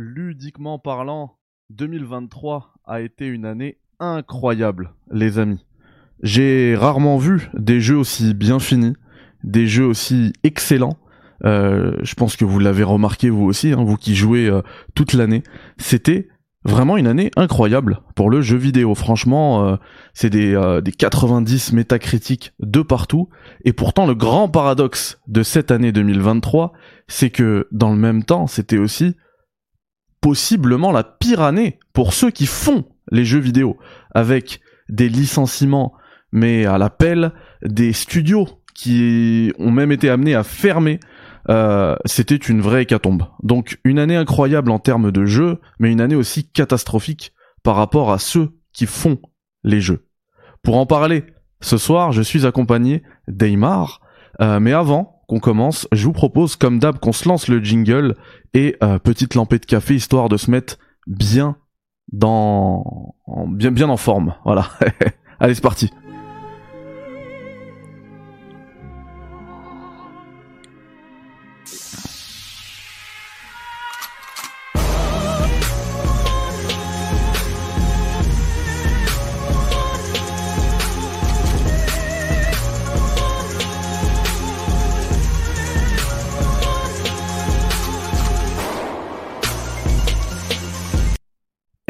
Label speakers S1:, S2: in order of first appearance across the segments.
S1: ludiquement parlant, 2023 a été une année incroyable, les amis. J'ai rarement vu des jeux aussi bien finis, des jeux aussi excellents. Euh, je pense que vous l'avez remarqué vous aussi, hein, vous qui jouez euh, toute l'année. C'était vraiment une année incroyable pour le jeu vidéo. Franchement, euh, c'est des, des 90 métacritiques de partout. Et pourtant, le grand paradoxe de cette année 2023, c'est que dans le même temps, c'était aussi possiblement la pire année pour ceux qui font les jeux vidéo, avec des licenciements mais à l'appel, des studios qui ont même été amenés à fermer. Euh, c'était une vraie hécatombe. Donc une année incroyable en termes de jeux, mais une année aussi catastrophique par rapport à ceux qui font les jeux. Pour en parler, ce soir, je suis accompagné d'Eymar, euh, mais avant, qu'on commence, je vous propose comme d'hab qu'on se lance le jingle et euh, petite lampée de café histoire de se mettre bien dans bien bien en forme. Voilà. Allez, c'est parti.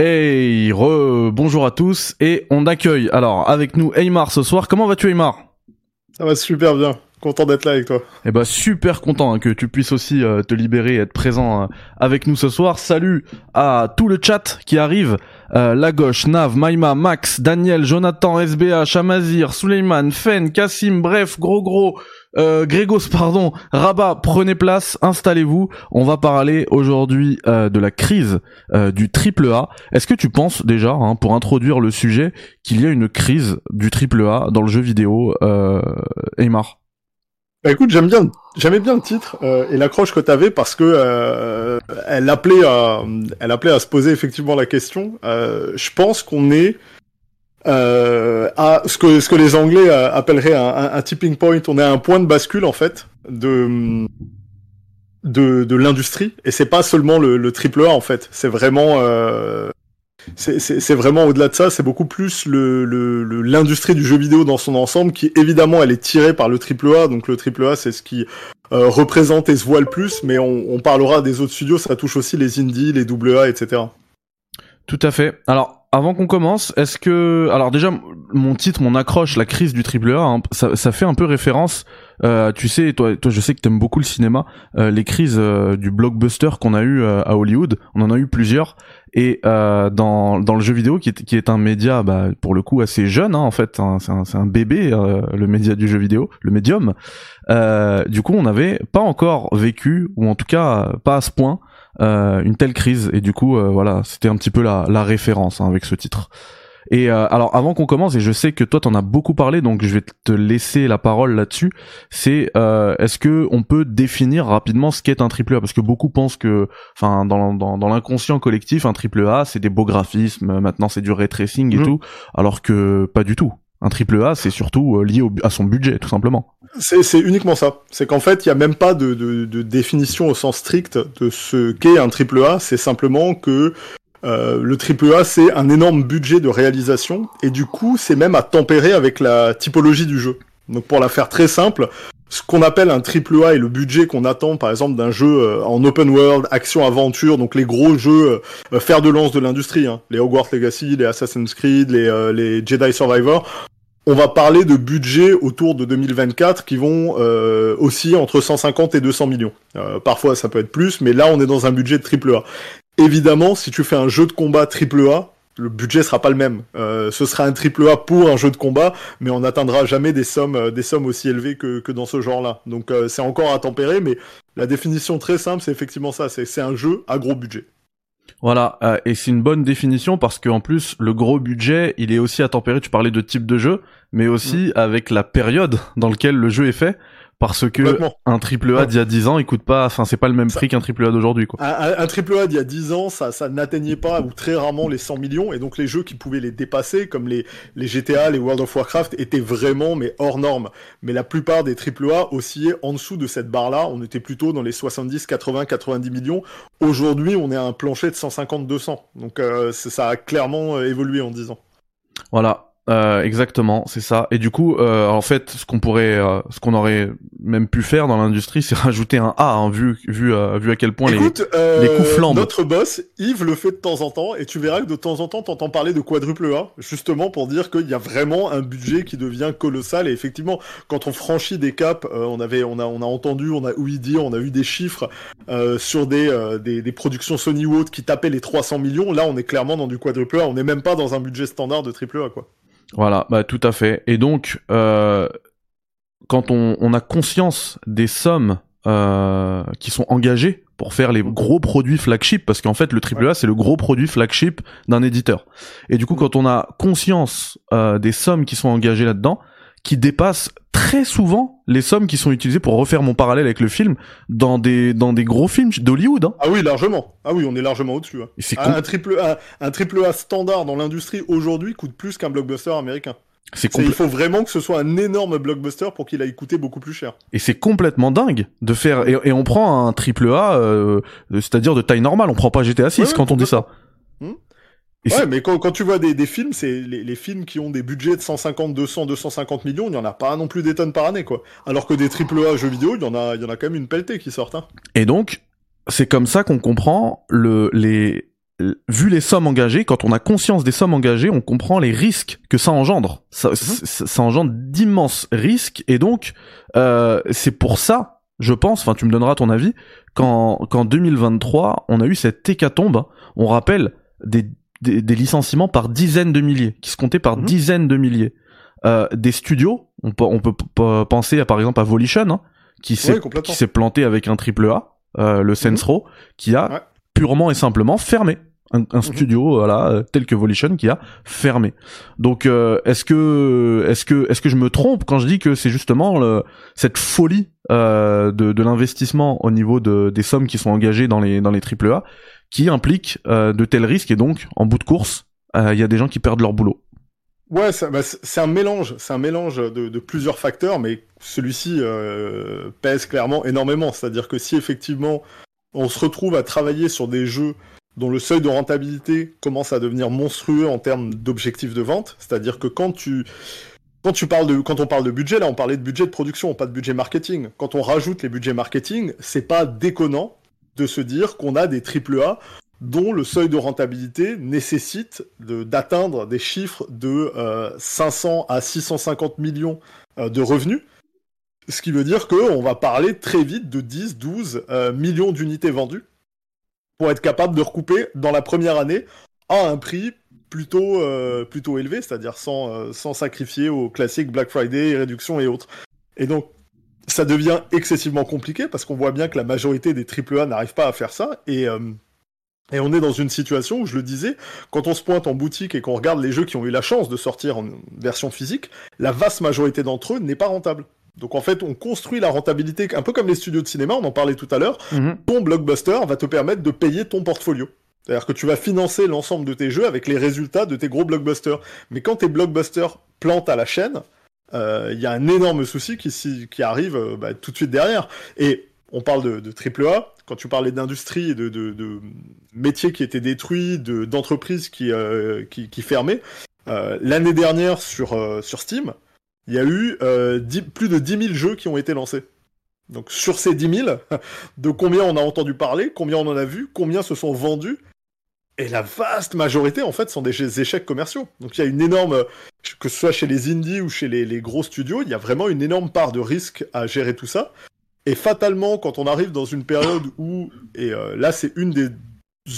S1: Hey, re, bonjour à tous et on accueille alors avec nous Aymar ce soir. Comment vas-tu Aymar?
S2: Ça va super bien. Content d'être là avec toi.
S1: Eh ben super content hein, que tu puisses aussi euh, te libérer et être présent euh, avec nous ce soir. Salut à tout le chat qui arrive. Euh, la gauche, Nav, Maïma, Max, Daniel, Jonathan, SBA, Chamazir, Suleiman, Fen, Kassim, bref, gros gros, euh, Grégos, pardon, Rabat, prenez place, installez-vous. On va parler aujourd'hui euh, de la crise euh, du triple A. Est-ce que tu penses déjà, hein, pour introduire le sujet, qu'il y a une crise du triple A dans le jeu vidéo, euh, Aymar?
S2: Bah écoute, j'aime bien, j'aimais bien le titre euh, et l'accroche que t'avais parce que euh, elle appelait à, elle appelait à se poser effectivement la question. Je pense qu'on est euh, à ce que ce que les Anglais euh, appelleraient un, un, tipping point. On est à un point de bascule en fait de de, de l'industrie et c'est pas seulement le, le, triple A en fait. C'est vraiment euh, c'est vraiment au-delà de ça, c'est beaucoup plus l'industrie le, le, du jeu vidéo dans son ensemble qui évidemment elle est tirée par le triple A, donc le triple A c'est ce qui euh, représente et se voit le plus, mais on, on, parlera des autres studios, ça touche aussi les indies, les double A, etc.
S1: Tout à fait. Alors avant qu'on commence, est-ce que alors déjà mon titre, mon accroche, la crise du triple A, hein, ça, ça, fait un peu référence. Euh, tu sais, toi, toi, je sais que t'aimes beaucoup le cinéma. Euh, les crises euh, du blockbuster qu'on a eu euh, à Hollywood, on en a eu plusieurs. Et euh, dans dans le jeu vidéo, qui est qui est un média, bah, pour le coup assez jeune, hein, en fait, hein, c'est un, un, bébé, le média du jeu vidéo, le médium. du coup, on n'avait pas encore vécu, ou en tout cas pas à ce point, euh, une telle crise. Et du coup euh, voilà c'était un petit peu la, la référence hein, avec ce titre. Et euh, alors avant qu'on commence et je sais que toi t'en as beaucoup parlé donc je vais te laisser la parole là-dessus c'est est-ce que on peut définir rapidement ce qu'est un triple A? Parce que beaucoup pensent que enfin dans, dans, dans l'inconscient collectif un triple A c'est des beaux graphismes maintenant c'est du ray tracing et mmh. tout alors que pas du tout un triple A, c'est surtout lié au, à son budget, tout simplement.
S2: C'est uniquement ça. C'est qu'en fait, il n'y a même pas de, définition au sens strict de ce qu'est un triple A. C'est simplement que euh, le triple A, c'est un énorme budget de réalisation, et du coup, c'est même à tempérer avec la typologie du jeu. Donc pour la faire très simple, ce qu'on appelle un triple A et le budget qu'on attend par exemple d'un jeu euh, en open world, action aventure, donc les gros jeux euh, fer de lance de l'industrie, hein, les Hogwarts Legacy, les Assassin's Creed, les, euh, les Jedi Survivor, on va parler de budgets autour de 2024 qui vont euh, aussi entre 150 et 200 millions. Euh, parfois ça peut être plus, mais là on est dans un budget de triple A. Évidemment, si tu fais un jeu de combat triple A, le budget sera pas le même. Euh, ce sera un triple A pour un jeu de combat, mais on n'atteindra jamais des sommes, euh, des sommes aussi élevées que, que dans ce genre-là. Donc euh, c'est encore à tempérer, mais la définition très simple, c'est effectivement ça. C'est un jeu à gros budget.
S1: Voilà, euh, et c'est une bonne définition parce qu'en plus, le gros budget, il est aussi à tempérer, tu parlais de type de jeu, mais aussi mm. avec la période dans laquelle le jeu est fait. Parce que un triple A d'il y a 10 ans, il coûte pas, enfin c'est pas le même prix qu'un triple A d'aujourd'hui quoi.
S2: Un, triple A d'il y a 10 ans, ça, ça n'atteignait pas ou très rarement les 100 millions et donc les jeux qui pouvaient les dépasser, comme les, les GTA, les World of Warcraft, étaient vraiment mais hors normes. Mais la plupart des triple A oscillaient en dessous de cette barre-là. On était plutôt dans les 70, 80, 90 millions. Aujourd'hui, on est à un plancher de 150, 200. Donc euh, ça a clairement euh, évolué en 10 ans.
S1: Voilà, euh, exactement, c'est ça. Et du coup, euh, en fait, ce qu'on pourrait, euh, ce qu'on aurait même pu faire dans l'industrie, c'est rajouter un A, hein, vu vu euh, vu à quel point les, les coûts flambent.
S2: Notre boss, Yves, le fait de temps en temps, et tu verras que de temps en temps, t'entends parler de quadruple A, justement pour dire qu'il y a vraiment un budget qui devient colossal. Et effectivement, quand on franchit des caps, on avait, on a, on a entendu, on a ouï dire, on a vu des chiffres sur des, des, des productions Sony ou qui tapaient les 300 millions. Là, on est clairement dans du quadruple A. On n'est même pas dans un budget standard de triple A, quoi.
S1: Voilà, bah tout à fait. Et donc, euh, quand on, on, a conscience des sommes euh, qui sont engagées pour faire les gros produits flagship, parce qu'en fait le AAA c'est le gros produit flagship d'un éditeur. Et du coup, quand on a conscience euh, des sommes qui sont engagées là-dedans, qui dépassent très souvent les sommes qui sont utilisées pour refaire mon parallèle avec le film dans des dans des gros films d'Hollywood. Hein.
S2: Ah oui, largement. Ah oui, on est largement au-dessus. Hein. Un, triple A, un triple A standard dans l'industrie aujourd'hui coûte plus qu'un blockbuster américain. C'est Il faut vraiment que ce soit un énorme blockbuster pour qu'il aille coûter beaucoup plus cher.
S1: Et c'est complètement dingue de faire. Et, on prend un triple A, euh, c'est-à-dire de taille normale. On prend pas GTA 6 quand on dit ça.
S2: Ouais, mais quand, quand, tu vois des, des films, c'est les, les, films qui ont des budgets de 150, 200, 250 millions, il n'y en a pas non plus des tonnes par année, quoi. Alors que des triple A jeux vidéo, il y en a, il y en a quand même une pelletée qui sortent. Hein.
S1: Et donc, c'est comme ça qu'on comprend le, les, vu les sommes engagées, quand on a conscience des sommes engagées, on comprend les risques que ça engendre. Ça, mhm. ça, engendre d'immenses risques, et donc euh, c'est pour ça, je pense, enfin tu me donneras ton avis, qu'en qu'en 2023, on a eu cette hécatombe. On rappelle des des, licenciements par dizaines de milliers, qui se comptaient par mhm. dizaines de milliers. Euh, des studios, on peut, on peut penser à, par exemple à Volition, hein, qui s'est qui s'est planté avec un triple A, euh, le Sense mhm. qui a purement et simplement fermé. Un, un mhm. studio voilà euh, tel que Volition qui a fermé. Donc euh, est-ce que est-ce que est-ce que je me trompe quand je dis que c'est justement le, cette folie de, de l'investissement au niveau de, des sommes qui sont engagées dans les dans les triple A qui implique euh, de tels risques et donc en bout de course, euh, il y a des gens qui perdent leur boulot.
S2: Ouais, bah, c'est un mélange, c'est un mélange de, plusieurs facteurs, mais celui-ci euh, pèse clairement énormément. C'est-à-dire que si effectivement on se retrouve à travailler sur des jeux dont le seuil de rentabilité commence à devenir monstrueux en termes d'objectifs de vente, c'est-à-dire que quand tu quand tu parles de quand on parle de budget, là on parlait de budget de production, pas de budget marketing. Quand on rajoute les budgets marketing, c'est pas déconnant de se dire qu'on a des AAA dont le seuil de rentabilité nécessite d'atteindre des chiffres de 500 euh, à 650 millions euh, de revenus. Ce qui veut dire qu'on va parler très vite de 10, 12 euh, millions d'unités vendues pour être capable de recouper dans la première année à un prix plutôt, plutôt élevé, c'est-à-dire sans, sans sacrifier aux classiques Black Friday, réduction et autres. Et donc, ça devient excessivement compliqué parce qu'on voit bien que la majorité des AAA n'arrivent pas à faire ça et euh, et on est dans une situation où, je le disais, quand on se pointe en boutique et qu'on regarde les jeux qui ont eu la chance de sortir en version physique, la vaste majorité d'entre eux n'est pas rentable. Donc en fait, on construit la rentabilité, un peu comme les studios de cinéma, on en parlait tout à l'heure. Mhm. Ton blockbuster va te permettre de payer ton portfolio. C'est-à-dire que tu vas financer l'ensemble de tes jeux avec les résultats de tes gros blockbusters. Mais quand tes blockbusters plantent à la chaîne, euh, il y a un énorme souci qui, arrive euh, bah, tout de suite derrière. Et on parle de, de AAA, quand tu parlais d'industrie et de, de, métiers qui étaient détruits, d'entreprises qui, euh, fermaient, euh, l'année dernière sur, euh, Steam, il y a eu euh, plus de 10 000 jeux qui ont été lancés. Donc sur ces 10 000, de combien on a entendu parler, combien on en a vu, combien se sont vendus, et la vaste majorité, en fait, sont des échecs commerciaux. Donc il y a une énorme, que ce soit chez les indies ou chez les, gros studios, il y a vraiment une énorme part de risque à gérer tout ça. Et fatalement, quand on arrive dans une période où, et euh, là c'est une des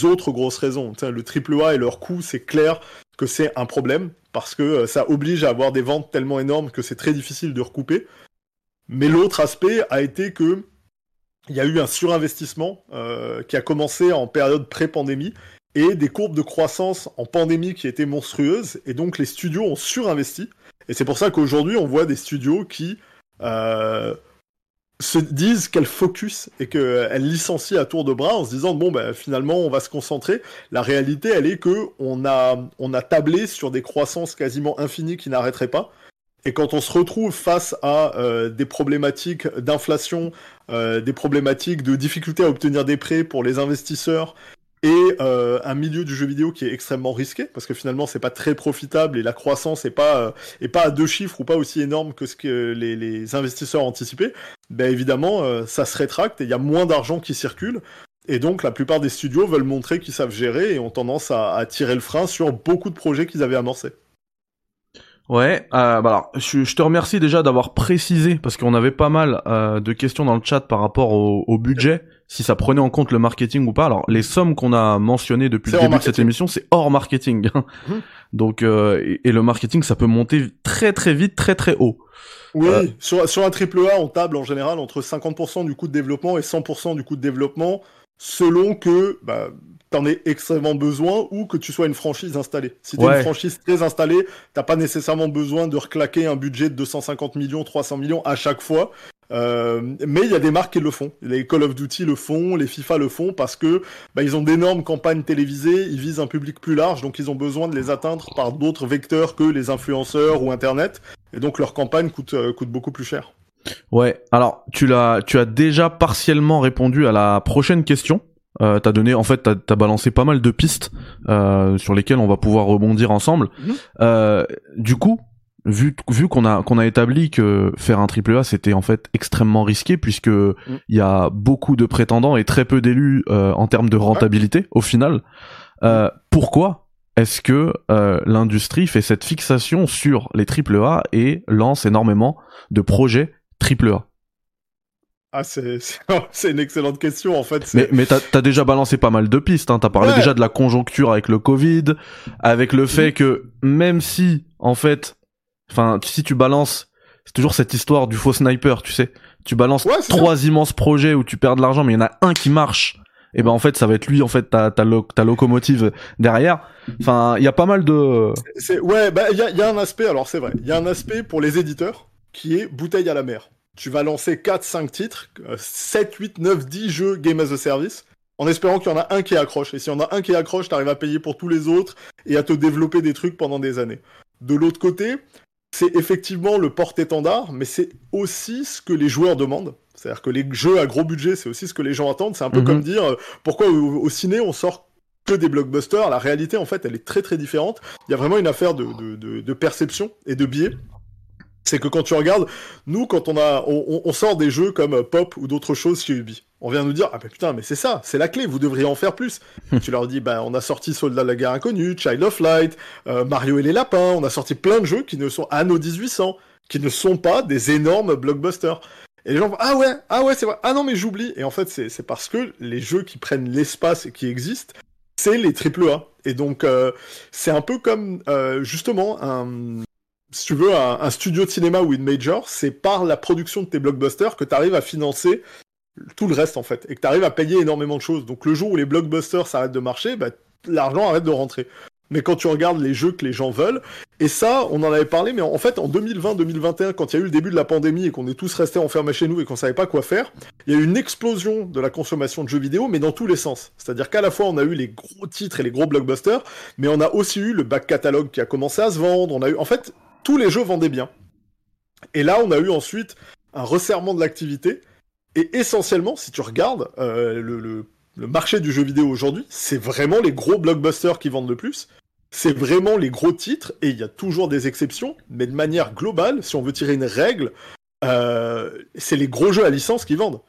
S2: autres grosses raisons, le AAA et leur coût, c'est clair que c'est un problème, parce que euh, ça oblige à avoir des ventes tellement énormes que c'est très difficile de recouper. Mais l'autre aspect a été que il y a eu un surinvestissement euh, qui a commencé en période pré-pandémie et des courbes de croissance en pandémie qui étaient monstrueuses, et donc les studios ont surinvesti. Et c'est pour ça qu'aujourd'hui, on voit des studios qui, euh, se disent qu'elles focus et qu'elles licencient à tour de bras en se disant bon ben finalement on va se concentrer. La réalité elle est que on a on a tablé sur des croissances quasiment infinies qui n'arrêteraient pas. Et quand on se retrouve face à euh, des problématiques d'inflation, euh, des problématiques de difficulté à obtenir des prêts pour les investisseurs et euh, un milieu du jeu vidéo qui est extrêmement risqué parce que finalement c'est pas très profitable et la croissance est pas euh, pas à deux chiffres ou pas aussi énorme que ce que les, les investisseurs anticipaient, ben évidemment euh, ça se rétracte et il y a moins d'argent qui circule et donc la plupart des studios veulent montrer qu'ils savent gérer et ont tendance à, à tirer le frein sur beaucoup de projets qu'ils avaient amorcés.
S1: Ouais, euh, bah alors je, je, te remercie déjà d'avoir précisé parce qu'on avait pas mal euh, de questions dans le chat par rapport au, au, budget, si ça prenait en compte le marketing ou pas. Alors les sommes qu'on a mentionnées depuis le début de cette émission, c'est hors marketing. Mmh. Donc euh, et, et, le marketing, ça peut monter très très vite, très très haut.
S2: Oui, euh, sur, sur un triple A, on table en général entre 50% du coût de développement et 100% du coût de développement, selon que bah, t'en aies extrêmement besoin ou que tu sois une franchise installée. Si t'es ouais. une franchise très installée, t'as pas nécessairement besoin de reclaquer un budget de 250 millions, 300 millions à chaque fois. Euh, mais il y a des marques qui le font. Les Call of Duty le font, les FIFA le font parce que bah, ils ont d'énormes campagnes télévisées, ils visent un public plus large, donc ils ont besoin de les atteindre par d'autres vecteurs que les influenceurs ou Internet. Et donc leur campagne coûte, euh, coûte beaucoup plus cher.
S1: Ouais. Alors tu l'as, tu as déjà partiellement répondu à la prochaine question. Euh, t'as donné, en fait, t'as as balancé pas mal de pistes euh, sur lesquelles on va pouvoir rebondir ensemble. Mmh. Euh, du coup, vu vu qu'on a qu'on a établi que faire un triple A c'était en fait extrêmement risqué puisque il mmh. y a beaucoup de prétendants et très peu d'élus euh, en termes de rentabilité ouais. au final. Euh, pourquoi est-ce que euh, l'industrie fait cette fixation sur les triple A et lance énormément de projets triple A
S2: ah, c'est, c'est une excellente question, en fait.
S1: Mais, mais t'as, as déjà balancé pas mal de pistes, hein. T'as parlé ouais. déjà de la conjoncture avec le Covid, avec le fait que même si, en fait, enfin, si tu balances, c'est toujours cette histoire du faux sniper, tu sais. Tu balances ouais, trois ça. immenses projets où tu perds de l'argent, mais il y en a un qui marche. Et ben en fait, ça va être lui, en fait, ta, ta, lo ta locomotive derrière. Enfin, il y a pas mal de.
S2: C'est, ouais, bah il y a, y a un aspect. Alors c'est vrai, il y a un aspect pour les éditeurs qui est bouteille à la mer tu vas lancer 4, 5 titres, 7, 8, 9, 10 jeux Game as a Service, en espérant qu'il y en a un qui accroche. Et si y en a un qui accroche, t'arrives à payer pour tous les autres et à te développer des trucs pendant des années. De l'autre côté, c'est effectivement le porte-étendard, mais c'est aussi ce que les joueurs demandent. C'est-à-dire que les jeux à gros budget, c'est aussi ce que les gens attendent. C'est un peu mm -hmm. comme dire, pourquoi au, au, ciné on sort que des blockbusters? La réalité, en fait, elle est très très différente. Il y a vraiment une affaire de, de, de, de perception et de biais c'est que quand tu regardes, nous, quand on a, on, on sort des jeux comme Pop ou d'autres choses chez Ubi, on vient nous dire, ah bah putain, mais c'est ça, c'est la clé, vous devriez en faire plus. tu leur dis, bah on a sorti Soldat de la guerre inconnue, Child of Light, euh, Mario et les lapins, on a sorti plein de jeux qui ne sont Anno 1800, qui ne sont pas des énormes blockbusters. Et les gens vont, ah ouais, ah ouais, c'est vrai, ah non, mais j'oublie. Et en fait, c'est parce que les jeux qui prennent l'espace et qui existent, c'est les triple A. Et donc, euh, c'est un peu comme, euh, justement, un, si tu veux, un, studio de cinéma ou une major, c'est par la production de tes blockbusters que tu arrives à financer tout le reste en fait, et que tu arrives à payer énormément de choses. Donc le jour où les blockbusters s'arrêtent de marcher, bah, l'argent arrête de rentrer. Mais quand tu regardes les jeux que les gens veulent, et ça, on en avait parlé, mais en fait, en 2020-2021, quand il y a eu le début de la pandémie et qu'on est tous restés enfermés chez nous et qu'on savait pas quoi faire, il y a eu une explosion de la consommation de jeux vidéo, mais dans tous les sens. C'est-à-dire qu'à la fois, on a eu les gros titres et les gros blockbusters, mais on a aussi eu le back catalogue qui a commencé à se vendre. On a eu, en fait, tous les jeux vendaient bien. Et là, on a eu ensuite un resserrement de l'activité. Et essentiellement, si tu regardes euh, le, marché du jeu vidéo aujourd'hui, c'est vraiment les gros blockbusters qui vendent le plus. C'est vraiment les gros titres, et il y a toujours des exceptions, mais de manière globale, si on veut tirer une règle, euh, c'est les gros jeux à licence qui vendent.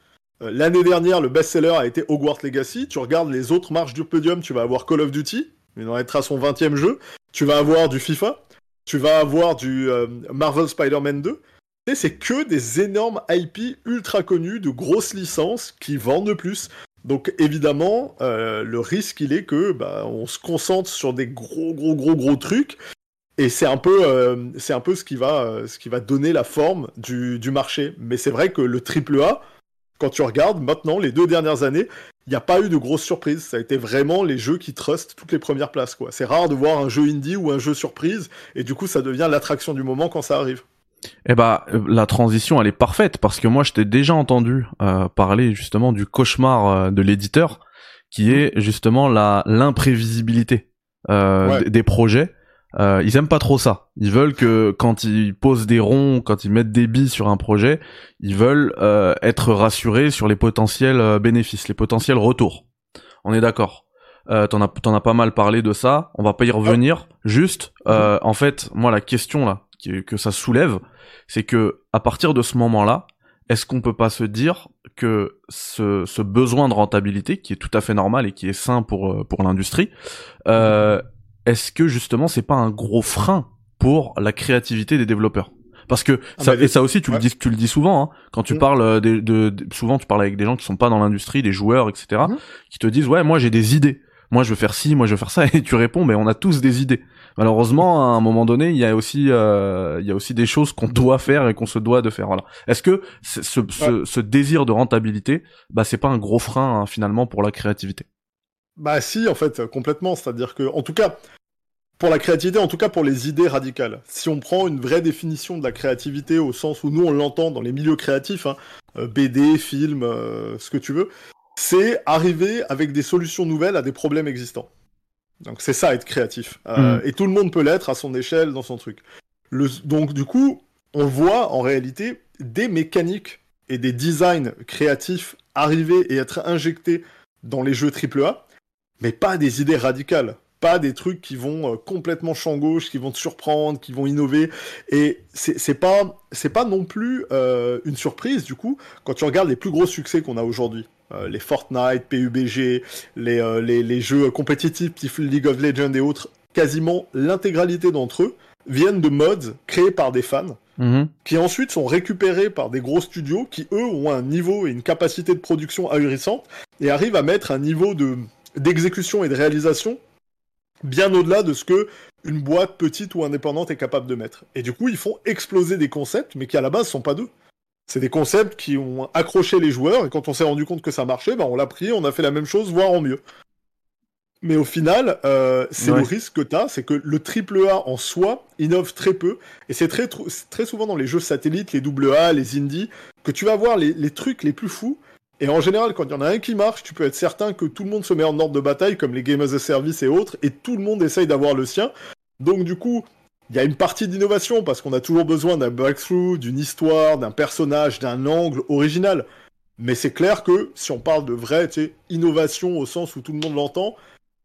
S2: Euh, L'année dernière, le best-seller a été Hogwarts Legacy. Tu regardes les autres marches du podium, tu vas avoir Call of Duty, il en être à son 20e jeu. Tu vas avoir du FIFA, tu vas avoir du euh, Marvel Spider-Man 2. Et c'est que des énormes IP ultra connus, de grosses licences qui vendent de plus. Donc évidemment, euh, le risque il est que bah, on se concentre sur des gros gros gros gros trucs et c'est un peu euh, ce qui va donner la forme du, du marché. Mais c'est vrai que le triple A, quand tu regardes maintenant les deux dernières années, il n'y a pas eu de grosses surprises. Ça a été vraiment les jeux qui trustent toutes les premières places. quoi. C'est rare de voir un jeu indie ou un jeu surprise, et du coup, ça devient l'attraction du moment quand ça arrive.
S1: Eh bah, la transition, elle est parfaite parce que moi, je t'ai déjà entendu euh, parler justement du cauchemar euh, de l'éditeur, qui est justement la l'imprévisibilité euh, des projets. Ils aiment pas trop ça. Ils veulent que quand ils posent des ronds, quand ils mettent des billes sur un projet, ils veulent être rassurés sur les potentiels bénéfices, les potentiels retours. On est d'accord. Euh, t'en as t'en as pas mal parlé de ça. On va pas y revenir. Juste, euh, en fait, moi la question là que ça soulève, c'est que à partir de ce moment-là, est-ce qu'on peut pas se dire que ce, ce, besoin de rentabilité, qui est tout à fait normal et qui est sain pour euh, pour l'industrie, euh, est-ce que justement c'est pas un gros frein pour la créativité des développeurs? Parce que ah, ça, et ça aussi tu le dis tu le dis souvent hein, quand tu mm. parles euh, de, de, souvent tu parles avec des gens qui sont pas dans l'industrie des joueurs etc mm. qui te disent ouais moi j'ai des idées moi je veux faire ci, moi je veux faire ça, et tu réponds, mais on a tous des idées. Malheureusement, à un moment donné, il y a aussi, euh, il y a aussi des choses qu'on doit faire et qu'on se doit de faire. Voilà. Est-ce que ce, ce, ce, désir de rentabilité, bah c'est pas un gros frein hein, finalement pour la créativité?
S2: Bah si, en fait, complètement. C'est-à-dire que, en tout cas, pour la créativité, en tout cas pour les idées radicales. Si on prend une vraie définition de la créativité au sens où nous on l'entend dans les milieux créatifs, hein, euh, BD, film, euh, ce que tu veux, c'est arriver avec des solutions nouvelles à des problèmes existants. Donc c'est ça être créatif. Euh, mm. Et tout le monde peut l'être à son échelle dans son truc. donc du coup, on voit en réalité des mécaniques et des designs créatifs arriver et être injectés dans les jeux AAA, mais pas des idées radicales pas des trucs qui vont euh, complètement champ gauche, qui vont te surprendre, qui vont innover. Et c'est pas c'est pas non plus euh, une surprise du coup quand tu regardes les plus gros succès qu'on a aujourd'hui. Euh, les Fortnite, PUBG, les, les, les, jeux compétitifs type League of Legends et autres, quasiment l'intégralité d'entre eux viennent de mods créés par des fans, mhm. qui ensuite sont récupérés par des gros studios qui, eux, ont un niveau et une capacité de production ahurissante et arrivent à mettre un niveau de d'exécution et de réalisation bien au-delà de ce que une boîte petite ou indépendante est capable de mettre. Et du coup, ils font exploser des concepts, mais qui à la base sont pas d'eux. C'est des concepts qui ont accroché les joueurs, et quand on s'est rendu compte que ça marchait, ben on l'a pris, on a fait la même chose, voire en mieux. Mais au final, euh, c'est le risque que tu as, c'est que le triple A en soi innove très peu, et c'est très, très souvent dans les jeux satellites, les double A, les indies, que tu vas voir les, les trucs les plus fous, et en général, quand il y en a un qui marche, tu peux être certain que tout le monde se met en ordre de bataille, comme les Game as a Service et autres, et tout le monde essaye d'avoir le sien. Donc du coup, il y a une partie d'innovation, parce qu'on a toujours besoin d'un breakthrough, d'une histoire, d'un personnage, d'un angle original. Mais c'est clair que si on parle de vraie innovation au sens où tout le monde l'entend,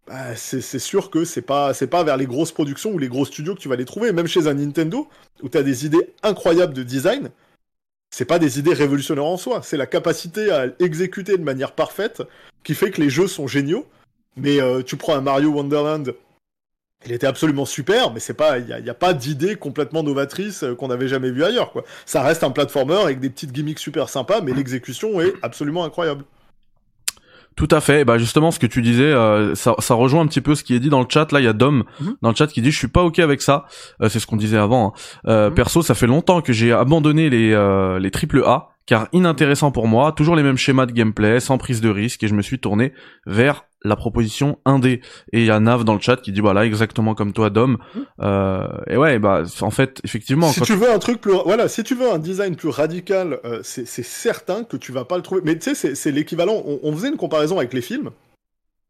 S2: bah, c'est sûr que c'est pas, pas vers les grosses productions ou les gros studios que tu vas les trouver. Même chez un Nintendo, où tu as des idées incroyables de design, c'est pas des idées révolutionnaires en soi, c'est la capacité à exécuter de manière parfaite qui fait que les jeux sont géniaux. Mais euh, tu prends un Mario Wonderland, il était absolument super, mais c'est pas, il n'y a, pas d'idée complètement novatrice euh, qu'on n'avait jamais vu ailleurs. Ça reste un platformer avec des petites gimmicks super sympas, mais l'exécution est absolument incroyable.
S1: Tout à fait. Bah justement, ce que tu disais, euh, ça, ça, rejoint un petit peu ce qui est dit dans le chat. Là, il y a Dom mhm. dans le chat qui dit je suis pas ok avec ça. Euh, c'est ce qu'on disait avant. Hein. Euh, mhm. Perso, ça fait longtemps que j'ai abandonné les les triple A car inintéressant pour moi, toujours les mêmes schémas de gameplay, sans prise de risque, et je me suis tourné vers la proposition indé. Et il y a Nav dans le chat qui dit voilà exactement comme toi Dom. Mmh. Euh, et ouais bah en fait effectivement.
S2: Si tu, veux un truc plus voilà si tu veux un design plus radical, euh, c'est certain que tu vas pas le trouver. Mais tu sais c'est l'équivalent. On, on, faisait une comparaison avec les films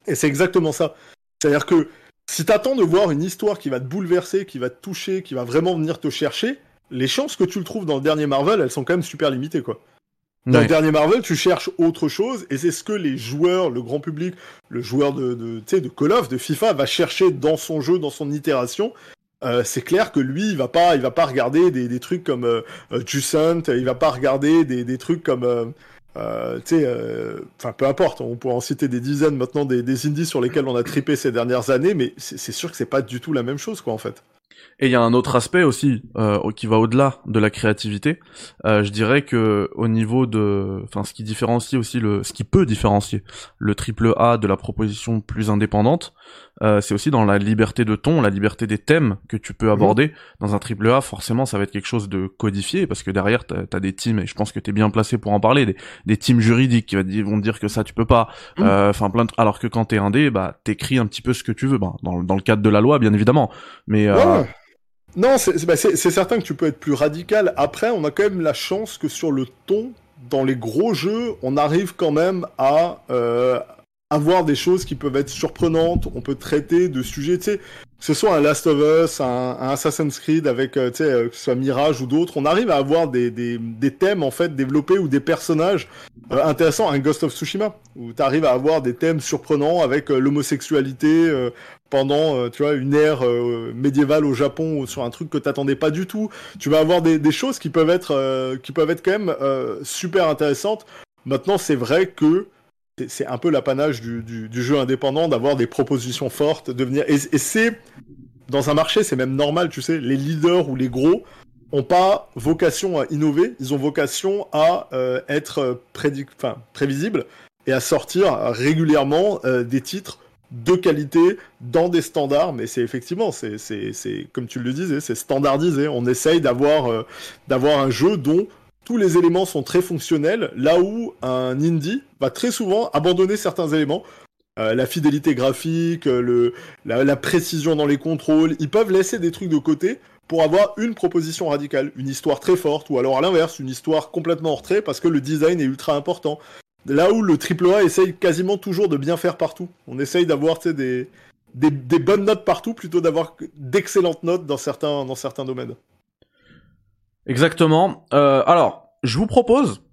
S2: et c'est exactement ça. C'est-à-dire que si t'attends de voir une histoire qui va te bouleverser, qui va te toucher, qui va vraiment venir te chercher, les chances que tu le trouves dans le dernier Marvel, elles sont quand même super limitées, quoi. Dans le dernier Marvel, tu cherches autre chose, et c'est ce que les joueurs, le grand public, le joueur de, de, de Call of, de FIFA, va chercher dans son jeu, dans son itération. Euh, c'est clair que lui, il va pas, il va pas regarder des, des trucs comme euh, euh Juicent, il va pas regarder des, des trucs comme, euh, tu sais, enfin peu importe, on pourrait en citer des dizaines maintenant des, des indies sur lesquels on a tripé ces dernières années, mais c'est sûr que c'est pas du tout la même chose, quoi, en fait.
S1: Et il y a un autre aspect aussi euh, qui va au-delà de la créativité. Euh, je dirais que au niveau de, enfin, ce qui différencie aussi le, ce qui peut différencier le triple A de la proposition plus indépendante, euh, c'est aussi dans la liberté de ton, la liberté des thèmes que tu peux aborder. Dans un triple A, forcément, ça va être quelque chose de codifié parce que derrière, t'as as des teams et je pense que t'es bien placé pour en parler, des, des teams juridiques qui vont dire que ça tu peux pas. Mhm. Euh, enfin, plein de... alors que quand t'es indé, bah t'écris un petit peu ce que tu veux, bah, dans, dans le cadre de la loi, bien évidemment. Mais euh,
S2: Non, bah, c'est certain que tu peux être plus radical. Après, on a quand même la chance que sur le ton, dans les gros jeux, on arrive quand même à euh, avoir des choses qui peuvent être surprenantes. On peut traiter de sujets, tu sais, que ce soit un Last of Us, un, Assassin's Creed avec, euh, tu sais, euh, que ce soit Mirage ou d'autres, on arrive à avoir des, des, des, thèmes en fait développés ou des personnages intéressants. Un Ghost of Tsushima où tu arrives à avoir des thèmes surprenants avec l'homosexualité, pendant euh, tu vois une ère euh, médiévale au Japon sur un truc que t'attendais pas du tout. Tu vas avoir des, choses qui peuvent être euh, qui peuvent être quand même super intéressantes. Maintenant, c'est vrai que c'est un peu l'apanage du, jeu indépendant d'avoir des propositions fortes, de venir et, c'est dans un marché, c'est même normal, tu sais, les leaders ou les gros ont pas vocation à innover, ils ont vocation à être enfin, prévisibles et à sortir régulièrement des titres de qualité dans des standards, mais c'est effectivement, c'est, comme tu le disais, c'est standardisé. On essaye d'avoir, euh, d'avoir un jeu dont tous les éléments sont très fonctionnels, là où un indie va très souvent abandonner certains éléments. Euh, la fidélité graphique, le, la, précision dans les contrôles, ils peuvent laisser des trucs de côté pour avoir une proposition radicale, une histoire très forte, ou alors à l'inverse, une histoire complètement hors trait parce que le design est ultra important. Là où le AAA essaye quasiment toujours de bien faire partout. On essaye d'avoir des, bonnes notes partout plutôt d'avoir d'excellentes notes dans certains, domaines.
S1: Exactement. Euh, alors, je vous propose,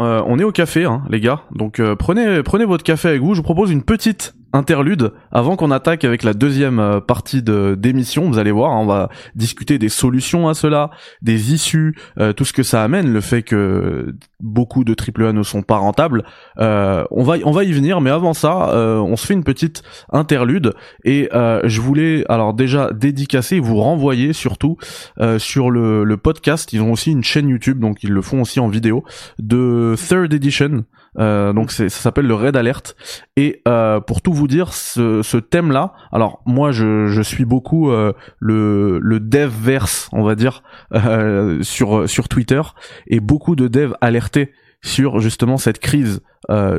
S1: euh, on est au café, hein, les gars. Donc euh, prenez votre café avec vous. Je vous propose une petite interlude avant qu'on attaque avec la deuxième euh, partie de d'émission. Vous allez voir, hein, on va discuter des solutions à cela, des issues, euh, tout ce que ça amène, le fait que beaucoup de AAA ne sont pas rentables. Euh, on va on va y venir, mais avant ça, on se fait une petite interlude et je voulais alors déjà dédicacer, vous renvoyer surtout sur le, le podcast. Ils ont aussi une chaîne YouTube, donc ils le font aussi en vidéo de Third Edition. Euh, donc ça s'appelle le Red Alert. Et euh, pour tout vous dire, ce, ce thème-là, alors moi je, je suis beaucoup euh, le, le devverse, on va dire, euh, sur sur Twitter, et beaucoup de devs alertés sur justement cette crise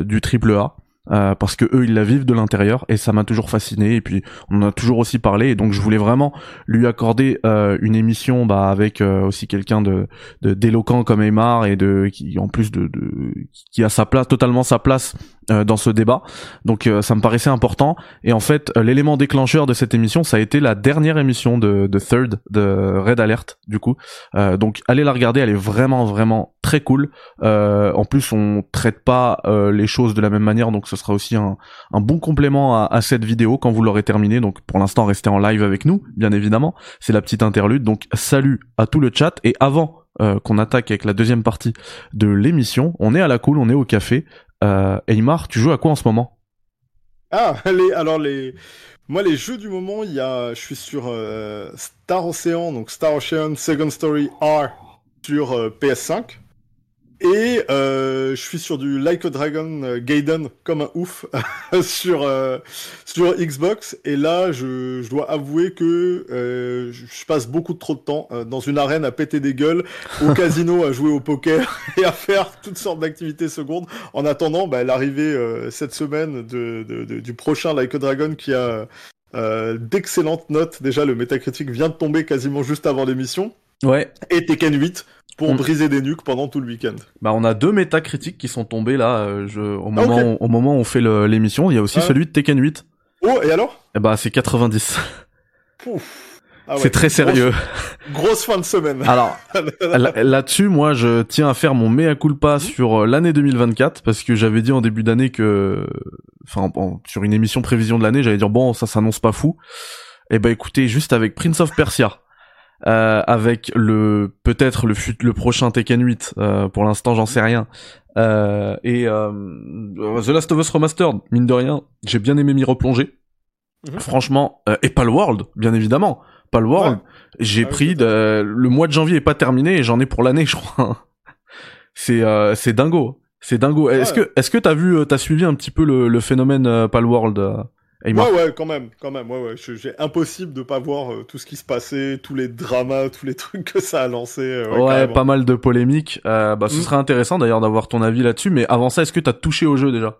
S1: du triple A. Euh, parce que eux ils la vivent de l'intérieur et ça m'a toujours fasciné et puis on en a toujours aussi parlé et donc je voulais vraiment lui accorder euh, une émission bah, avec euh, aussi quelqu'un de d'éloquent comme Aymar et de qui en plus de, de, qui a sa place totalement sa place euh, dans ce débat. Donc euh, ça me paraissait important. Et en fait, euh, l'élément déclencheur de cette émission, ça a été la dernière émission de, de Third, de Red Alert, du coup. donc allez la regarder, elle est vraiment, vraiment très cool. en plus, on traite pas les choses de la même manière, donc ce sera aussi un, un bon complément à, à, cette vidéo quand vous l'aurez terminé. Donc pour l'instant, restez en live avec nous, bien évidemment. C'est la petite interlude. Donc salut à tout le chat. Et avant qu'on attaque avec la deuxième partie de l'émission. On est à la cool, on est au café. Euh, Eymar, tu joues à quoi en ce moment?
S2: Ah, les, alors les, moi les jeux du moment, il y a, je suis sur euh, Star Ocean, donc Star Ocean Second Story R sur euh, PS5. Et euh, je suis sur du Like a Dragon euh, Gaiden comme un ouf sur euh, sur Xbox. Et là, je, je dois avouer que euh, je passe beaucoup trop de temps euh, dans une arène à péter des gueules, au casino à jouer au poker et à faire toutes sortes d'activités secondes. En attendant bah, l'arrivée cette semaine de, de, de, du prochain Like a Dragon qui a d'excellentes notes. Déjà, le Metacritic vient de tomber quasiment juste avant l'émission.
S1: Ouais.
S2: Et Tekken 8 pour briser des nuques pendant tout le week-end.
S1: Bah on a deux métacritiques qui sont tombés là euh, je, au ah, moment où, au moment où on fait l'émission, il y a aussi ah. celui de Tekken 8.
S2: Oh et alors?
S1: Eh bah c'est 90. Ah c'est très sérieux.
S2: Grosse, fin de semaine.
S1: Alors là-dessus, moi, je tiens à faire mon mea culpa mm. sur euh, l'année 2024 parce que j'avais dit en début d'année que, enfin, sur une émission prévision de l'année, j'allais dire bon, ça s'annonce pas fou. Eh ben écoutez, juste avec Prince of Persia, euh, avec le peut-être le fut, le prochain Tekken 8 euh, pour l'instant j'en sais rien. Euh, et euh, The Last of Us Remastered mine de rien j'ai bien aimé m'y replonger. Mhm. franchement et pas le World bien évidemment. Pas le World j'ai ah pris de, le mois de janvier est pas terminé et j'en ai pour l'année je crois. C'est c'est dingo. C'est dingo. Est-ce que est-ce que t'as vu t'as suivi un petit peu le, le phénomène Palworld
S2: Ouais, ouais, quand même, quand même, ouais, ouais. J'ai impossible de pas voir euh, tout ce qui se passait, tous les dramas, tous les trucs que ça a lancé.
S1: Euh, ouais, pas mal de polémiques. Euh, bah, ce mm. serait intéressant d'ailleurs d'avoir ton avis là-dessus. Mais avant ça, est-ce que t'as touché au jeu déjà?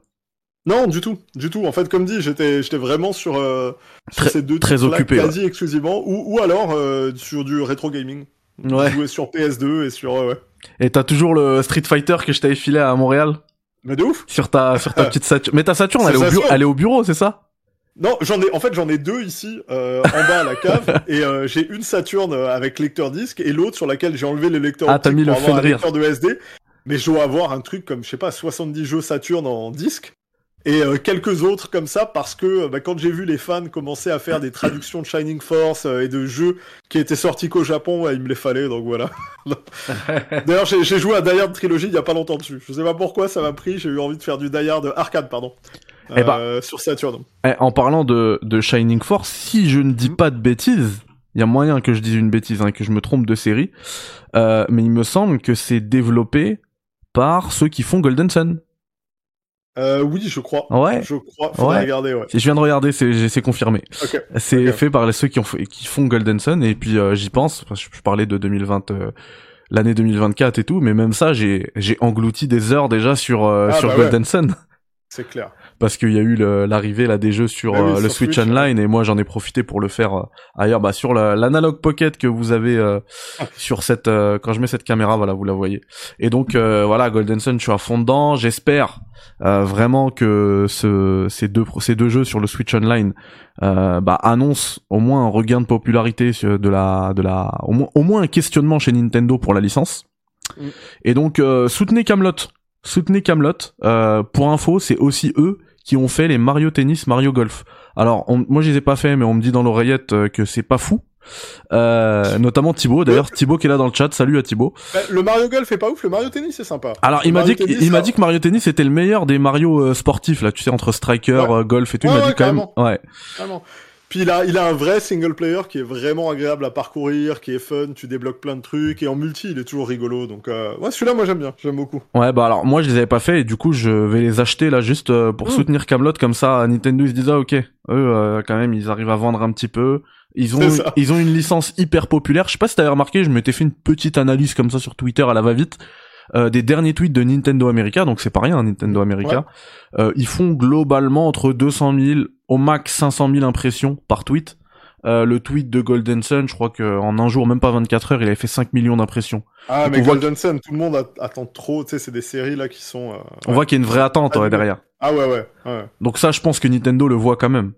S2: Non, du tout, du tout. En fait, comme dit, j'étais, j'étais vraiment sur, euh, sur
S1: Très-
S2: ces deux
S1: très occupé,
S2: quasi exclusivement, ou, ou alors euh, sur du rétro gaming.
S1: Ouais.
S2: Jouer sur PS2 et sur, ouais.
S1: Et t'as toujours le Street Fighter que je t'avais filé à Montréal?
S2: Mais de ouf.
S1: sur ta sur ta petite Saturn. Mais ta Saturn, elle est, au elle est au bureau, c'est ça?
S2: Non, j'en ai, en fait, j'en ai deux ici, euh, en bas à la cave, et euh, j'ai une Saturn euh, avec lecteur disque et l'autre sur laquelle j'ai enlevé les lecteurs
S1: Ah, t'as mis
S2: pour
S1: le
S2: avoir un lecteur de SD. Mais je dois avoir un truc comme, je sais pas, 70 jeux Saturn en disque. Et euh, quelques autres comme ça parce que euh, bah, quand j'ai vu les fans commencer à faire des traductions de Shining Force euh, et de jeux qui étaient sortis qu'au Japon, ouais, il me les fallait donc voilà. D'ailleurs j'ai j'ai joué à Die Hard Trilogy il y a pas longtemps dessus. Je sais pas pourquoi ça m'a pris, j'ai eu envie de faire du Die Hard arcade pardon.
S1: Eh bah.
S2: Euh, sur Saturn.
S1: Eh, En parlant de, de Shining Force, si je ne dis
S2: Mhm.
S1: pas de bêtises, il y a moyen que je dise une bêtise, hein, que je me trompe de série, euh, mais il me semble que c'est développé par ceux qui font Golden Sun.
S2: Euh, oui, je crois.
S1: Ouais.
S2: Je crois. Faudrait
S1: Ouais.
S2: regarder, ouais.
S1: Je viens de regarder, c'est confirmé. C'est fait par les- ceux qui, ont fait- qui font Golden Sun et puis euh, j'y pense. parce que je parlais de 2020, euh, l'année 2024 et tout, mais même ça, j'ai englouti des heures déjà sur euh,
S2: Ah,
S1: sur
S2: bah
S1: Golden Sun
S2: C'est clair.
S1: Parce qu'il y a eu l'arrivée là des jeux sur
S2: Ah oui,
S1: euh, le
S2: sur
S1: Switch
S2: Switch,
S1: Online et moi j'en ai profité pour le faire euh, ailleurs, bah sur la- l'analog pocket que vous avez euh,
S2: Ah.
S1: sur cette euh, quand je mets cette caméra, voilà vous la voyez. Et donc euh, voilà Golden Sun, je suis à fond dedans. J'espère euh, vraiment que ce, ces deux ces deux jeux sur le Switch Online euh, bah, annoncent au moins un regain de popularité de la de la au moins au moins un questionnement chez Nintendo pour la licence.
S2: Mm.
S1: Et donc euh, soutenez Camelot, soutenez Camelot. Euh, pour info, c'est aussi eux qui ont fait les Mario Tennis, Mario Golf. Alors on- moi je les ai pas fait, mais on me dit dans l'oreillette euh, que c'est pas fou. Euh, notamment Thibaut. D'ailleurs Thibaut qui est là dans le chat. Salut à Thibaut.
S2: Bah, le Mario Golf est pas ouf, le Mario Tennis c'est sympa.
S1: Alors il m'a dit,
S2: Tennis,
S1: il m'a dit que Mario Tennis était le meilleur des Mario euh, sportifs là, tu sais entre striker,
S2: Ouais.
S1: euh, golf et tout.
S2: Ouais,
S1: il m'a
S2: ouais,
S1: dit quand même, ouais.
S2: Puis il a, il a un vrai single player qui est vraiment agréable à parcourir, qui est fun, tu débloques plein de trucs, et en multi il est toujours rigolo. Donc euh, ouais, celui-là moi j'aime bien, j'aime beaucoup.
S1: Ouais, bah alors moi je les avais pas fait et du coup je vais les acheter là juste euh, pour
S2: Mm.
S1: soutenir Camelot comme ça. Nintendo ils se disent ah ok, eux euh, quand même ils arrivent à vendre un petit peu. Ils ont ils ont une licence hyper populaire. Je sais pas si t'avais remarqué, je m'étais fait une petite analyse comme ça sur Twitter à la va vite. Euh, des derniers tweets de Nintendo America, donc c'est pas rien, hein, Nintendo America. Euh, ils font globalement entre 200 000 au max 500 000 impressions par tweet. Euh, le tweet de Golden Sun, je crois que en un jour, même pas 24 heures, il avait fait 5 millions d'impressions.
S2: Ah
S1: Donc,
S2: mais Golden Sun, tout le monde attend trop, tu sais, c'est des séries là qui sont... euh,
S1: On
S2: ouais.
S1: voit qu'il y a une vraie attente ouais, derrière.
S2: Ah ouais, ouais, ouais.
S1: Donc ça, je pense que Nintendo le voit quand même.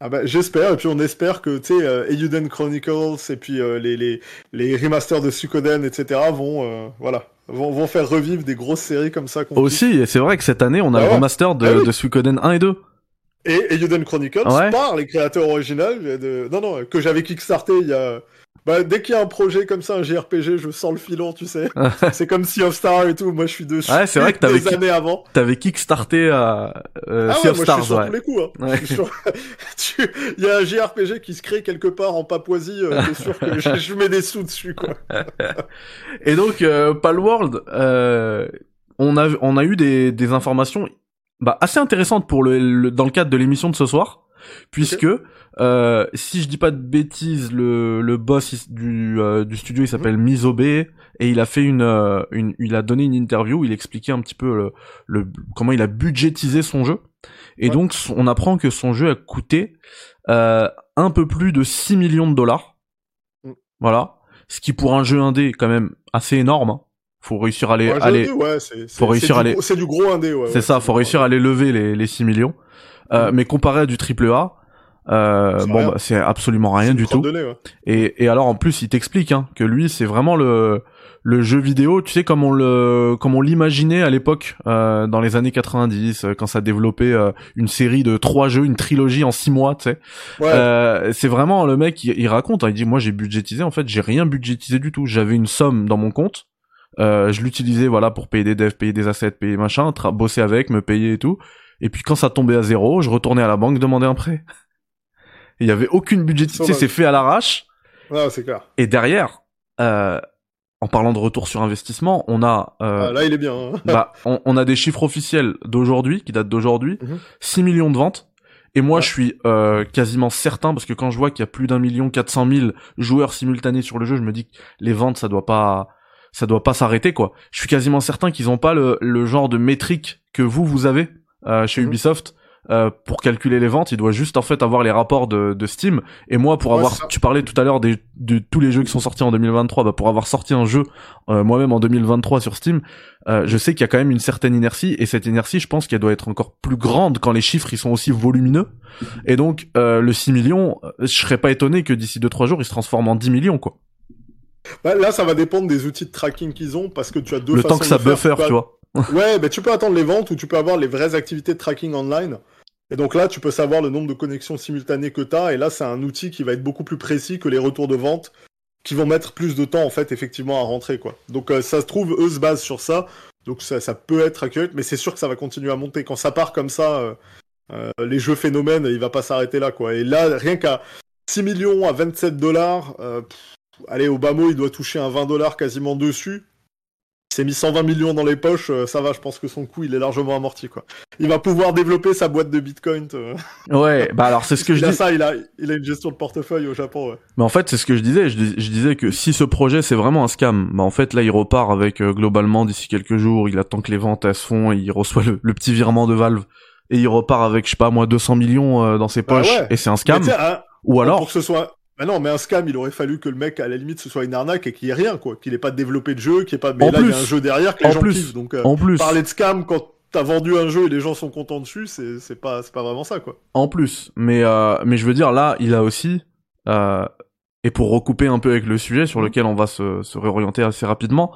S2: Ah bah j'espère, et puis on espère que, tu sais, euh, Chronicles, et puis euh, les, les, les remasters de Suikoden, etc. vont, voilà, vont, vont faire revivre des grosses séries comme ça.
S1: Aussi, et c'est vrai que cette année, on a
S2: Ah
S1: le remaster de,
S2: Ah oui.
S1: de Suikoden 1 et 2.
S2: Et Eiyuden Chronicles
S1: Ouais.
S2: par les créateurs originaux de... Non, non, que j'avais kickstarté il y a... Bah, dès qu'il y a un projet comme ça, un JRPG, je sens le filon, tu sais. c'est comme Sea of Star et tout, moi je suis dessus
S1: Ouais, c'est vrai que t'avais
S2: années avant.
S1: T'avais kickstarté euh, euh,
S2: Ah
S1: Sea
S2: ouais,
S1: of
S2: moi
S1: Stars,
S2: je suis sur
S1: ouais.
S2: tous les coups. Hein.
S1: Ouais.
S2: Sur- tu- Il y a un JRPG qui se crée quelque part en Papouasie, euh, t'es sûr que je, je mets des sous dessus, quoi.
S1: Et donc, euh, Palworld, euh, on a on a eu des, des informations bah, assez intéressantes pour le, le- dans le cadre de l'émission de ce soir, puisque euh, si je dis pas de bêtises, le, le boss du, euh, du studio il s'appelle Misobe et il a fait une, euh, une il a donné une interview, où il expliquait un petit peu le, le comment il a budgétisé son jeu. Et
S2: Ouais.
S1: donc on apprend que son jeu a coûté euh, un peu plus de 6 millions de dollars.
S2: Mm.
S1: Voilà. Ce qui pour un jeu indé est quand même assez énorme. hein. Faut réussir à les,
S2: Ouais,
S1: à les-
S2: j'ai dit, ouais, c'est,
S1: faut réussir à les-
S2: C'est du gros indé, ouais.
S1: c'est ça, faut réussir à les lever les, les 6 millions. Euh,
S2: Mm.
S1: Mais comparé à du triple A, euh,
S2: C'est
S1: bon, bah, c'est absolument rien du tout.
S2: ouais.
S1: Et, et alors en plus, il t'explique hein, que lui, c'est vraiment le le jeu vidéo, tu sais comme on le comme on l'imaginait à l'époque euh, dans les années 90 euh, quand ça développait euh, une série de trois jeux, une trilogie en six mois, tu sais.
S2: Ouais.
S1: Euh, c'est vraiment le mec, il, il raconte, hein, il dit moi j'ai budgétisé, en fait j'ai rien budgétisé du tout. J'avais une somme dans mon compte, euh, je l'utilisais voilà pour payer des devs, payer des assets, payer machin, bosser avec, me payer et tout. Et puis quand ça tombait à zéro, je retournais à la banque demander un prêt. Il y avait aucune budgétisation, c'est fait à l'arrache.
S2: Ouais, c'est clair.
S1: Et derrière, euh, en parlant de retour sur investissement, on a euh,
S2: Ah, là, il est bien. hein.
S1: bah, on, on a des chiffres officiels d'aujourd'hui, qui datent d'aujourd'hui,
S2: Mhm.
S1: 6 millions de ventes. Et moi,
S2: Ouais.
S1: je suis euh, quasiment certain, parce que quand je vois qu'il y a plus d'un million quatre cent mille joueurs simultanés sur le jeu, je me dis que les ventes, ça doit pas, ça doit pas s'arrêter, quoi. Je suis quasiment certain qu'ils ont pas le, le genre de métrique que vous, vous avez, euh, chez
S2: Mhm.
S1: Ubisoft. euh, pour calculer les ventes, il doit juste en fait avoir les rapports de, de Steam. Et moi, pour
S2: Ouais,
S1: avoir, tu parlais tout à l'heure des, de tous les jeux qui sont sortis en 2023, bah pour avoir sorti un jeu euh, moi-même en 2023 sur Steam, euh, je sais qu'il y a quand même une certaine inertie. Et cette inertie, je pense qu'elle doit être encore plus grande quand les chiffres ils sont aussi volumineux. Et donc euh, le 6 millions, euh, je serais pas étonné que d'ici 2-3 jours, il se transforme en 10 millions quoi.
S2: Bah, là, ça va dépendre des outils de tracking qu'ils ont parce que tu as deux
S1: le
S2: façons
S1: temps que ça
S2: de faire.
S1: buffer, tu vois.
S2: Ouais, mais tu peux attendre les ventes ou tu peux avoir les vraies activités de tracking online. Et donc là, tu peux savoir le nombre de connexions simultanées que tu as. Et là, c'est un outil qui va être beaucoup plus précis que les retours de vente qui vont mettre plus de temps, en fait, effectivement, à rentrer, quoi. Donc euh, ça se trouve, eux se basent sur ça. Donc ça, ça peut être accurate, mais c'est sûr que ça va continuer à monter. Quand ça part comme ça, euh, euh, les jeux phénomènes, il va pas s'arrêter là, quoi. Et là, rien qu'à 6 millions à 27 dollars, allez, Obama, il doit toucher un 20 dollars quasiment dessus. Il s'est mis 120 millions dans les poches, euh, ça va, je pense que son coût, il est largement amorti, quoi. Il va pouvoir développer sa boîte de Bitcoin. euh.
S1: Ouais, bah alors c'est ce que je
S2: il
S1: dis.
S2: ça, il a, il a une gestion de portefeuille au Japon, ouais.
S1: Mais en fait, c'est ce que je disais. Je, dis- je disais que si ce projet c'est vraiment un scam, bah en fait là il repart avec euh, globalement d'ici quelques jours, il attend que les ventes elles se font, et il reçoit le, le petit virement de Valve et il repart avec je sais pas moi 200 millions euh, dans ses
S2: Bah
S1: poches
S2: ouais.
S1: et c'est un scam.
S2: hein,
S1: Ou alors
S2: Pour que ce soit. Bah non, mais un scam, il aurait fallu que le mec, à la limite, ce soit une arnaque et qu'il y ait rien, quoi. Qu'il ait pas développé de jeu, qu'il y ait pas. Mais
S1: En
S2: là, il y a un jeu derrière que les
S1: En
S2: gens
S1: plus.
S2: kiffent. Donc, euh,
S1: en plus,
S2: parler de scam quand t'as vendu un jeu et les gens sont contents dessus, c'est c'est pas, c'est pas vraiment ça, quoi.
S1: en plus, mais euh, mais je veux dire là il a aussi euh, et pour recouper un peu avec le sujet sur lequel on va se, se réorienter assez rapidement,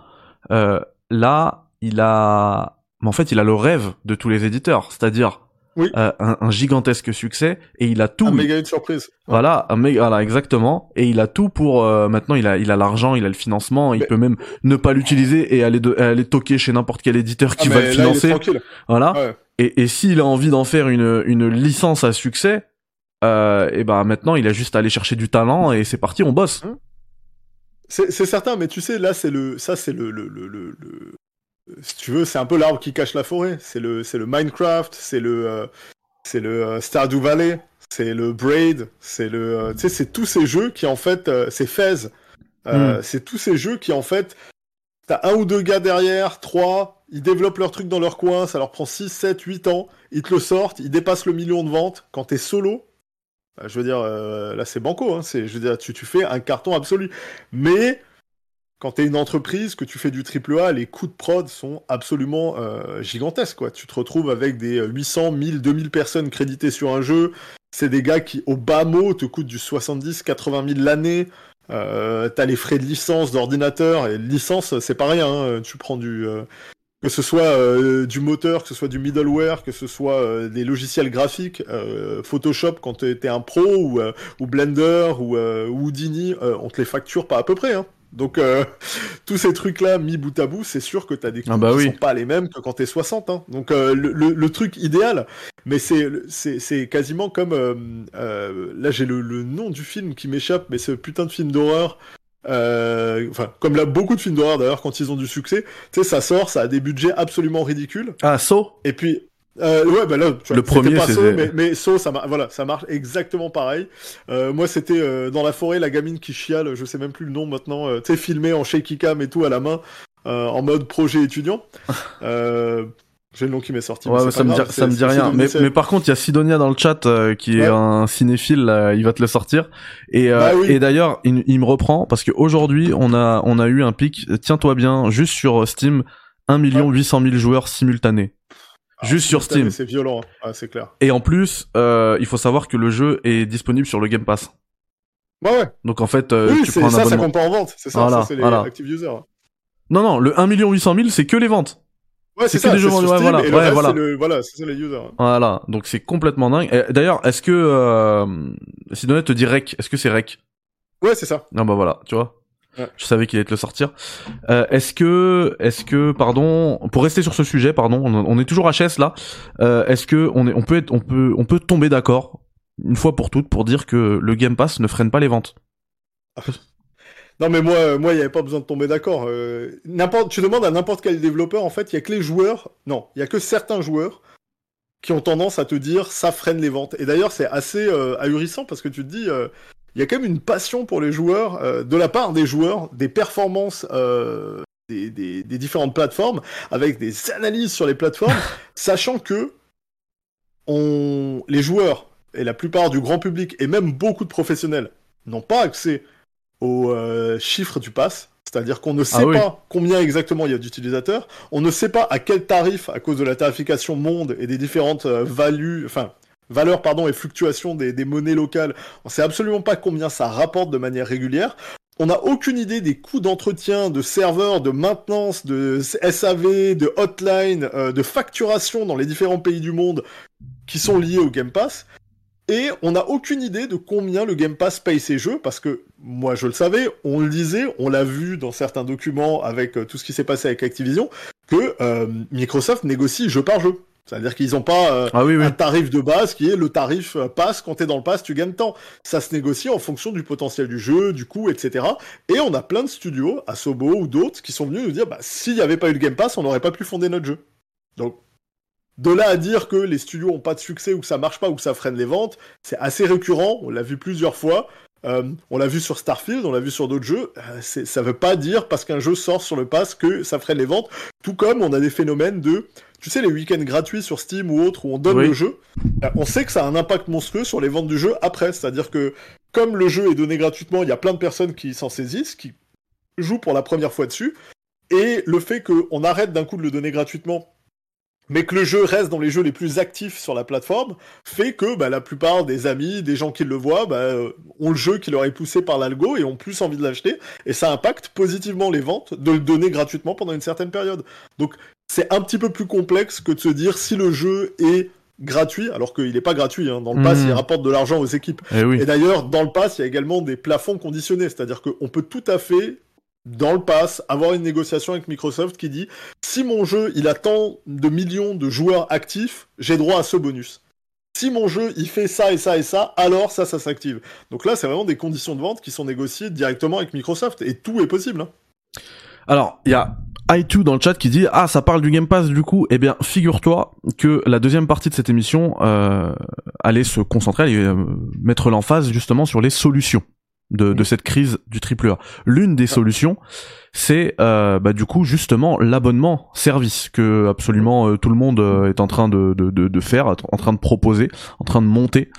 S1: euh, là il a, mais en fait il a le rêve de tous les éditeurs, c'est-à-dire
S2: Oui.
S1: euh, un, un gigantesque succès et il a tout.
S2: Un méga hit surprise.
S1: Voilà, un mec, voilà, exactement. Et il a tout pour euh, maintenant. Il a, il a l'argent, il a le financement. Il peut même ne pas l'utiliser et aller, de, aller toquer chez n'importe quel éditeur qui
S2: Ah,
S1: va le
S2: là, il est
S1: financer. Voilà.
S2: Ouais.
S1: Et, et s'il a envie d'en faire une, une licence à succès, euh, et ben maintenant il a juste à aller chercher du talent et c'est parti, on bosse.
S2: C'est c'est certain, mais tu sais, là, c'est le, ça, c'est le, le, le, le- le- si tu veux, c'est un peu l'arbre qui cache la forêt. C'est le, c'est le Minecraft, c'est le, euh, c'est le euh, Stardew Valley, c'est le Braid, c'est le, euh, tu sais, c'est tous ces jeux qui en fait, euh, c'est Fez, Euh, c'est tous ces jeux qui en fait, t'as un ou deux gars derrière, trois, ils développent leur truc dans leur coin, ça leur prend 6, 7, 8 ans, ils te le sortent, ils dépassent le million de ventes. Quand t'es solo, bah, je veux dire, là c'est banco, hein, c'est, je veux dire, tu, tu fais un carton absolu. Mais quand t'es une entreprise, que tu fais du triple A, les coûts de prod sont absolument euh, gigantesques. Tu te retrouves avec des euh, 800, 1000, 2000 personnes créditées sur un jeu. C'est des gars qui, au bas mot, te coûtent du 70, 80 000 l'année. Euh, T'as les frais de licence d'ordinateur. Et licence, c'est pas rien. hein. Tu prends du... euh, que ce soit du moteur, que ce soit du middleware, que ce soit des logiciels graphiques, Photoshop quand t'es un pro ou, Blender ou, ou Houdini, on te les facture pas à peu près. Hein. Donc euh, tous ces trucs-là mis bout à bout, c'est sûr que t'as des coûts
S1: Ah bah
S2: qui
S1: oui.
S2: sont pas les mêmes que quand t'es 60. Hein. Donc euh, le, le- le truc idéal, mais c'est c'est c'est quasiment comme euh, euh, là j'ai le, le nom du film qui m'échappe, mais ce putain de film d'horreur. euh, Enfin, comme là, beaucoup de films d'horreur d'ailleurs, quand ils ont du succès, tu sais, ça sort, ça a des budgets absolument ridicules.
S1: Ah, So
S2: Et puis, euh, ouais, bah là, tu vois,
S1: Le premier,
S2: pas mais, mais Saw, ça, voilà, ça marche exactement pareil. Euh, moi, c'était euh, dans la forêt, la gamine qui chiale, je sais même plus le nom maintenant, euh, tu sais, filmé en shaky cam et tout à la main, euh, en mode projet étudiant. Euh, J'ai le nom qui m'est sorti.
S1: Ouais, ça me dit,
S2: grave,
S1: ça
S2: c'est-
S1: me dit
S2: c'est-
S1: rien. Mais, mais par contre, il y a Sidonia dans le chat euh, qui est un cinéphile, euh, il va te le sortir. Et, euh,
S2: Bah oui.
S1: et d'ailleurs, il, il me reprend parce qu'aujourd'hui, on a, on a eu un pic, tiens-toi bien, juste sur Steam, 1 800 000 joueurs simultanés.
S2: Ah,
S1: juste sur Steam.
S2: C'est violent, hein. Ah, c'est clair.
S1: Et en plus, euh, il faut savoir que le jeu est disponible sur le Game Pass.
S2: Ouais, ouais.
S1: Donc en fait, euh,
S2: oui,
S1: tu prends un
S2: ça, ça
S1: abonnement.
S2: compte pas en vente. C'est ça,
S1: Voilà,
S2: ça c'est les
S1: voilà.
S2: active users.
S1: Non, non, le 1 800 000, c'est que les ventes.
S2: Ouais,
S1: C'est
S2: ça,
S1: des jeux vendus, ouais, voilà,
S2: et le
S1: ouais,
S2: reste,
S1: voilà.
S2: le, voilà, c'est ça, les users.
S1: Voilà, donc c'est complètement dingue. D'ailleurs, est-ce que euh, Sidonia te dit rec Est-ce que c'est rec?
S2: Ouais, c'est ça.
S1: Non bah voilà, tu vois.
S2: Ouais.
S1: Je savais qu'il allait te le sortir. Euh, est-ce que, est-ce que, pardon, pour rester sur ce sujet, pardon, on, on est toujours HS là. Euh, est-ce que on est, on peut être, on peut, on peut tomber d'accord une fois pour toutes pour dire que le Game Pass ne freine pas les ventes?
S2: Non, mais moi, euh, moi, il n'y avait pas besoin de tomber d'accord. Euh, n'importe, tu demandes à n'importe quel développeur, en fait, il y a que les joueurs. Non, il y a que certains joueurs qui ont tendance à te dire ça freine les ventes. Et d'ailleurs, c'est assez euh, ahurissant parce que tu te dis, euh, il y a quand même une passion pour les joueurs euh, de la part des joueurs, des performances. euh, des, des- des différentes plateformes, avec des analyses sur les plateformes, sachant que on... les joueurs et la plupart du grand public et même beaucoup de professionnels n'ont pas accès aux euh, chiffres du pass. C'est-à-dire qu'on ne sait
S1: Ah oui.
S2: pas combien exactement il y a d'utilisateurs, on ne sait pas à quel tarif, à cause de la tarification monde et des différentes values, enfin, valeurs pardon, et fluctuations des, monnaies locales, on sait absolument pas combien ça rapporte de manière régulière. On n'a aucune idée des coûts d'entretien, de serveurs, de maintenance, de SAV, de hotline, euh, de facturation dans les différents pays du monde qui sont liés au Game Pass. Et on n'a aucune idée de combien le Game Pass paye ses jeux, parce que moi je le savais, on le disait, on l'a vu dans certains documents avec euh, tout ce qui s'est passé avec Activision, que euh, Microsoft négocie jeu par jeu. C'est-à-dire qu'ils n'ont pas euh,
S1: Ah oui, oui.
S2: un tarif de base qui est le tarif euh, pass, quand t'es dans le pass, tu gagnes tant. Ça se négocie en fonction du potentiel du jeu, du coût, etc. Et on a plein de studios, Asobo ou d'autres, qui sont venus nous dire, bah, s'il n'y avait pas eu le Game Pass, on n'aurait pas pu fonder notre jeu. Donc, de là à dire que les studios ont pas de succès ou que ça marche pas ou que ça freine les ventes, c'est assez récurrent. On l'a vu plusieurs fois. Euh, on l'a vu sur Starfield, on l'a vu sur d'autres jeux. Euh, ça veut pas dire parce qu'un jeu sort sur le pass que ça freine les ventes. Tout comme on a des phénomènes de, tu sais, les week-ends gratuits sur Steam ou autres où on donne
S1: Oui.
S2: le jeu. Euh, on sait que ça a un impact monstrueux sur les ventes du jeu après. C'est-à-dire que comme le jeu est donné gratuitement, il y a plein de personnes qui s'en saisissent, qui jouent pour la première fois dessus. Et le fait qu'on arrête d'un coup de le donner gratuitement mais que le jeu reste dans les jeux les plus actifs sur la plateforme, fait que bah, la plupart des amis, des gens qui le voient, bah, euh, ont le jeu qui leur est poussé par l'algo et ont plus envie de l'acheter, et ça impacte positivement les ventes de le donner gratuitement pendant une certaine période. Donc c'est un petit peu plus complexe que de se dire si le jeu est gratuit, alors qu'il n'est pas gratuit, hein. dans le pass il rapporte de l'argent aux équipes.
S1: Eh oui.
S2: Et d'ailleurs, dans le pass, il y a également des plafonds conditionnés, c'est-à-dire qu'on peut tout à fait, dans le pass, avoir une négociation avec Microsoft qui dit si mon jeu il a tant de millions de joueurs actifs, j'ai droit à ce bonus. Si mon jeu il fait ça et ça et ça, alors ça, ça s'active. Donc là, c'est vraiment des conditions de vente qui sont négociées directement avec Microsoft et tout est possible. hein.
S1: Alors, il y a i2 dans le chat qui dit ah ça parle du Game Pass du coup eh bien figure-toi que la deuxième partie de cette émission euh, allait se concentrer allait euh, mettre l'emphase justement sur les solutions de, de cette crise du triple A. L'une des solutions c'est euh, bah, du coup justement l'abonnement service que absolument euh, tout le monde euh, est en train de, de, de, de faire en train de proposer en train de monter.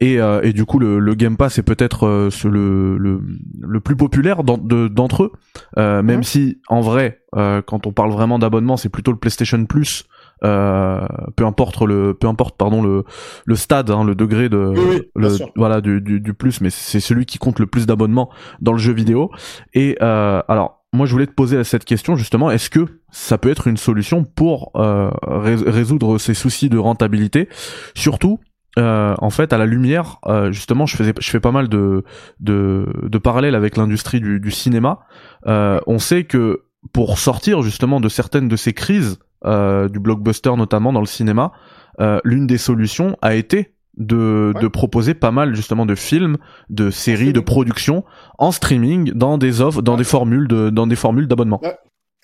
S1: Et, euh, et du coup le, le Game Pass est peut-être euh, le, le, le plus populaire d'en- de- d'entre eux. Euh, même si en vrai euh, quand on parle vraiment d'abonnement c'est plutôt le PlayStation Plus euh, peu importe le peu importe pardon le le stade hein, le degré de
S2: Oui,
S1: le voilà du, du, du plus mais c'est celui qui compte le plus d'abonnements dans le jeu vidéo. Et euh, alors moi je voulais te poser cette question justement est-ce que ça peut être une solution pour euh, rés- résoudre ces soucis de rentabilité? Surtout euh, en fait, à la lumière, euh, justement, je faisais, je fais pas mal de de, de parallèles avec l'industrie du, du cinéma. Euh, on sait que pour sortir justement de certaines de ces crises euh, du blockbuster, notamment dans le cinéma, euh, l'une des solutions a été de,
S2: Ouais.
S1: de proposer pas mal justement de films, de séries, de productions en streaming dans des offres, dans
S2: Ouais.
S1: des formules de, dans des formules d'abonnement.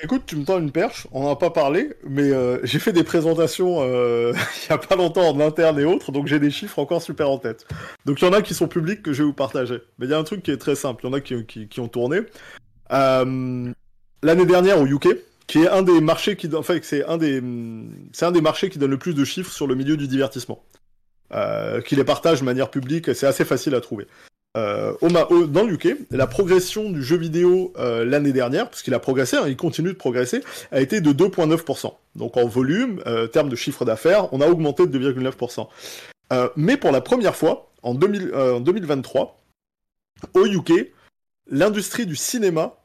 S2: Écoute, tu me tends une perche, on n'en a pas parlé, mais euh, j'ai fait des présentations euh, il y a pas longtemps en interne et autres, donc j'ai des chiffres encore super en tête. Donc il y en a qui sont publics que je vais vous partager. Mais il y a un truc qui est très simple, il y en a qui, qui, qui ont tourné. Euh, L'année dernière au UK, qui est un des marchés qui, c'est un des, marchés qui donne le plus de chiffres sur le milieu du divertissement, euh, qui les partage de manière publique, c'est assez facile à trouver. Euh, au- dans le UK, la progression du jeu vidéo euh, l'année dernière, parce qu'il a progressé, hein, il continue de progresser, a été de 2,9%. Donc en volume, euh, termes de chiffre d'affaires, on a augmenté de 2,9%. Euh, mais pour la première fois, en, 2000 euh, en 2023, au UK, l'industrie du cinéma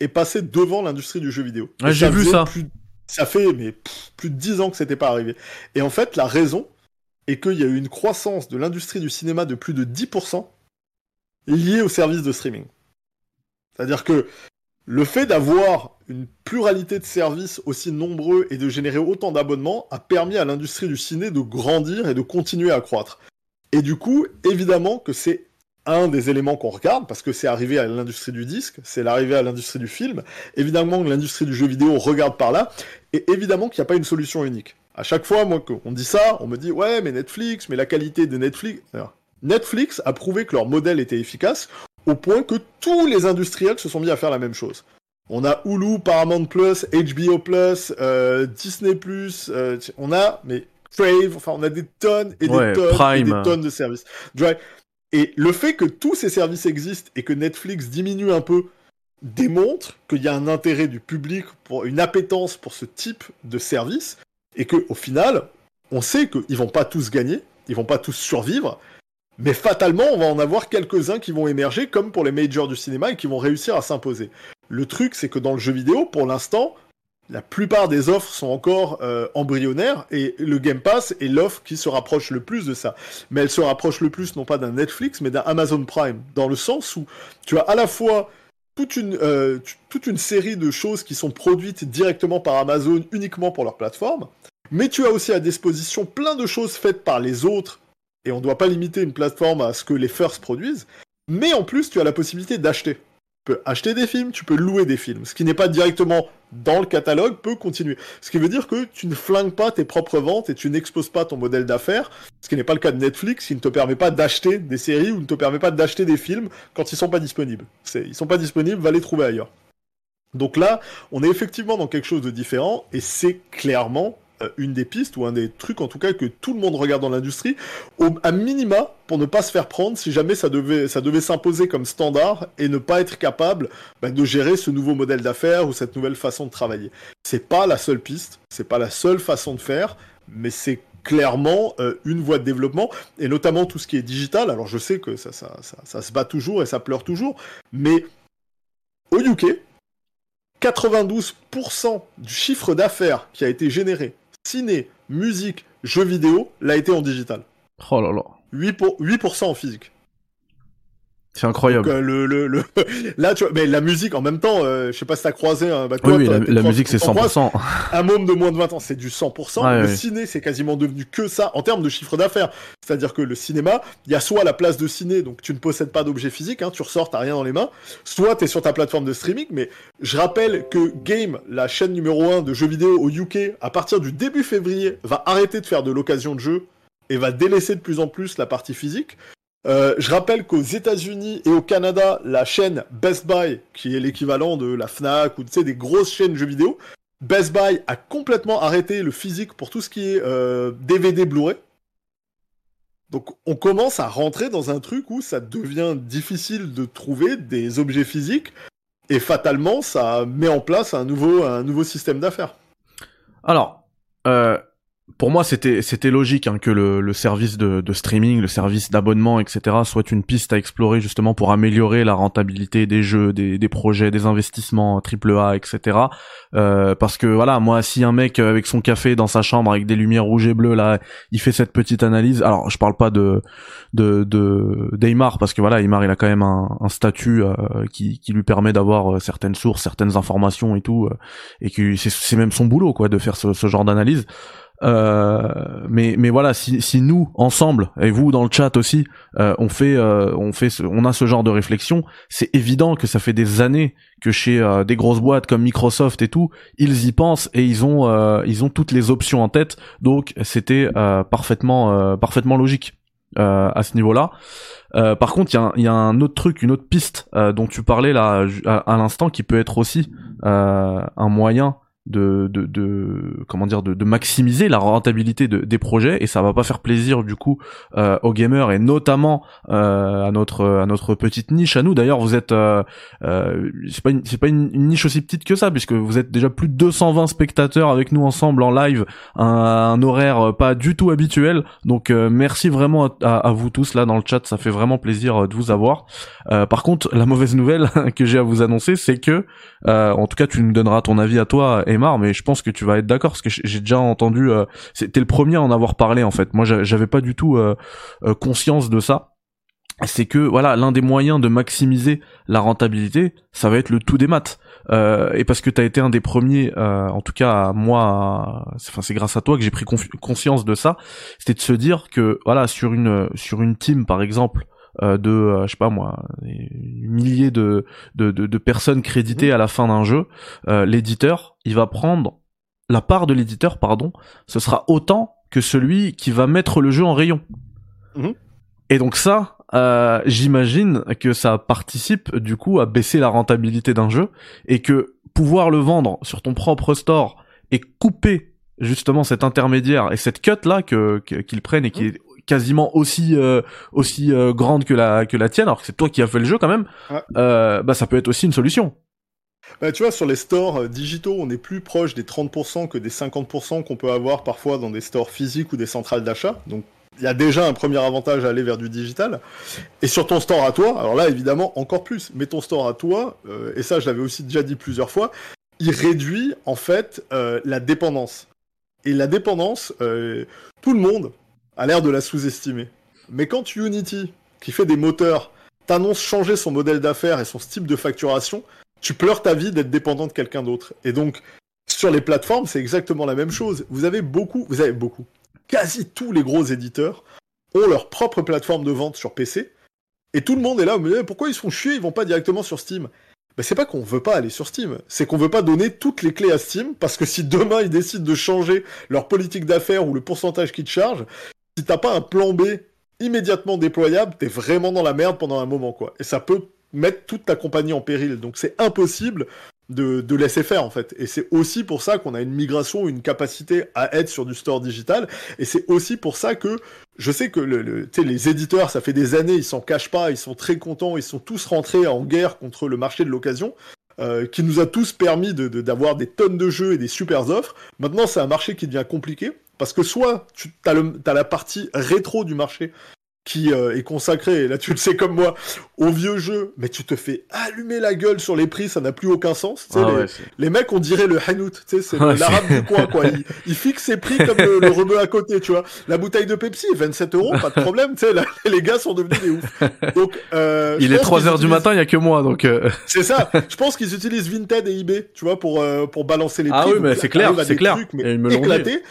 S2: est passée devant l'industrie du jeu vidéo.
S1: J'ai vu ça.
S2: plus- ça fait mais, pff, plus de 10 ans que c'était pas arrivé. Et en fait, la raison est qu'il y a eu une croissance de l'industrie du cinéma de plus de 10% liée au service de streaming. C'est-à-dire que le fait d'avoir une pluralité de services aussi nombreux et de générer autant d'abonnements a permis à l'industrie du ciné de grandir et de continuer à croître. Et du coup, évidemment que c'est un des éléments qu'on regarde, parce que c'est arrivé à l'industrie du disque, c'est l'arrivée à l'industrie du film, évidemment que l'industrie du jeu vidéo regarde par là, et évidemment qu'il n'y a pas une solution unique. À chaque fois, moi, qu'on dit ça, on me dit, ouais, mais Netflix, mais la qualité de Netflix... Alors, Netflix a prouvé que leur modèle était efficace, au point que tous les industriels se sont mis à faire la même chose. On a Hulu, Paramount Plus, HBO Plus, euh, Disney Plus, euh, on a mais Crave, enfin on a des tonnes et des tonnes et des tonnes de services. Drive. Et le fait que tous ces services existent et que Netflix diminue un peu démontre qu'il y a un intérêt du public pour une appétence pour ce type de service et que au final, on sait qu'ils vont pas tous gagner, ils vont pas tous survivre, mais fatalement, on va en avoir quelques-uns qui vont émerger comme pour les majors du cinéma et qui vont réussir à s'imposer. Le truc, c'est que dans le jeu vidéo, pour l'instant, la plupart des offres sont encore euh, embryonnaires et le Game Pass est l'offre qui se rapproche le plus de ça. Mais elle se rapproche le plus non pas d'un Netflix mais d'un Amazon Prime, dans le sens où tu as à la fois toute une, euh, toute une série de choses qui sont produites directement par Amazon uniquement pour leur plateforme, mais tu as aussi à disposition plein de choses faites par les autres, et on ne doit pas limiter une plateforme à ce que les firsts produisent, mais en plus tu as la possibilité d'acheter peux acheter des films, tu peux louer des films. Ce qui n'est pas directement dans le catalogue peut continuer. Ce qui veut dire que tu ne flingues pas tes propres ventes et tu n'exposes pas ton modèle d'affaires, ce qui n'est pas le cas de Netflix, qui ne te permet pas d'acheter des séries ou ne te permet pas d'acheter des films quand ils sont pas disponibles. Ils sont pas disponibles, va les trouver ailleurs. Donc là, on est effectivement dans quelque chose de différent et c'est clairement une des pistes ou un des trucs en tout cas que tout le monde regarde dans l'industrie, à minima pour ne pas se faire prendre si jamais ça devait ça devait s'imposer comme standard et ne pas être capable bah, de gérer ce nouveau modèle d'affaires ou cette nouvelle façon de travailler. C'est pas la seule piste, c'est pas la seule façon de faire, mais c'est clairement euh, une voie de développement, et notamment tout ce qui est digital. Alors je sais que ça, ça, ça, ça se bat toujours et ça pleure toujours, mais au UK, 92% du chiffre d'affaires qui a été généré ciné, musique, jeux vidéo l'a été en digital.
S1: Oh là là.
S2: 8%, pour... 8 en physique.
S1: C'est incroyable.
S2: Euh, le, le, le... Là, tu vois, mais la musique, en même temps, euh, je sais pas si t'as croisé un.
S1: Bah, oui, la, musique, c'est 100%.
S2: un môme de moins de 20 ans, c'est du 100%. le ciné, c'est quasiment devenu que ça en termes de chiffre d'affaires. C'est-à-dire que le cinéma, il y a soit la place de ciné, donc tu ne possèdes pas d'objet physique, hein, tu ressors, t'as rien dans les mains, soit t'es sur ta plateforme de streaming. Mais je rappelle que Game, la chaîne numéro 1 de jeux vidéo au UK, à partir du début février, va arrêter de faire de l'occasion de jeu et va délaisser de plus en plus la partie physique. Euh, je rappelle qu'aux États-Unis et au Canada, la chaîne Best Buy, qui est l'équivalent de la Fnac ou des grosses chaînes jeux vidéo, Best Buy a complètement arrêté le physique pour tout ce qui est DVD euh, Blu-ray. Donc on commence à rentrer dans un truc où ça devient difficile de trouver des objets physiques et fatalement ça met en place un nouveau, un nouveau système d'affaires.
S1: Alors, euh, pour moi, c'était c'était logique hein, que le, le service de, de, streaming, le service d'abonnement, etc., soit une piste à explorer justement pour améliorer la rentabilité des jeux, des, des projets, des investissements AAA, etc. Euh, parce que voilà, moi, si un mec avec son café dans sa chambre avec des lumières rouges et bleues là, il fait cette petite analyse. Alors, je parle pas de de de d'Aymar parce que voilà, Aymar il a quand même un, un statut euh, qui qui lui permet d'avoir euh, certaines sources, certaines informations et tout, euh, et que c'est même son boulot quoi de faire ce, ce genre d'analyse. Euh, mais mais voilà, si, si nous ensemble et vous dans le chat aussi, euh, on fait euh, on fait on a ce genre de réflexion, c'est évident que ça fait des années que chez des grosses boîtes comme Microsoft et tout, ils y pensent et ils ont ils ont toutes les options en tête. Donc c'était parfaitement parfaitement logique. à ce niveau-là. par contre, il y a, y a, un autre truc, une autre piste dont tu parlais là à, à l'instant, qui peut être aussi un moyen de, de, de, comment dire de, de, maximiser la rentabilité de, des projets et ça va pas faire plaisir du coup euh, aux gamers et notamment euh, à notre à notre petite niche. À nous d'ailleurs vous êtes euh, euh c'est pas c'est pas une, niche aussi petite que ça puisque vous êtes déjà plus de 220 spectateurs avec nous ensemble en live un, un horaire pas du tout habituel. Donc euh, merci vraiment à, à, vous tous là dans le chat. Ça fait vraiment plaisir de vous avoir. Par contre la mauvaise nouvelle que j'ai à vous annoncer c'est que en tout cas tu nous donneras ton avis à toi et mais je pense que tu vas être d'accord parce que j'ai déjà entendu. Euh, C'était le premier à en avoir parlé en fait. Moi, j'avais pas du tout euh, euh, conscience de ça. C'est que voilà, l'un des moyens de maximiser la rentabilité, ça va être le tout des maths. Euh, et parce que tu as été un des premiers, en tout cas moi, enfin c'est grâce à toi que j'ai pris conscience de ça. C'était de se dire que voilà sur une sur une team par exemple de euh, je sais pas moi milliers de, de, de, personnes créditées à la fin d'un jeu euh, l'éditeur il va prendre la part de l'éditeur pardon ce sera autant que celui qui va mettre le jeu en rayon mhm. et donc ça euh, j'imagine que ça participe du coup à baisser la rentabilité d'un jeu et que pouvoir le vendre sur ton propre store et couper justement cet intermédiaire et cette cut là que qu'ils prennent et qui
S2: Mmh.
S1: est quasiment aussi euh, aussi euh, grande que la que la tienne alors que c'est toi qui as fait le jeu quand même
S2: Ouais.
S1: euh, bah ça peut être aussi une solution
S2: Bah, tu vois, sur les stores euh, digitaux, on est plus proche des 30% que des 50% qu'on peut avoir parfois dans des stores physiques ou des centrales d'achat. Donc, il y a déjà un premier avantage à aller vers du digital. Et sur ton store à toi, alors là, évidemment, encore plus. Mais ton store à toi, euh, et ça, je l'avais aussi déjà dit plusieurs fois, il réduit en fait euh, la dépendance. Et la dépendance, euh, tout le monde a l'air de la sous-estimer. Mais quand Unity, qui fait des moteurs, t'annonce changer son modèle d'affaires et son type de facturation, tu pleures ta vie d'être dépendant de quelqu'un d'autre. Et donc, sur les plateformes, c'est exactement la même chose. Vous avez beaucoup, vous avez beaucoup, quasi tous les gros éditeurs ont leur propre plateforme de vente sur PC. Et tout le monde est là, mais pourquoi ils se font chier, ils vont pas directement sur Steam ben, c'est pas qu'on veut pas aller sur Steam, c'est qu'on veut pas donner toutes les clés à Steam, parce que si demain ils décident de changer leur politique d'affaires ou le pourcentage qu'ils chargent, si t'as pas un plan B immédiatement déployable, t'es vraiment dans la merde pendant un moment, quoi. Et ça peut mettre toute ta compagnie en péril. Donc c'est impossible de, laisser faire, en fait. Et c'est aussi pour ça qu'on a une migration, une capacité à être sur du store digital. Et c'est aussi pour ça que je sais que le, le, les éditeurs, ça fait des années, ils s'en cachent pas, ils sont très contents, ils sont tous rentrés en guerre contre le marché de l'occasion. Euh, qui nous a tous permis d'avoir des tonnes de jeux et des super offres. Maintenant, c'est un marché qui devient compliqué parce que soit tu as, le, as la partie rétro du marché qui euh, est consacrée, et là tu le sais comme moi, aux vieux jeux, mais tu te fais allumer la gueule sur les prix, ça n'a plus aucun sens. Ah les, ouais, les, mecs, on dirait le Hanout, c'est ouais, l'arabe du coin, quoi. Il, il, fixe ses prix comme le, le rebeu à côté, tu vois. La bouteille de Pepsi, 27 euros, pas de problème, tu sais, les gars sont devenus des ouf.
S1: Donc, euh, il est 3 heures du matin, il y a que moi, donc. Euh...
S2: C'est ça. Je pense qu'ils utilisent Vinted et eBay, tu vois, pour euh, pour balancer les prix.
S1: Ah oui, mais c'est clair, c'est clair.
S2: Trucs, mais éclatés.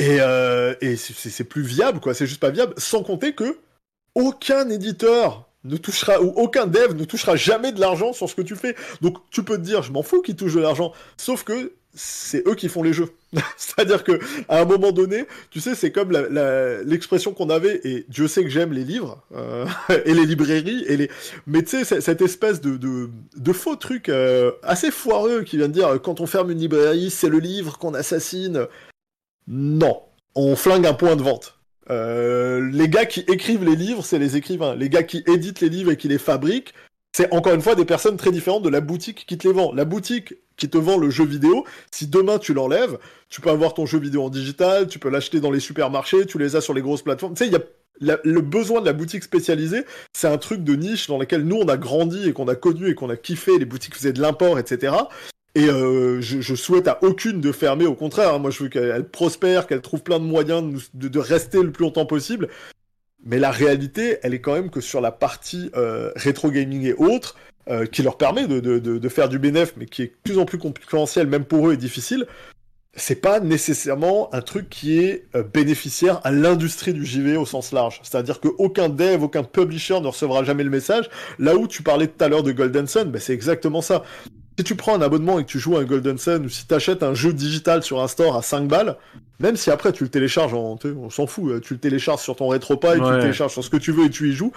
S2: Et, euh, c'est plus viable, quoi. C'est juste pas viable. Sans compter que aucun éditeur ne touchera ou aucun dev ne touchera jamais de l'argent sur ce que tu fais. Donc tu peux te dire, je m'en fous qu'ils touchent de l'argent. Sauf que c'est eux qui font les jeux. C'est-à-dire que à un moment donné, tu sais, c'est comme l'expression qu'on avait. Et Dieu sait que j'aime les livres euh, et les librairies et les. Mais tu sais, cette espèce de faux truc euh, assez foireux qui vient de dire quand on ferme une librairie, c'est le livre qu'on assassine. Non, on flingue un point de vente. Euh, les gars qui écrivent les livres, c'est les écrivains. Les gars qui éditent les livres et qui les fabriquent, c'est encore une fois des personnes très différentes de la boutique qui te les vend. La boutique qui te vend le jeu vidéo, si demain tu l'enlèves, tu peux avoir ton jeu vidéo en digital, tu peux l'acheter dans les supermarchés, tu les as sur les grosses plateformes. Tu sais, il y a le besoin de la boutique spécialisée, c'est un truc de niche dans lequel nous on a grandi et qu'on a connu et qu'on a kiffé. Les boutiques faisaient de l'import, etc. Et euh, je, je, souhaite à aucune de fermer, au contraire, hein, moi je veux qu'elle prospère, qu'elle trouve plein de moyens de, de, rester le plus longtemps possible. Mais la réalité, elle est quand même que sur la partie euh, rétro gaming et autres, euh, qui leur permet de, de, de, faire du bénéf, mais qui est de plus en plus concurrentiel, même pour eux, et difficile, c'est pas nécessairement un truc qui est euh, bénéficiaire à l'industrie du JV au sens large. C'est-à-dire qu'aucun dev, aucun publisher ne recevra jamais le message. Là où tu parlais tout à l'heure de Golden Sun, ben c'est exactement ça. Si tu prends un abonnement et que tu joues à un Golden Sun, ou si tu achètes un jeu digital sur un store à 5 balles, même si après tu le télécharges, en, on s'en fout, tu le télécharges sur ton RetroPie, ouais. tu le télécharges sur ce que tu veux et tu y joues,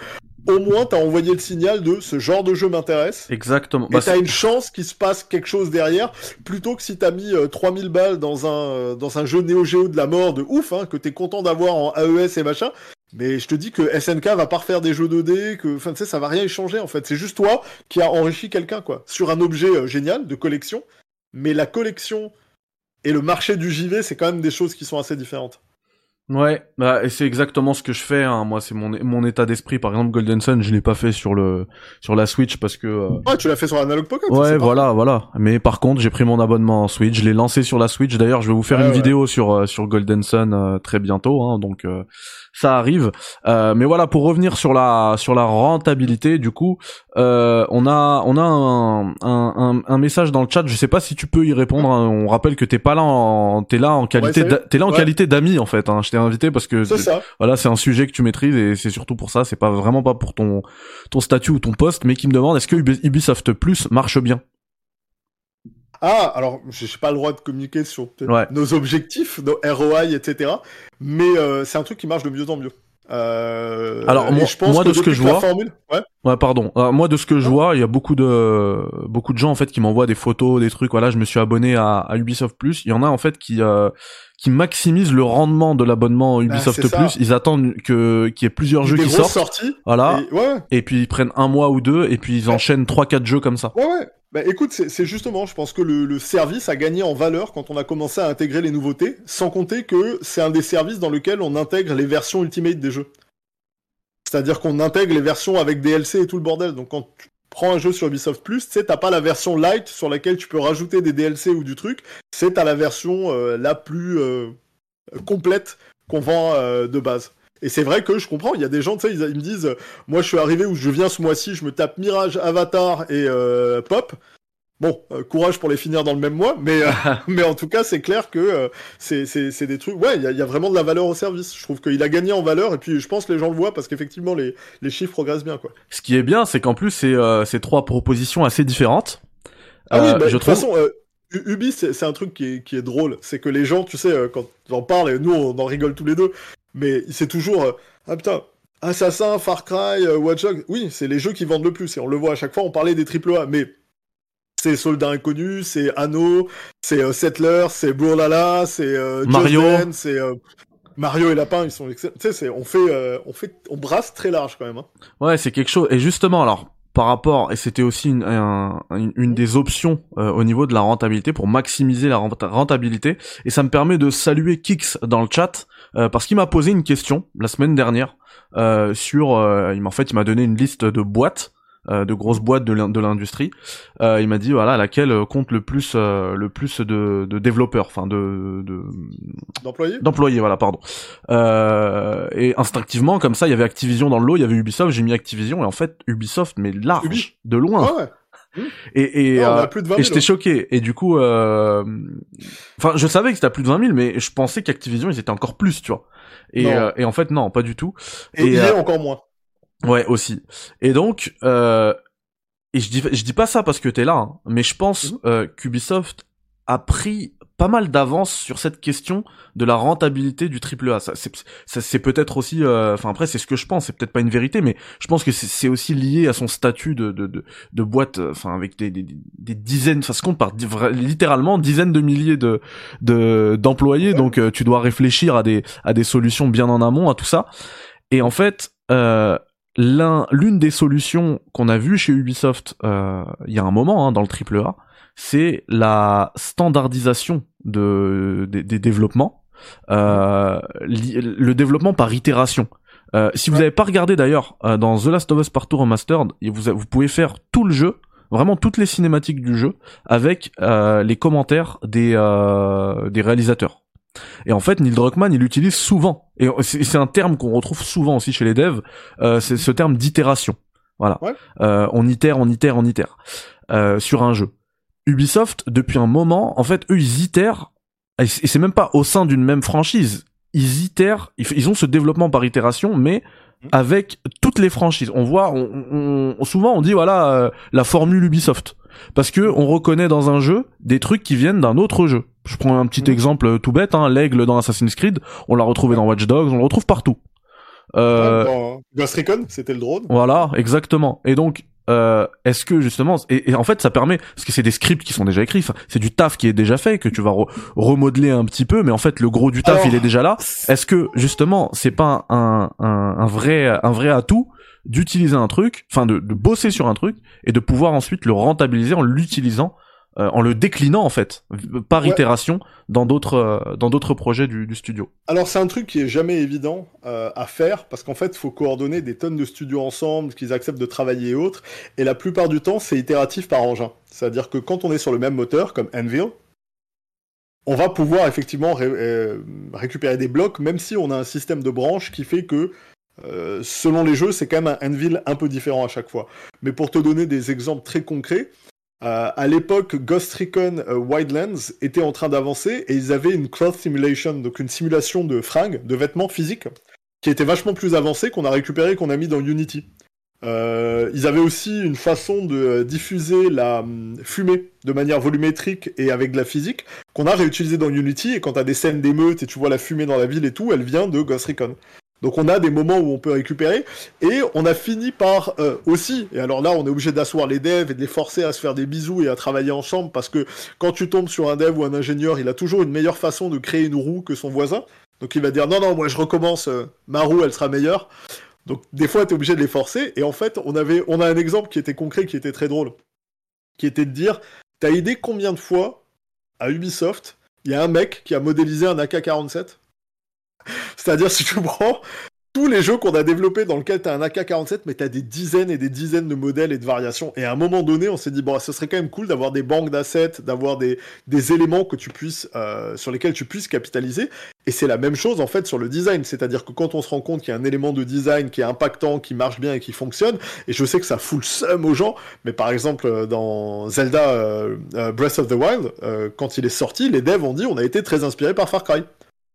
S2: au moins t'as envoyé le signal de ce genre de jeu m'intéresse.
S1: Exactement.
S2: Et bah, t'as une chance qu'il se passe quelque chose derrière, plutôt que si t'as mis euh, 3000 balles dans un, euh, dans un jeu Neo Geo de la mort de ouf, hein, que t'es content d'avoir en AES et machin. Mais je te dis que SNK va pas refaire des jeux 2D, que, enfin, tu sais, ça va rien y changer, en fait. C'est juste toi qui a enrichi quelqu'un, quoi. Sur un objet euh, génial de collection. Mais la collection et le marché du JV, c'est quand même des choses qui sont assez différentes.
S1: Ouais, bah et c'est exactement ce que je fais. Hein. Moi, c'est mon mon état d'esprit. Par exemple, Golden Sun, je l'ai pas fait sur le sur la Switch parce que. Euh...
S2: Ouais, tu l'as fait sur Analog Pocket.
S1: Ouais, voilà, voilà. Mais par contre, j'ai pris mon abonnement en Switch. Je l'ai lancé sur la Switch. D'ailleurs, je vais vous faire
S2: ouais,
S1: une
S2: ouais.
S1: vidéo sur euh, sur Golden Sun euh, très bientôt. Hein, donc euh, ça arrive. Euh, mais voilà, pour revenir sur la sur la rentabilité, du coup, euh, on a on a un, un, un, un message dans le chat. Je sais pas si tu peux y répondre. hein. On rappelle que t'es pas là en t'es là en qualité
S2: Ouais,
S1: t'es là en
S2: ouais.
S1: qualité d'ami en fait. Hein. Je t'ai invité parce que
S2: C'est ça.
S1: voilà, c'est un sujet que tu maîtrises et c'est surtout pour ça. C'est pas vraiment pas pour ton ton statut ou ton poste, mais qui me demande est-ce que Ubi- Ubisoft Plus marche bien?
S2: Ah, alors, j'ai j'ai pas le droit de communiquer sur peut-être
S1: Ouais.
S2: nos objectifs, nos ROI, etc. Mais euh, c'est un truc qui marche de mieux en mieux. Euh,
S1: Alors moi,
S2: je pense
S1: moi
S2: que
S1: de ce que je vois,
S2: formule, ouais.
S1: ouais pardon. Alors, moi de ce que je vois, il y a beaucoup de beaucoup de gens en fait qui m'envoient des photos, des trucs. Voilà, je me suis abonné à, à Ubisoft Plus. Il y en a en fait qui euh, qui maximisent le rendement de l'abonnement Ubisoft
S2: c'est ça.
S1: Plus. Ils attendent que qu'il y ait plusieurs jeux
S2: des
S1: qui sortent.
S2: sorties.
S1: Voilà.
S2: Et, ouais, ouais.
S1: Et puis ils prennent un mois ou deux et puis ils enchaînent trois quatre jeux comme ça.
S2: Ouais, ouais. Bah écoute, c'est justement, je pense que le, le service a gagné en valeur quand on a commencé à intégrer les nouveautés, sans compter que c'est un des services dans lequel on intègre les versions Ultimate des jeux. C'est-à-dire qu'on intègre les versions avec DLC et tout le bordel. Donc quand tu prends un jeu sur Ubisoft Plus, tu sais, t'as pas la version light sur laquelle tu peux rajouter des DLC ou du truc, c'est à la version euh, la plus euh, complète qu'on vend euh, de base. Et c'est vrai que je comprends, il y a des gens, tu sais, ils, ils me disent, moi je suis arrivé où je viens ce mois-ci, je me tape Mirage, Avatar et euh, Pop. Bon, euh, courage pour les finir dans le même mois, mais, euh, mais en tout cas, c'est clair que euh, c'est des trucs. Ouais, il y, a- il y a vraiment de la valeur au service. Je trouve qu'il a gagné en valeur, et puis je pense que les gens le voient parce qu'effectivement, les, les chiffres progressent bien, quoi.
S1: Ce qui est bien, c'est qu'en plus c'est trois propositions assez différentes.
S2: Ah oui, bah, de
S1: je
S2: toute
S1: trouve.
S2: façon, Ubi, c'est un truc qui est, qui est drôle. C'est que les gens, tu sais, quand j'en parle, et nous, on en rigole tous les deux, mais c'est toujours euh, Ah putain, Assassin, Far Cry, euh, Watch Dogs. Oui, c'est les jeux qui vendent le plus, et on le voit à chaque fois, on parlait des AAA, mais c'est Soldat Inconnu, c'est Anno, c'est euh, Settler, c'est Brawlhalla, c'est euh,
S1: Mario.
S2: C'est. Mario et Lapin, ils sont excellents. Tu sais, on fait, on fait, on brasse très large quand même. Hein.
S1: Ouais, c'est quelque chose. Et justement, alors, par rapport, et c'était aussi une, un- une, une des options euh, au niveau de la rentabilité pour maximiser la renta- rentabilité. Et ça me permet de saluer Kix dans le chat euh, parce qu'il m'a posé une question la semaine dernière euh, sur. euh, il m'a en fait, il m'a donné une liste de boîtes. euh, de grosses boîtes de l'in- de l'industrie, Euh, il m'a dit voilà laquelle compte le plus euh, le plus de, de développeurs, enfin de, de
S2: D'employés?
S1: D'employés, voilà, pardon. Euh, et instinctivement, comme ça, il y avait Activision dans le lot, il y avait Ubisoft, j'ai mis Activision, et en fait, Ubisoft, mais large,
S2: Ubi.
S1: de loin.
S2: Ouais.
S1: Et, et,
S2: Non, on
S1: euh,
S2: a plus de 20
S1: et
S2: 000.
S1: j'étais choqué. Et du coup, euh... enfin, je savais que c'était à plus de 20 000, mais je pensais qu'Activision, ils étaient encore plus, tu vois. Et, euh, et en fait, non, pas du tout.
S2: Et,
S1: Et,
S2: il
S1: euh,
S2: est encore moins.
S1: Ouais, aussi. Et donc, euh, et je dis, je dis pas ça parce que t'es là, hein, mais je pense euh, qu'Ubisoft a pris pas mal d'avance sur cette question de la rentabilité du triple A. Ça, c'est, peut-être aussi, euh, enfin après c'est ce que je pense, c'est peut-être pas une vérité, mais je pense que c'est, aussi lié à son statut de de de, de boîte, euh, enfin avec des, des des dizaines, ça se compte par littéralement dizaines de milliers de de d'employés, donc euh, tu dois réfléchir à des à des solutions bien en amont à tout ça. Et en fait, euh, l'un, l'une des solutions qu'on a vues chez Ubisoft euh, il y a un moment hein, dans le triple A, c'est la standardisation de, des, des développements, euh, li- le développement par itération. Euh, si vous n'avez pas regardé d'ailleurs euh, dans The Last of Us Part 2 Remastered, vous, vous pouvez faire tout le jeu, vraiment toutes les cinématiques du jeu, avec euh, les commentaires des, euh, des réalisateurs. Et en fait, Neil Druckmann, il l'utilise souvent. Et c'est un terme qu'on retrouve souvent aussi chez les devs, euh, c'est ce terme d'itération. Voilà.
S2: Ouais.
S1: Euh, on itère, on itère, on itère euh, sur un jeu. Ubisoft, depuis un moment, en fait, eux, ils itèrent, et c'est même pas au sein d'une même franchise. Ils itèrent, ils, ont ce développement par itération, mais
S2: Mhm.
S1: avec toutes les franchises. On voit, on, on- souvent on dit voilà euh, la formule Ubisoft, parce que on reconnaît dans un jeu des trucs qui viennent d'un autre jeu. Je prends un petit
S2: Mhm.
S1: exemple euh, tout bête, hein, l'aigle dans Assassin's Creed, on l'a retrouvé dans Watch Dogs, on le retrouve partout. Euh,
S2: Ouais, dans Ghost Recon, c'était le drone.
S1: voilà, exactement. Et donc, euh, est-ce que justement, et, et en fait, ça permet, parce que c'est des scripts qui sont déjà écrits, c'est du taf qui est déjà fait, que tu vas re- remodeler un petit peu, mais en fait, le gros du taf,
S2: Alors,
S1: il est déjà là. Est-ce que justement, c'est pas un, un, un vrai, un vrai atout d'utiliser un truc, enfin, de, de bosser sur un truc et de pouvoir ensuite le rentabiliser en l'utilisant, euh, en le déclinant en fait, par
S2: Ouais.
S1: itération dans d'autres, euh, dans d'autres projets du, du studio.
S2: Alors c'est un truc qui est jamais évident euh, à faire parce qu'en fait il faut coordonner des tonnes de studios ensemble, qu'ils acceptent de travailler et autres. Et la plupart du temps c'est itératif par engin. C'est-à-dire que quand on est sur le même moteur comme Anvil, on va pouvoir effectivement ré- récupérer des blocs même si on a un système de branches qui fait que selon les jeux c'est quand même un Anvil un peu différent à chaque fois. Mais pour te donner des exemples très concrets, euh, à l'époque, Ghost Recon euh, Wildlands était en train d'avancer et ils avaient une cloth simulation, donc une simulation de fringues, de vêtements physiques, qui était vachement plus avancée qu'on a récupéré qu'on a mis dans Unity. Euh, ils avaient aussi une façon de euh, diffuser la hum, fumée de manière volumétrique et avec de la physique qu'on a réutilisé dans Unity et quand t'as des scènes d'émeute et tu vois la fumée dans la ville et tout, elle vient de Ghost Recon. Donc on a des moments où on peut récupérer et on a fini par euh, aussi, et alors là on est obligé d'asseoir les devs et de les forcer à se faire des bisous et à travailler ensemble parce que quand tu tombes sur un dev ou un ingénieur, il a toujours une meilleure façon de créer une roue que son voisin. Donc il va dire non non moi je recommence, euh, ma roue elle sera meilleure. Donc des fois tu es obligé de les forcer et en fait on avait on a un exemple qui était concret qui était très drôle, qui était de dire t'as idée combien de fois à Ubisoft il y a un mec qui a modélisé un AK-47 c'est-à-dire, si tu prends tous les jeux qu'on a développés dans lesquels tu as un AK-47, mais tu as des dizaines et des dizaines de modèles et de variations. Et à un moment donné, on s'est dit, bon, ce serait quand même cool d'avoir des banques d'assets, d'avoir des, éléments que tu puisses, euh, sur lesquels tu puisses capitaliser. Et c'est la même chose, en fait, sur le design. C'est-à-dire que quand on se rend compte qu'il y a un élément de design qui est impactant, qui marche bien et qui fonctionne, et je sais que ça fout le seum aux gens, mais par exemple, euh, dans Zelda euh, Breath of the Wild, quand il est sorti, les devs ont dit, on a été très inspiré par Far Cry.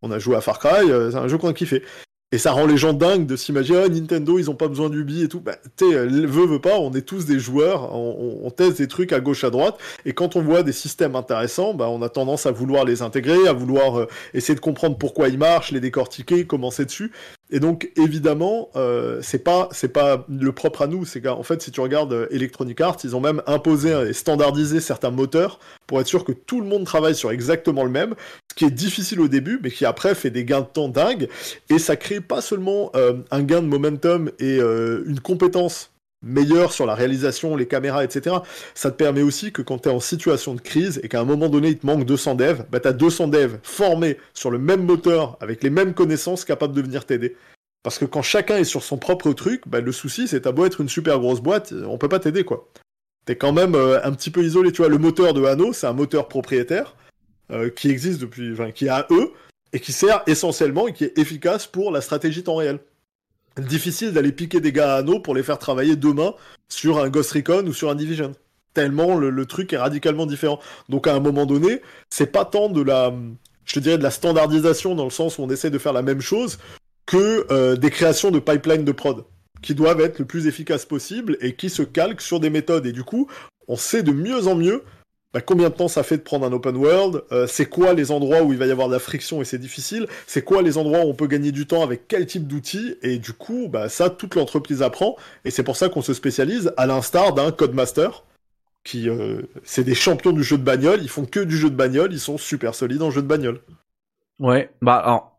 S2: On a joué à Far Cry, euh, c'est un jeu qu'on a kiffé. Et ça rend les gens dingues de s'imaginer, oh, Nintendo, ils ont pas besoin d'Ubi et tout. Bah, tu sais, veut, pas, on est tous des joueurs, on, on, teste des trucs à gauche, à droite, et quand on voit des systèmes intéressants, bah, on a tendance à vouloir les intégrer, à vouloir euh, essayer de comprendre pourquoi ils marchent, les décortiquer, commencer dessus. Et donc, évidemment, euh, c'est pas, pas le propre à nous. C'est qu'en fait, si tu regardes euh, Electronic Arts, ils ont même imposé et standardisé certains moteurs pour être sûr que tout le monde travaille sur exactement le même. Ce qui est difficile au début, mais qui après fait des gains de temps dingues. Et ça crée pas seulement euh, un gain de momentum et euh, une compétence meilleure sur la réalisation, les caméras, etc. Ça te permet aussi que quand tu es en situation de crise et qu'à un moment donné il te manque 200 devs, bah tu as 200 devs formés sur le même moteur, avec les mêmes connaissances, capables de venir t'aider. Parce que quand chacun est sur son propre truc, bah, le souci c'est t'as beau être une super grosse boîte, on peut pas t'aider quoi. T'es quand même euh, un petit peu isolé, tu vois. Le moteur de Hano, c'est un moteur propriétaire euh, qui existe depuis, enfin, qui est à eux et qui sert essentiellement et qui est efficace pour la stratégie temps réel difficile d'aller piquer des gars à anneaux pour les faire travailler demain sur un Ghost Recon ou sur un Division. Tellement le, truc est radicalement différent. Donc à un moment donné, c'est pas tant de la, je dirais de la standardisation dans le sens où on essaie de faire la même chose que euh, des créations de pipelines de prod qui doivent être le plus efficaces possible et qui se calquent sur des méthodes. Et du coup, on sait de mieux en mieux bah, combien de temps ça fait de prendre un open world? Euh, C'est quoi les endroits où il va y avoir de la friction et c'est difficile? C'est quoi les endroits où on peut gagner du temps avec quel type d'outils? Et du coup, bah, ça, toute l'entreprise apprend. Et c'est pour ça qu'on se spécialise, à l'instar d'un Codemaster, qui euh, c'est des champions du jeu de bagnole. Ils font que du jeu de bagnole. Ils sont super solides en jeu de bagnole.
S1: Ouais, bah alors,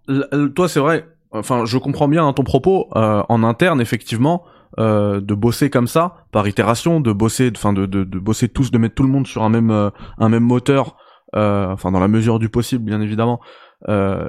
S1: toi, c'est vrai. Enfin, je comprends bien hein, ton propos. Euh, en interne, effectivement, euh, de bosser comme ça par itération, de bosser, enfin de, de, de, bosser tous, de mettre tout le monde sur un même euh, un même moteur, euh, enfin dans la mesure du possible bien évidemment,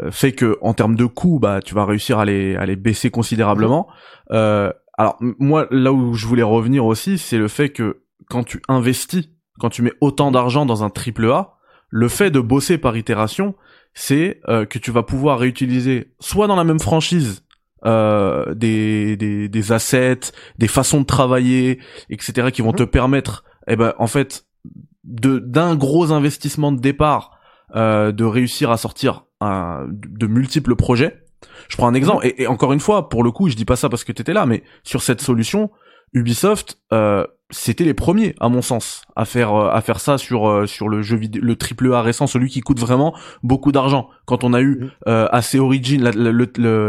S1: fait que en termes de coûts, bah tu vas réussir à les à les baisser considérablement. alors moi là où je voulais revenir aussi, c'est le fait que quand tu investis, quand tu mets autant d'argent dans un triple A, le fait de bosser par itération, c'est que tu vas pouvoir réutiliser soit dans la même franchise euh, des, des, des assets, des façons de travailler, etc., qui vont te mhm. permettre, eh ben, en fait, de d'un gros investissement de départ, euh, de réussir à sortir un, de multiples projets. Je prends un exemple, mhm. et, et, encore une fois, pour le coup, je dis pas ça parce que t'étais là, mais sur cette solution, Ubisoft, euh, c'était les premiers à mon sens à faire euh, à faire ça sur euh, sur le jeu vidéo le triple A récent celui qui coûte vraiment beaucoup d'argent. Quand on a eu mm. euh, assez Origin la, la,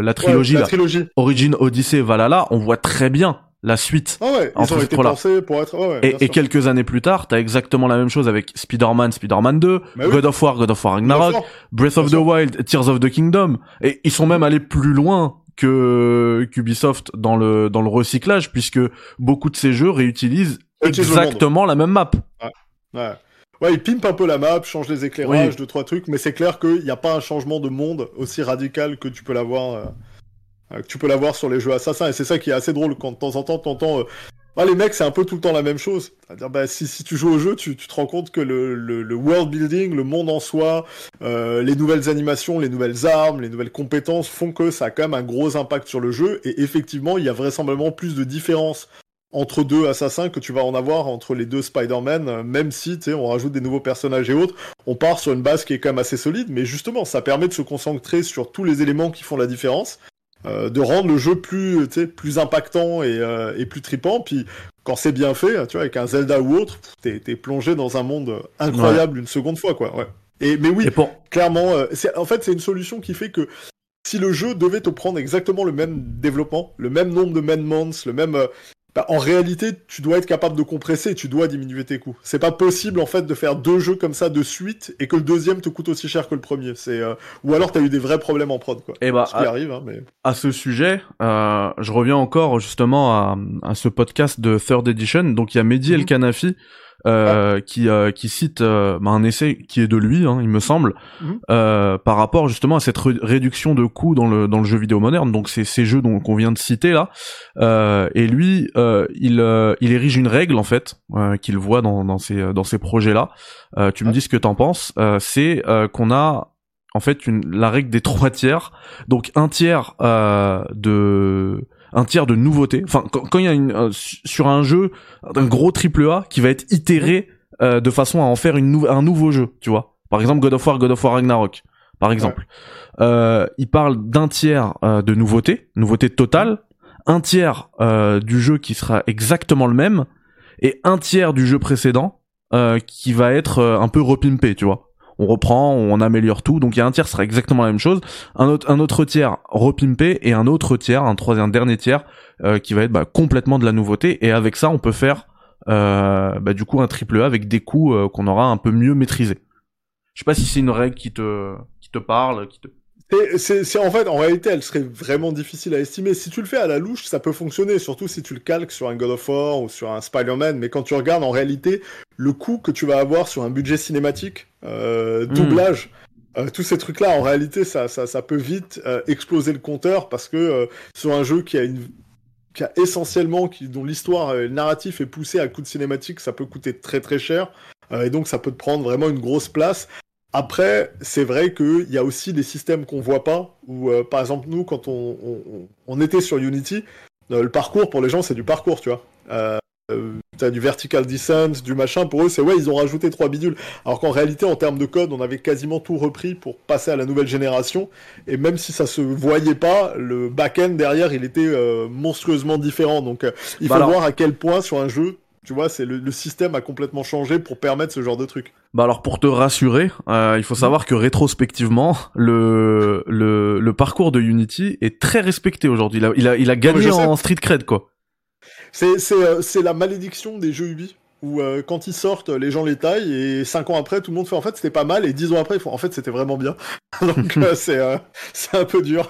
S1: la, trilogie, la trilogie. Origin Odyssey Valhalla on voit très bien la suite
S2: ah ouais, ils ont été pensés pour être ouais,
S1: et, et quelques années plus tard t'as exactement la même chose avec Spider-Man Spider-Man 2 God of War God of War Ragnarok Breath of the Wild Tears of the Kingdom. Et ils sont même allés plus loin que qu'Ubisoft dans le dans le recyclage puisque beaucoup de ces jeux réutilisent exactement la même map.
S2: Ouais. ouais. Ouais, ils pimpent un peu la map, changent les éclairages, deux trois trucs, mais c'est clair qu'il n'y a pas un changement de monde aussi radical que tu peux l'avoir euh, que tu peux l'avoir sur les jeux assassins et c'est ça qui est assez drôle quand de temps en temps t'entends euh, ah, les mecs, c'est un peu tout le temps la même chose. Bah, si, tu joues au jeu, tu, te rends compte que le, world building, le monde en soi, euh, les nouvelles animations, les nouvelles armes, les nouvelles compétences font que ça a quand même un gros impact sur le jeu. Et effectivement, il y a vraisemblablement plus de différences entre deux assassins que tu vas en avoir entre les deux Spider-Man, euh, même si, on rajoute des nouveaux personnages et autres. On part sur une base qui est quand même assez solide, mais justement, ça permet de se concentrer sur tous les éléments qui font la différence euh, de rendre le jeu plus, plus impactant et, euh, et plus tripant. Puis quand c'est bien fait, tu vois, avec un Zelda ou autre, t'es es plongé dans un monde incroyable une seconde fois, quoi. Ouais. Et mais oui, clairement, euh, en fait, c'est une solution qui fait que si le jeu devait te prendre exactement le même développement, le même nombre de man le même euh, bah, en réalité, tu dois être capable de compresser, tu dois diminuer tes coûts. C'est pas possible en fait de faire deux jeux comme ça de suite et que le deuxième te coûte aussi cher que le premier. C'est euh, ou alors t'as eu des vrais problèmes en prod quoi.
S1: Et eh bah,
S2: ce qui arrive. Hein, mais...
S1: À ce sujet, euh, je reviens encore justement à, à, ce podcast de Third Edition. Donc il y a Mehdi El mhm. Kanafi euh, qui euh, qui cite euh, bah, un essai qui est de lui, hein, il me semble, mhm. par rapport justement à cette réduction de coûts dans le dans le jeu vidéo moderne. Donc c'est ces jeux dont qu'on vient de citer là. et lui, il il érige une règle en fait qu'il voit dans dans ces dans ces projets là. tu me dis ce que t'en penses. c'est qu'on a en fait une, la règle des trois tiers. Donc un tiers de un tiers de nouveautés. Enfin, quand il y a une euh, sur un jeu, un gros triple A qui va être itéré euh, de façon à en faire une un nouveau jeu, tu vois. Par exemple, God of War, God of War Ragnarok, par exemple. Euh, il parle d'un tiers euh, de nouveautés, nouveauté totale, un tiers du jeu qui sera exactement le même, et un tiers du jeu précédent qui va être un peu repimpé, tu vois on reprend, on améliore tout. Donc il y a un tiers sera exactement la même chose, un autre, un autre tiers repimpé et un autre tiers, un troisième dernier tiers euh, qui va être bah, complètement de la nouveauté. Et avec ça, on peut faire euh, bah, du coup un triple A avec des coûts euh, qu'on aura un peu mieux maîtrisés. Je sais pas si c'est une règle qui te qui te parle, qui te
S2: c'est en fait, en réalité, elle serait vraiment difficile à estimer. Si tu le fais à la louche, ça peut fonctionner, surtout si tu le calques sur un God of War ou sur un Spider-Man. Mais quand tu regardes en réalité le coût que tu vas avoir sur un budget cinématique, euh, hmm. doublage, euh, tous ces trucs-là, en réalité, ça, ça, ça peut vite euh, exploser le compteur parce que sur un jeu qui a une qui a essentiellement, qui, dont l'histoire euh, narrative est poussée à coup de cinématique, ça peut coûter très très cher. et donc ça peut te prendre vraiment une grosse place. Après, c'est vrai qu'il y a aussi des systèmes qu'on voit pas, où euh, par exemple nous, quand on, on, on était sur Unity, euh, le parcours pour les gens c'est du parcours, tu vois. Euh, T'as du vertical descent, du machin, pour eux c'est ouais, ils ont rajouté trois bidules. Alors qu'en réalité, en termes de code, on avait quasiment tout repris pour passer à la nouvelle génération. Et même si ça se voyait pas, le back-end derrière, il était monstrueusement différent. Donc il bah faut voir à quel point sur un jeu, tu vois, c'est le, système a complètement changé pour permettre ce genre de truc.
S1: Bah alors pour te rassurer, euh, il faut savoir que rétrospectivement, le, le, le parcours de Unity est très respecté aujourd'hui. Il a, il a, il a gagné en street cred quoi.
S2: C'est euh, c'est la malédiction des jeux Ubi où euh, quand ils sortent, les gens les taillent et cinq ans après, tout le monde fait en fait c'était pas mal et dix ans après ils font en fait c'était vraiment bien. Donc c'est c'est un peu dur.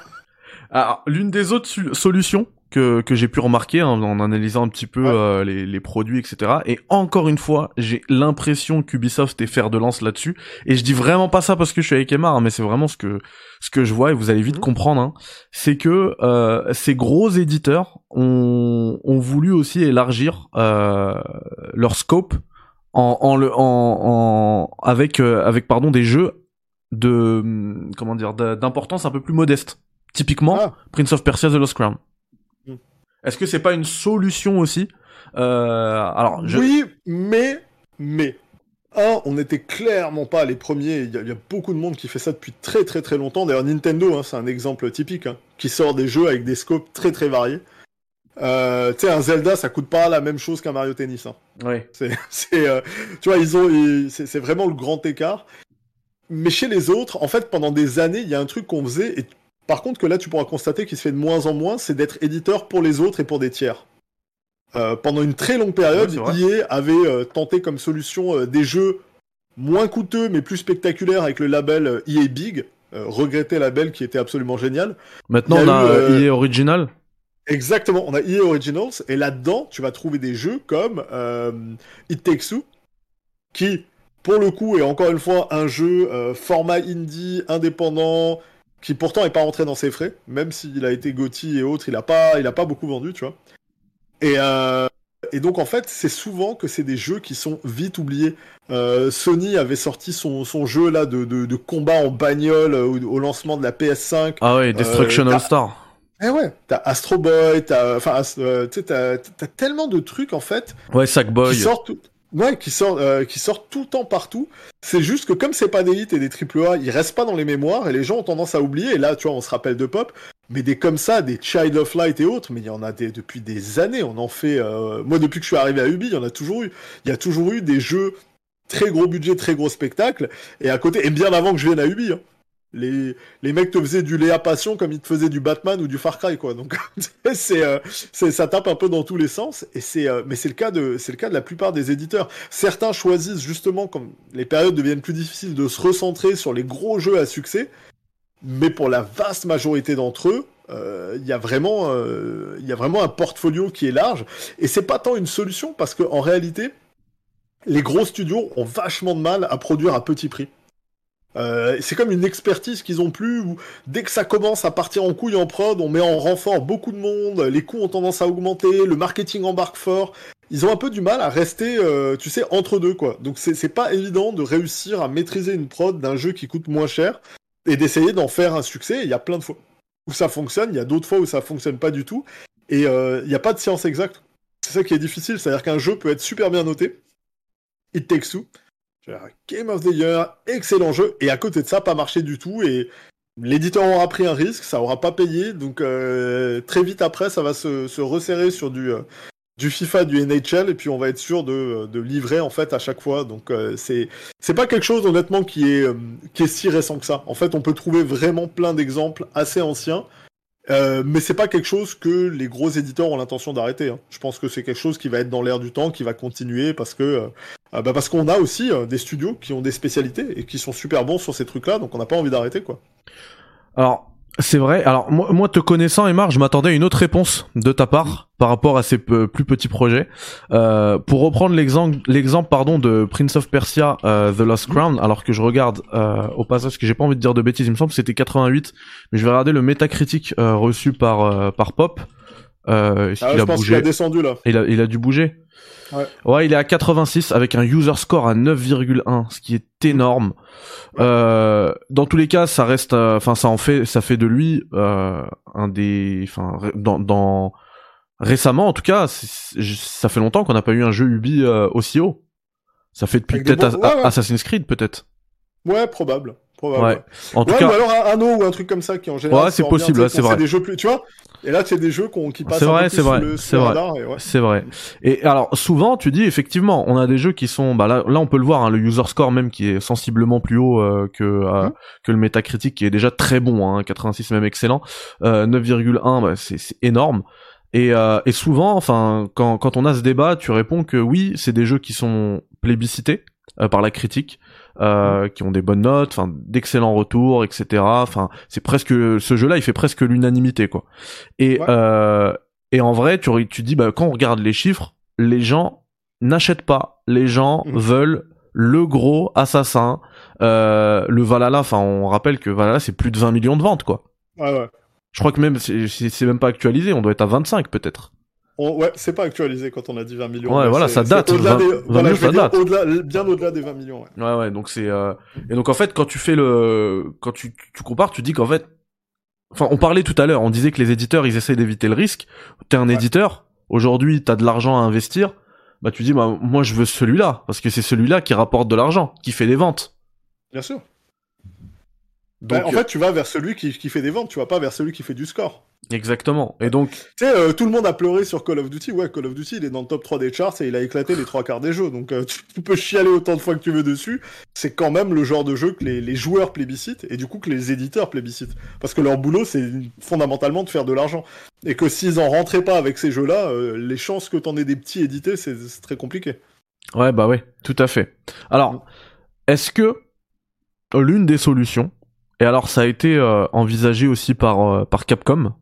S1: Alors l'une des autres solutions que, que j'ai pu remarquer hein, en analysant un petit peu euh, les, les, produits, etc. Et encore une fois, j'ai l'impression qu'Ubisoft est fer de lance là-dessus. Et je dis vraiment pas ça parce que je suis avec Emma, hein, mais c'est vraiment ce que ce que je vois et vous allez vite mhm. comprendre. Hein, c'est que euh, ces gros éditeurs ont, ont voulu aussi élargir euh, leur scope en, en, le, en, en avec euh, avec pardon des jeux de comment dire d'importance un peu plus modeste. Typiquement, ah. Prince of Persia: The Lost Crown. Est-ce que c'est pas une solution aussi? Euh, Alors,
S2: oui, mais mais un, on n'était clairement pas les premiers. Il y, a beaucoup de monde qui fait ça depuis très très très longtemps. D'ailleurs, Nintendo, hein, c'est un exemple typique, hein, qui sort des jeux avec des scopes très très variés. Euh, tu sais, un Zelda, ça coûte pas la même chose qu'un Mario Tennis. Hein.
S1: Oui.
S2: C'est, euh, tu vois, ils ont, c'est vraiment le grand écart. Mais chez les autres, en fait, pendant des années, il y a un truc qu'on faisait, et par contre, que là, tu pourras constater qu'il se fait de moins en moins, c'est d'être éditeur pour les autres et pour des tiers. Euh, pendant une très longue période, EA avait euh, tenté comme solution euh, des jeux moins coûteux mais plus spectaculaires avec le label EA Big. regretté label qui était absolument génial.
S1: Maintenant, on a EA Original.
S2: Exactement, on a EA Originals et là-dedans, tu vas trouver des jeux comme It Takes Two, qui, pour le coup, est encore une fois un jeu format indie, indépendant, qui pourtant est pas rentré dans ses frais, même s'il a été Gotti et autres, il a pas, il a pas beaucoup vendu, tu vois. Et, euh, et donc en fait, c'est souvent que c'est des jeux qui sont vite oubliés. Euh, Sony avait sorti son, son jeu là de, de, de combat en bagnole au, au, lancement de la PS5.
S1: Ah ouais, Destruction euh, All Star.
S2: Eh ouais, t'as Astro Boy, t'as, enfin, euh, t'as tellement de trucs en fait.
S1: Ouais, Sackboy.
S2: Qui sortent, Ouais, qui sort, euh, qui sort tout le temps partout. C'est juste que comme c'est pas des hits et des triple A, ils restent pas dans les mémoires et les gens ont tendance à oublier. Et là, tu vois, on se rappelle de Pop, mais des comme ça, des Child of Light et autres, mais il y en a des depuis des années. On en fait. Euh... Moi, depuis que je suis arrivé à Ubi, il y en a toujours eu. Il y a toujours eu des jeux très gros budget, très gros spectacle. Et à côté, et bien avant que je vienne à Ubi. Hein. Les, mecs te faisaient du Léa Passion comme ils te faisaient du Batman ou du Far Cry, quoi. Donc, c'est, euh, c'est, ça tape un peu dans tous les sens. Et c'est, euh, mais c'est le cas de, c'est le cas de la plupart des éditeurs. Certains choisissent justement, comme les périodes deviennent plus difficiles, de se recentrer sur les gros jeux à succès. Mais pour la vaste majorité d'entre eux, euh, il y a vraiment, il y a vraiment un portfolio qui est large. Et c'est pas tant une solution parce que en réalité, les gros studios ont vachement de mal à produire à petit prix. Euh, c'est comme une expertise qu'ils ont plus où dès que ça commence à partir en couille en prod, on met en renfort beaucoup de monde, les coûts ont tendance à augmenter, le marketing embarque fort. Ils ont un peu du mal à rester, euh, tu sais, entre deux quoi. Donc c'est pas évident de réussir à maîtriser une prod d'un jeu qui coûte moins cher et d'essayer d'en faire un succès. Il y a plein de fois où ça fonctionne, il y a d'autres fois où ça fonctionne pas du tout. Et euh, il n'y a pas de science exacte. C'est ça qui est difficile, c'est-à-dire qu'un jeu peut être super bien noté, It Takes Two, Game of the Year, excellent jeu, et à côté de ça, pas marché du tout, et l'éditeur aura pris un risque, ça aura pas payé, donc euh, très vite après, ça va se, resserrer sur du, euh, du FIFA, du NHL, et puis on va être sûr de, livrer en fait à chaque fois. Donc euh, c'est c'est pas quelque chose honnêtement qui est qui est si récent que ça. En fait, on peut trouver vraiment plein d'exemples assez anciens. Mais c'est pas quelque chose que les gros éditeurs ont l'intention d'arrêter. Hein. Je pense que c'est quelque chose qui va être dans l'air du temps, qui va continuer parce que ah bah parce qu'on a aussi euh, des studios qui ont des spécialités et qui sont super bons sur ces trucs-là, donc on n'a pas envie d'arrêter quoi.
S1: Alors c'est vrai. Alors moi, te connaissant, Emar, je m'attendais à une autre réponse de ta part par rapport à ces plus petits projets. Euh, pour reprendre l'exemple, l'exemple pardon de Prince of Persia, euh, The Lost Crown, alors que je regarde au passage, que j'ai pas envie de dire de bêtises, il me semble que c'était 88, mais je vais regarder le métacritique reçu par par Pop.
S2: Euh, ah, il a bougé. a descendu là.
S1: Il a, il a dû bouger. Ouais. ouais, il est à 86 avec un user score à 9,1, ce qui est énorme. Euh, dans tous les cas, ça reste, euh, enfin, ça en fait, ça fait de lui euh, un des, enfin, dans, dans récemment en tout cas, ça fait longtemps qu'on n'a pas eu un jeu Ubi euh, aussi haut. Ça fait depuis peut-être Assassin's Creed peut-être.
S2: Ouais, probable. Ouais. En tout cas, alors un anneau ou un truc comme ça qui en général.
S1: Ouais, c'est possible, c'est vrai.
S2: des jeux plus, tu vois. Et là, c'est des jeux qui passent
S1: c'est vrai,
S2: c'est
S1: vrai, c'est vrai. C'est vrai. Et alors, souvent, tu dis effectivement, on a des jeux qui sont, bah là, là, on peut le voir, hein, le user score même qui est sensiblement plus haut euh, que euh, mmh. que le Metacritic, qui est déjà très bon, hein, 86 même excellent, euh, 9,1, bah, c'est énorme. Et, euh, et souvent, enfin, quand quand on a ce débat, tu réponds que oui, c'est des jeux qui sont plébiscités par la critique euh, qui ont des bonnes notes, enfin d'excellents retours, etc. Enfin, c'est presque ce jeu-là, il fait presque l'unanimité, quoi. Et euh, et en vrai, tu tu dis bah quand on regarde les chiffres, les gens n'achètent pas, les gens mhm. veulent le gros assassin, euh, le Valhalla. Enfin, on rappelle que Valhalla c'est plus de 20 millions de ventes, quoi.
S2: Ouais, ouais.
S1: Je crois que même c'est même pas actualisé, on doit être à 25 peut-être.
S2: Ouais, c'est pas actualisé quand on a dit 20 millions.
S1: Ouais, voilà, ça date. 20,
S2: millions, ça date. bien au-delà des 20 millions.
S1: Ouais, ouais, ouais donc c'est euh... et donc en fait quand tu fais le quand tu tu compares, tu dis qu'en fait enfin on parlait tout à l'heure, on disait que les éditeurs ils essaient d'éviter le risque. T'es un éditeur, aujourd'hui t'as de l'argent à investir, bah tu dis bah moi je veux celui-là parce que c'est celui-là qui rapporte de l'argent, qui fait des ventes.
S2: Bien sûr. Donc, bah, en fait, tu vas vers celui qui, qui fait des ventes, tu vas pas vers celui qui fait du score.
S1: Exactement. Et donc,
S2: tu sais, euh, tout le monde a pleuré sur Call of Duty. Ouais, Call of Duty, il est dans le top 3 des charts et il a éclaté les trois quarts des jeux. Donc, euh, tu peux chialer autant de fois que tu veux dessus. C'est quand même le genre de jeu que les, les, joueurs plébiscitent et du coup que les éditeurs plébiscitent. Parce que leur boulot, c'est fondamentalement de faire de l'argent. Et que s'ils en rentraient pas avec ces jeux-là, euh, les chances que t'en aies des petits édités, c'est très compliqué.
S1: Ouais, bah ouais, tout à fait. Alors, est-ce que l'une des solutions, et alors ça a été envisagé aussi par, par Capcom,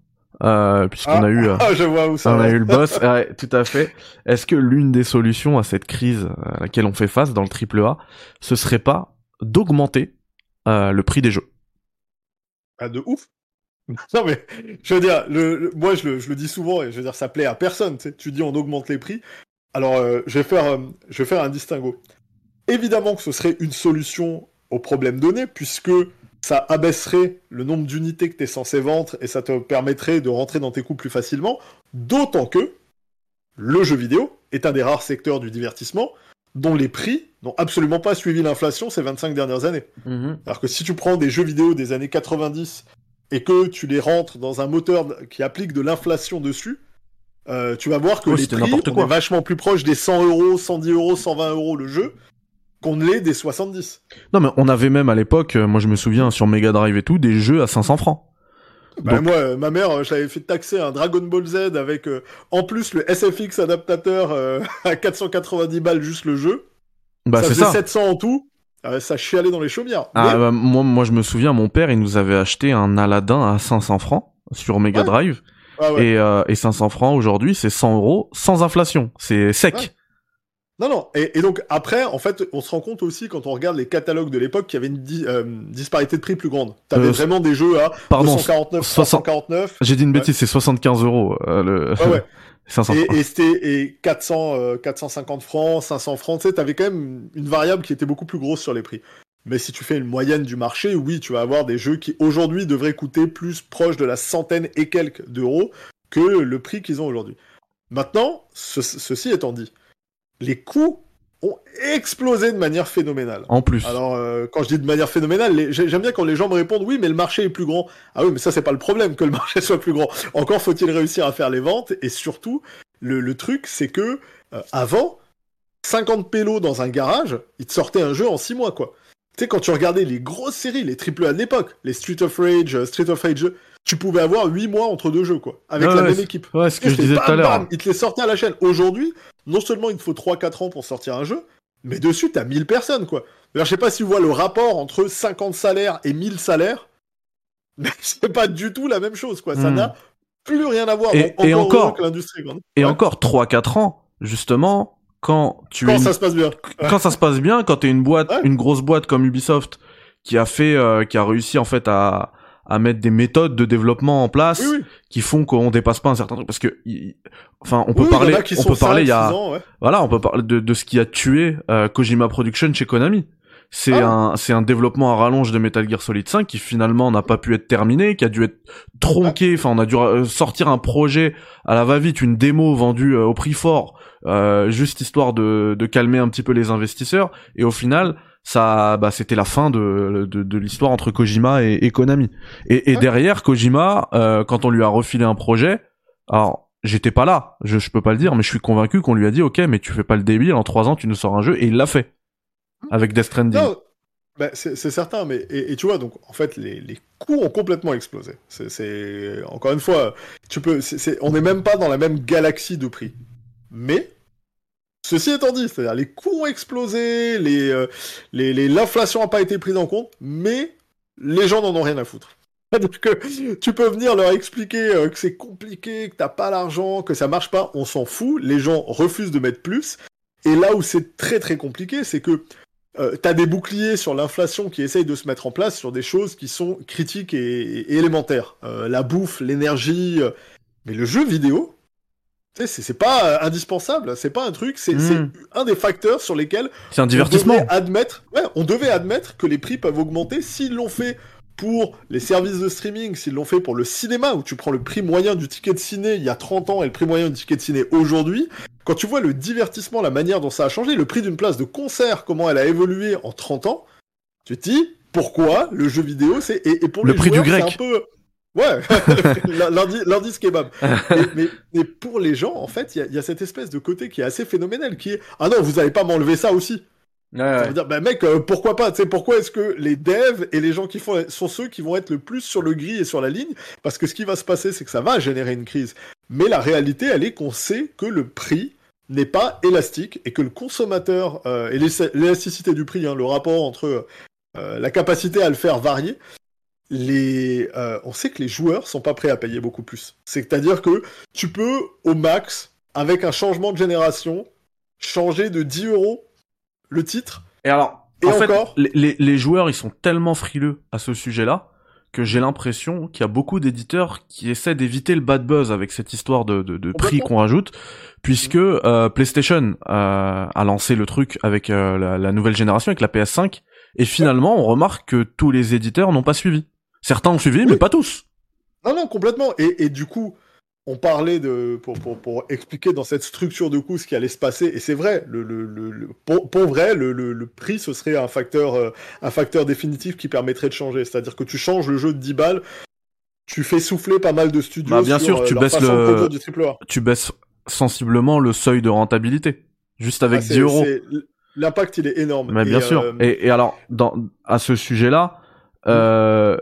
S1: euh, puisqu'on a eu,
S2: euh, ah, je vois où ça
S1: on a eu le boss. tout à fait. Est-ce que l'une des solutions à cette crise à laquelle on fait face dans le triple A, ce serait pas d'augmenter euh, le prix des jeux?
S2: Ah, de ouf. Non mais, je veux dire, le, moi je le, je le, dis souvent et je veux dire, ça plaît à personne. Tu, sais, tu dis on augmente les prix. Alors, euh, je vais faire, euh, je vais faire un distinguo. Évidemment que ce serait une solution au problème donné, puisque ça abaisserait le nombre d'unités que tu es censé vendre et ça te permettrait de rentrer dans tes coûts plus facilement. D'autant que le jeu vidéo est un des rares secteurs du divertissement dont les prix n'ont absolument pas suivi l'inflation ces 25 dernières années. Mhm. Alors que si tu prends des jeux vidéo des années 90 et que tu les rentres dans un moteur qui applique de l'inflation dessus, euh, tu vas voir que les prix sont vachement plus proches des 100 euros, 110 euros, 120 euros le jeu qu'on l'ait des 70.
S1: Non, mais on avait même à l'époque, euh, moi je me souviens sur Mega Drive et tout, des jeux à 500 francs.
S2: Bah, moi, euh, ma mère, euh, j'avais fait taxer un Dragon Ball Z avec en plus le SFX adaptateur à 490 balles juste le jeu.
S1: Bah, c'est ça.
S2: 700 en tout. ça chialait dans les chaumières.
S1: Ah, bah, moi, moi, je me souviens, mon père, il nous avait acheté un Aladdin à 500 francs sur Mega Drive. Ah et, et 500 francs aujourd'hui, c'est 100 euros sans inflation. C'est sec.
S2: Non, non. Et, donc après, en fait, on se rend compte aussi quand on regarde les catalogues de l'époque qu'il y avait une euh, disparité de prix plus grande. T'avais euh, vraiment des jeux à pardon, 249, 349.
S1: J'ai dit une bêtise, c'est 75 euros. Euh, le...
S2: ouais. 500 et, et c'était et 400, 450 francs, 500 francs. Tu sais, t'avais quand même une variable qui était beaucoup plus grosse sur les prix. Mais si tu fais une moyenne du marché, oui, tu vas avoir des jeux qui aujourd'hui devraient coûter plus proche de la centaine et quelques d'euros que le prix qu'ils ont aujourd'hui. Maintenant, ceci étant dit, les coûts ont explosé de manière phénoménale.
S1: En plus.
S2: Alors, euh, quand je dis de manière phénoménale, j'aime bien quand les gens me répondent oui, mais le marché est plus grand. Ah oui, mais ça, c'est pas le problème que le marché soit plus grand. Encore faut-il réussir à faire les ventes. Et surtout, le, truc, c'est que euh, avant, 50 pélos dans un garage, ils te sortaient un jeu en 6 mois, quoi. Tu sais, quand tu regardais les grosses séries, les triple A de l'époque, les Street of Rage, euh, Street of Rage tu pouvais avoir 8 mois entre deux jeux, quoi, avec la même équipe.
S1: Ouais, ce que je disais tout à l'heure.
S2: Ils te les sortaient à la chaîne. Aujourd'hui, non seulement il te faut 3-4 ans pour sortir un jeu, mais dessus, t'as 1000 personnes, quoi. Alors, je sais pas si vous voyez le rapport entre 50 salaires et 1000 salaires, mais c'est pas du tout la même chose, quoi. Ça hmm. n'a plus rien à voir.
S1: Et, encore, l'industrie, Et encore 3-4 ans, justement, quand tu
S2: quand ça se passe bien.
S1: Quand ça se passe bien, quand t'es une boîte, une grosse boîte comme Ubisoft, qui a fait, euh, qui a réussi en fait à à mettre des méthodes de développement en place qui font qu'on dépasse pas un certain truc. Parce que enfin on peut parler on peut parler il y a voilà on peut parler de, de ce qui a tué euh, Kojima Production chez Konami. C'est ah. un c'est un développement à rallonge de Metal Gear Solid 5 qui finalement n'a pas pu être terminé qui a dû être tronqué. Enfin on a dû euh, sortir un projet à la va-vite une démo vendue euh, au prix fort juste histoire de de calmer un petit peu les investisseurs. Et au final ça bah c'était la fin de, de, de l'histoire entre Kojima et, et Konami. Et, et derrière Kojima euh, quand on lui a refilé un projet alors j'étais pas là. Je, je peux pas le dire mais je suis convaincu qu'on lui a dit ok mais tu fais pas le débile en trois ans tu nous sors un jeu et il l'a fait. Avec Death Stranding. Non,
S2: bah, c'est certain mais et, tu vois donc en fait les, les coûts ont complètement explosé. C'est encore une fois tu peux c'est on n'est même pas dans la même galaxie de prix. Mais Ceci étant dit, c'est-à-dire les coûts ont explosé, euh, l'inflation n'a pas été prise en compte, mais les gens n'en ont rien à foutre. que tu peux venir leur expliquer euh, que c'est compliqué, que t'as pas l'argent, que ça marche pas, on s'en fout, les gens refusent de mettre plus. Et là où c'est très très compliqué, c'est que euh, t'as des boucliers sur l'inflation qui essayent de se mettre en place sur des choses qui sont critiques et, élémentaires. la bouffe, l'énergie, mais le jeu vidéo, c'est pas euh, indispensable, c'est pas un truc, c'est hmm. un des facteurs sur lesquels
S1: c'est un divertissement.
S2: On devait admettre, ouais, on devait admettre que les prix peuvent augmenter s'ils l'ont fait pour les services de streaming, s'ils l'ont fait pour le cinéma, où tu prends le prix moyen du ticket de ciné il y a 30 ans et le prix moyen du ticket de ciné aujourd'hui, quand tu vois le divertissement, la manière dont ça a changé, le prix d'une place de concert, comment elle a évolué en 30 ans, tu te dis pourquoi le jeu vidéo c'est et, pour
S1: le prix du grec.
S2: un peu Ouais, l'indice kebab. mais, mais, pour les gens, en fait, il y, y, a cette espèce de côté qui est assez phénoménal, qui est ah non, vous allez pas m'enlever ça aussi. Ouais, ça veut dire, bah mec, euh, pourquoi pas Tu sais, pourquoi est-ce que les devs et les gens qui font sont ceux qui vont être le plus sur le gris et sur la ligne? Parce que ce qui va se passer, c'est que ça va générer une crise. Mais la réalité, elle est qu'on sait que le prix n'est pas élastique et que le consommateur euh, et l'élasticité du prix, hein, le rapport entre euh, la capacité à le faire varier, les, euh, on sait que les joueurs sont pas prêts à payer beaucoup plus. C'est-à-dire que tu peux, au max, avec un changement de génération, changer de 10 euros le titre.
S1: Et alors, et en encore, fait, les, les, joueurs, ils sont tellement frileux à ce sujet-là que j'ai l'impression qu'il y a beaucoup d'éditeurs qui essaient d'éviter le bad buzz avec cette histoire de, de, de prix qu'on rajoute, puisque euh, PlayStation euh, a lancé le truc avec euh, la, la, nouvelle génération, avec la PS5, et finalement on remarque que tous les éditeurs n'ont pas suivi. Certains ont suivi, mais pas tous.
S2: Non, non, complètement. Et, du coup, on parlait de pour, pour, pour, expliquer dans cette structure de coût ce qui allait se passer. Et c'est vrai, le, le, le, pour, vrai, le, le, prix, ce serait un facteur, euh, un facteur définitif qui permettrait de changer. C'est-à-dire que tu changes le jeu de 10 balles, tu fais souffler pas mal de studios.
S1: Bah, bien sûr, tu baisses le, tu baisses sensiblement le seuil de rentabilité. Juste avec 10 ah, euros.
S2: L'impact, il est énorme.
S1: Mais bien sûr.
S2: euh,
S1: Et, et alors, dans, à ce sujet-là, euh,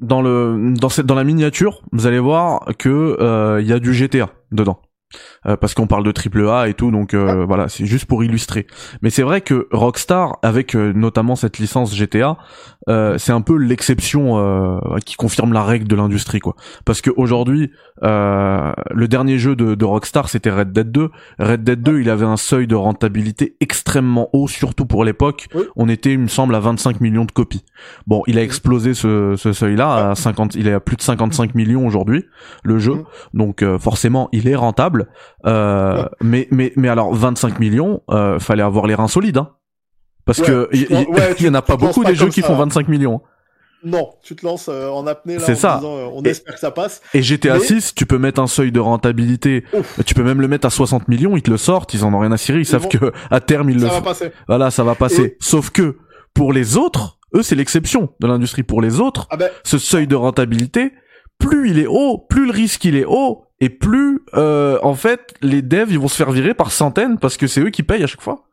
S1: dans le dans cette dans la miniature, vous allez voir que euh, il y a du GTA dedans. Euh, parce qu'on parle de triple A et tout, donc euh, voilà, c'est juste pour illustrer. Mais c'est vrai que Rockstar, avec euh, notamment cette licence GTA, euh, c'est un peu l'exception euh, qui confirme la règle de l'industrie, quoi. Parce que aujourd'hui, euh, le dernier jeu de, de Rockstar, c'était Red Dead 2. Red Dead 2, il avait un seuil de rentabilité extrêmement haut, surtout pour l'époque.
S2: Oui.
S1: On était, il me semble, à 25 millions de copies. Bon, il a explosé ce, ce seuil-là à 50, il est à plus de 55 millions aujourd'hui, le jeu. Donc euh, forcément, il est rentable. Euh,
S2: Ouais.
S1: mais mais mais alors 25 millions, euh, fallait avoir les reins solides, hein. Parce
S2: Ouais,
S1: que il y,
S2: ouais,
S1: en a pas beaucoup des jeux qui
S2: ça.
S1: font 25 millions.
S2: Non, tu te lances euh, en apnée là
S1: C'est
S2: en
S1: ça.
S2: disant euh, on
S1: Et-
S2: espère que ça passe.
S1: Et GTA
S2: Mais-
S1: 6, tu peux mettre un seuil de rentabilité.
S2: Ouf.
S1: Tu peux même le mettre à 60 millions, ils te le sortent, ils en ont rien à cirer, ils
S2: Ils
S1: savent que à terme ils
S2: Ça
S1: le
S2: va passer.
S1: Voilà, ça va passer.
S2: Et-
S1: Sauf que pour les autres, eux c'est l'exception de l'industrie. Pour les autres,
S2: Ah ben,
S1: ce seuil de rentabilité, plus il est haut, plus le risque il est haut, et plus euh, en fait les devs ils vont se faire virer par centaines parce que c'est eux qui payent à chaque fois.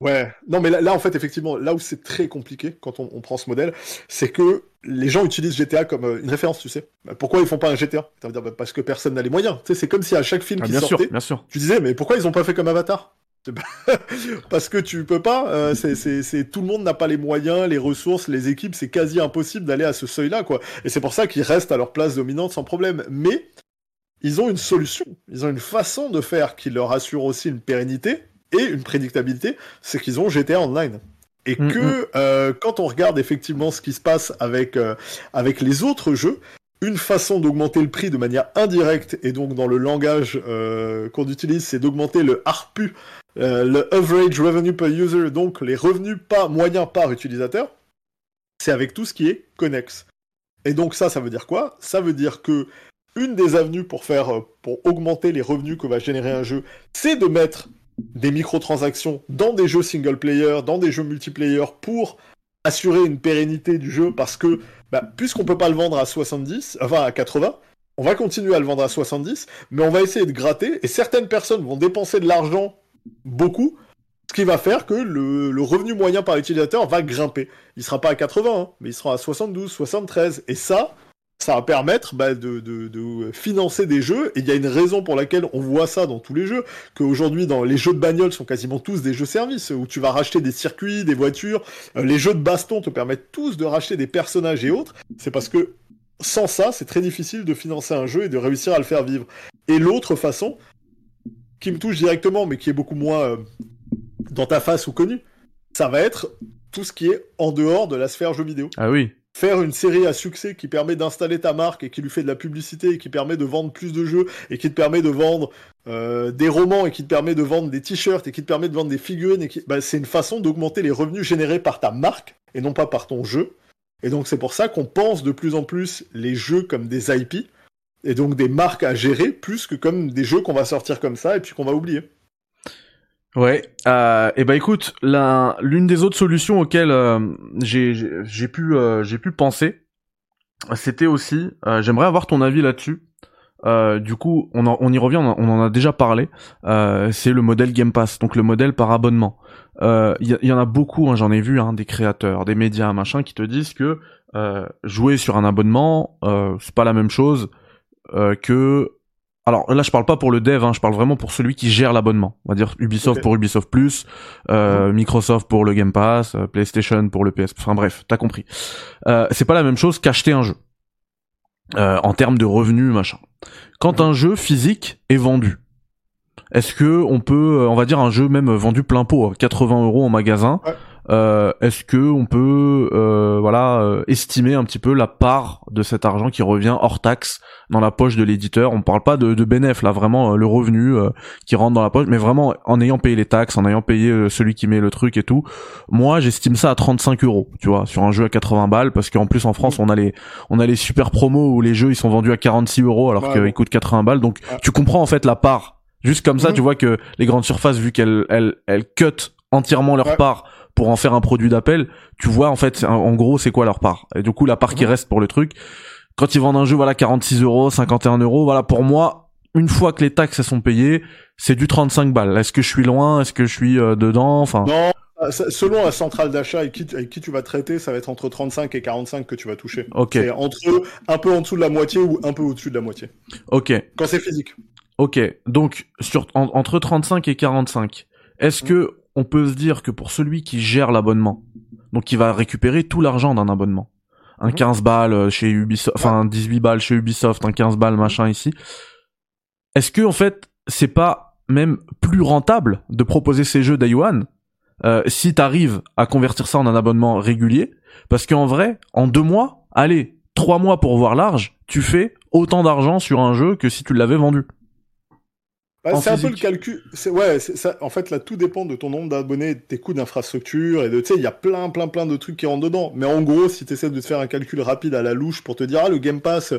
S2: ouais. Non, mais là, là, en fait, effectivement, là où c'est très compliqué quand on, on prend ce modèle, c'est que les gens utilisent GTA comme euh, une référence, tu sais. Bah, Pourquoi ils font pas un GTA dire bah, parce que personne n'a les moyens. Tu sais, c'est comme si à chaque film
S1: Ah,
S2: qui
S1: bien sûr,
S2: sortait,
S1: bien sûr.
S2: tu disais, mais pourquoi ils ont pas fait comme Avatar? Parce que tu peux pas. euh, c'est, tout le monde n'a pas les moyens, les ressources, les équipes. C'est quasi impossible d'aller à ce seuil-là, quoi. Et c'est pour ça qu'ils restent à leur place dominante sans problème. Mais ils ont une solution. Ils ont une façon de faire qui leur assure aussi une pérennité et une prédictabilité. C'est qu'ils ont GTA Online. Et
S1: Mm,
S2: que euh, quand on regarde effectivement ce qui se passe avec, euh, avec les autres jeux, une façon d'augmenter le prix de manière indirecte, et donc dans le langage qu'on utilise, c'est d'augmenter le ARPU, euh, le Average Revenue Per User, donc les revenus par, moyens par utilisateur, c'est avec tout ce qui est connexe. Et donc ça, ça veut dire quoi? Ça veut dire que une des avenues pour faire, euh, pour augmenter les revenus que va générer un jeu, c'est de mettre des microtransactions dans des jeux single player, dans des jeux multiplayer pour assurer une pérennité du jeu parce que bah, puisqu'on peut pas le vendre à 70, enfin à 80, on va continuer à le vendre à 70, mais on va essayer de gratter et certaines personnes vont dépenser de l'argent beaucoup, ce qui va faire que le, revenu moyen par utilisateur va grimper. Il sera pas à 80, hein, mais il sera à 72, 73 et ça, ça va permettre bah, de financer des jeux et il y a une raison pour laquelle on voit ça dans tous les jeux, qu'aujourd'hui dans les jeux de bagnole sont quasiment tous des jeux services où tu vas racheter des circuits, des voitures, euh, les jeux de baston te permettent tous de racheter des personnages et autres, c'est parce que sans ça, c'est très difficile de financer un jeu et de réussir à le faire vivre. Et l'autre façon, qui me touche directement, mais qui est beaucoup moins euh, dans ta face ou connue, ça va être tout ce qui est en dehors de la sphère jeu vidéo.
S1: Ah oui.
S2: Faire une série à succès qui permet d'installer ta marque et qui lui fait de la publicité et qui permet de vendre plus de jeux et qui te permet de vendre euh, des romans et qui te permet de vendre des t-shirts et qui te permet de vendre des figurines et qui... bah, c'est une façon d'augmenter les revenus générés par ta marque et non pas par ton jeu. Et donc c'est pour ça qu'on pense de plus en plus les jeux comme des IP et donc des marques à gérer plus que comme des jeux qu'on va sortir comme ça et puis qu'on va oublier.
S1: Ouais. Euh, et bah écoute, la- l'une des autres solutions auxquelles euh, j'ai pu euh, pu penser, c'était aussi, euh, j'aimerais avoir ton avis là-dessus. Du coup, on, on y revient, on en, a déjà parlé. C'est le modèle Game Pass, donc le modèle par abonnement. Il y, en a beaucoup, hein, j'en ai vu, hein, des créateurs, des médias, machin, qui te disent que jouer sur un abonnement, c'est pas la même chose euh, que alors là, je parle pas pour le dev, hein, je parle vraiment pour celui qui gère l'abonnement. On va dire Ubisoft pour Ubisoft Plus, euh, Microsoft pour le Game Pass, euh, PlayStation pour le PS. Enfin bref, t'as compris. Euh, c'est pas la même chose qu'acheter un jeu euh, en termes de revenus, machin. Quand un jeu physique est vendu, est-ce que on peut, on va dire un jeu même vendu plein pot, à 80 euros en magasin,
S2: Ouais.
S1: Euh, est-ce que on peut, euh, voilà, euh, estimer un petit peu la part de cet argent qui revient hors taxe dans la poche de l'éditeur? On parle pas de, de bénéf là, vraiment euh, le revenu euh, qui rentre dans la poche, mais vraiment en ayant payé les taxes, en ayant payé euh, celui qui met le truc et tout. Moi, j'estime ça à 35 euros, tu vois, sur un jeu à 80 balles, parce qu'en plus en France, on a les, on a les super promos où les jeux ils sont vendus à 46 euros alors
S2: Ouais,
S1: qu'ils coûtent 80 balles. Donc tu comprends en fait la part. Juste comme ça,
S2: Mhm.
S1: tu vois que les grandes surfaces, vu qu'elles elles, elles cut entièrement leur
S2: Ouais.
S1: part pour en faire un produit d'appel, tu vois en fait en- gros c'est quoi leur part. Et du coup la part qui reste pour le truc, quand ils vendent un jeu voilà 46 euros, 51 euros, voilà pour moi une fois que les taxes sont payées, c'est du 35 balles. Est-ce que je suis loin? Est-ce que je suis euh, dedans? Enfin.
S2: Non, euh, selon la centrale d'achat avec qui, avec qui tu vas traiter, ça va être entre 35 et 45 que tu vas toucher.
S1: Ok.
S2: C'est entre un peu en dessous de la moitié ou un peu au-dessus de la moitié.
S1: Ok.
S2: Quand c'est physique.
S1: Ok. Donc sur en- entre 35 et 45, est-ce que on peut se dire que pour celui qui gère l'abonnement, donc qui va récupérer tout l'argent d'un abonnement, un
S2: Mhm.
S1: 15 balles euh, chez Ubisoft, enfin un 18 balles chez Ubisoft, un 15 balles machin ici, est-ce que en fait c'est pas même plus rentable de proposer ces jeux day one euh, si t'arrives à convertir ça en un abonnement régulier? Parce qu'en vrai, en deux mois, allez, trois mois pour voir large, tu fais autant d'argent sur un jeu que si tu l'avais vendu.
S2: Bah, c'est un peu le calcul. Ouais, ça. En fait, là, tout dépend de ton nombre d'abonnés, de tes coûts d'infrastructure et de, tu sais, il y a plein, plein, plein de trucs qui rentrent dedans. Mais en gros, si tu essaies de te faire un calcul rapide à la louche pour te dire, ah, le Game Pass,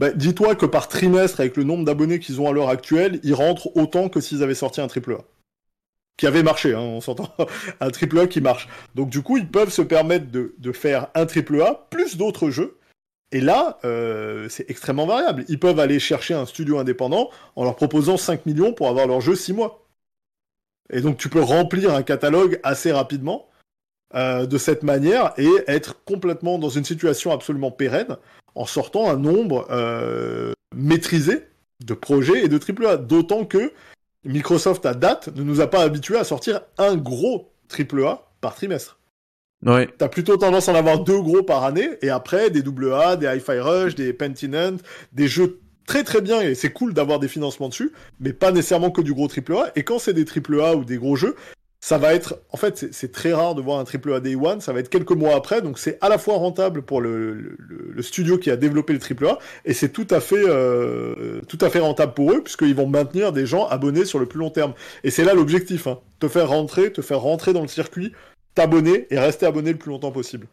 S2: bah, dis-toi que par trimestre, avec le nombre d'abonnés qu'ils ont à l'heure actuelle, ils rentrent autant que s'ils avaient sorti un triple A. Qui avait marché, hein, on s'entend. un triple A qui marche. Donc, du coup, ils peuvent se permettre de, de faire un triple A plus d'autres jeux. Et là, euh, c'est extrêmement variable. Ils peuvent aller chercher un studio indépendant en leur proposant 5 millions pour avoir leur jeu 6 mois. Et donc tu peux remplir un catalogue assez rapidement euh, de cette manière et être complètement dans une situation absolument pérenne en sortant un nombre euh, maîtrisé de projets et de AAA. D'autant que Microsoft à date ne nous a pas habitués à sortir un gros AAA par trimestre. T'as plutôt tendance à en avoir deux gros par année, et après des AA, des Hi-Fi Rush, des Pentinent, des jeux très très bien, et c'est cool d'avoir des financements dessus, mais pas nécessairement que du gros AAA. Et quand c'est des AAA ou des gros jeux, ça va être, en fait, c'est- très rare de voir un AAA Day One, ça va être quelques mois après, donc c'est à la fois rentable pour le, le- le studio qui a développé le AAA, et c'est tout à fait, euh, tout à fait rentable pour eux, puisqu'ils vont maintenir des gens abonnés sur le plus long terme. Et c'est là l'objectif, hein, te faire rentrer, te faire rentrer dans le circuit, t'abonner et rester abonné le plus longtemps possible.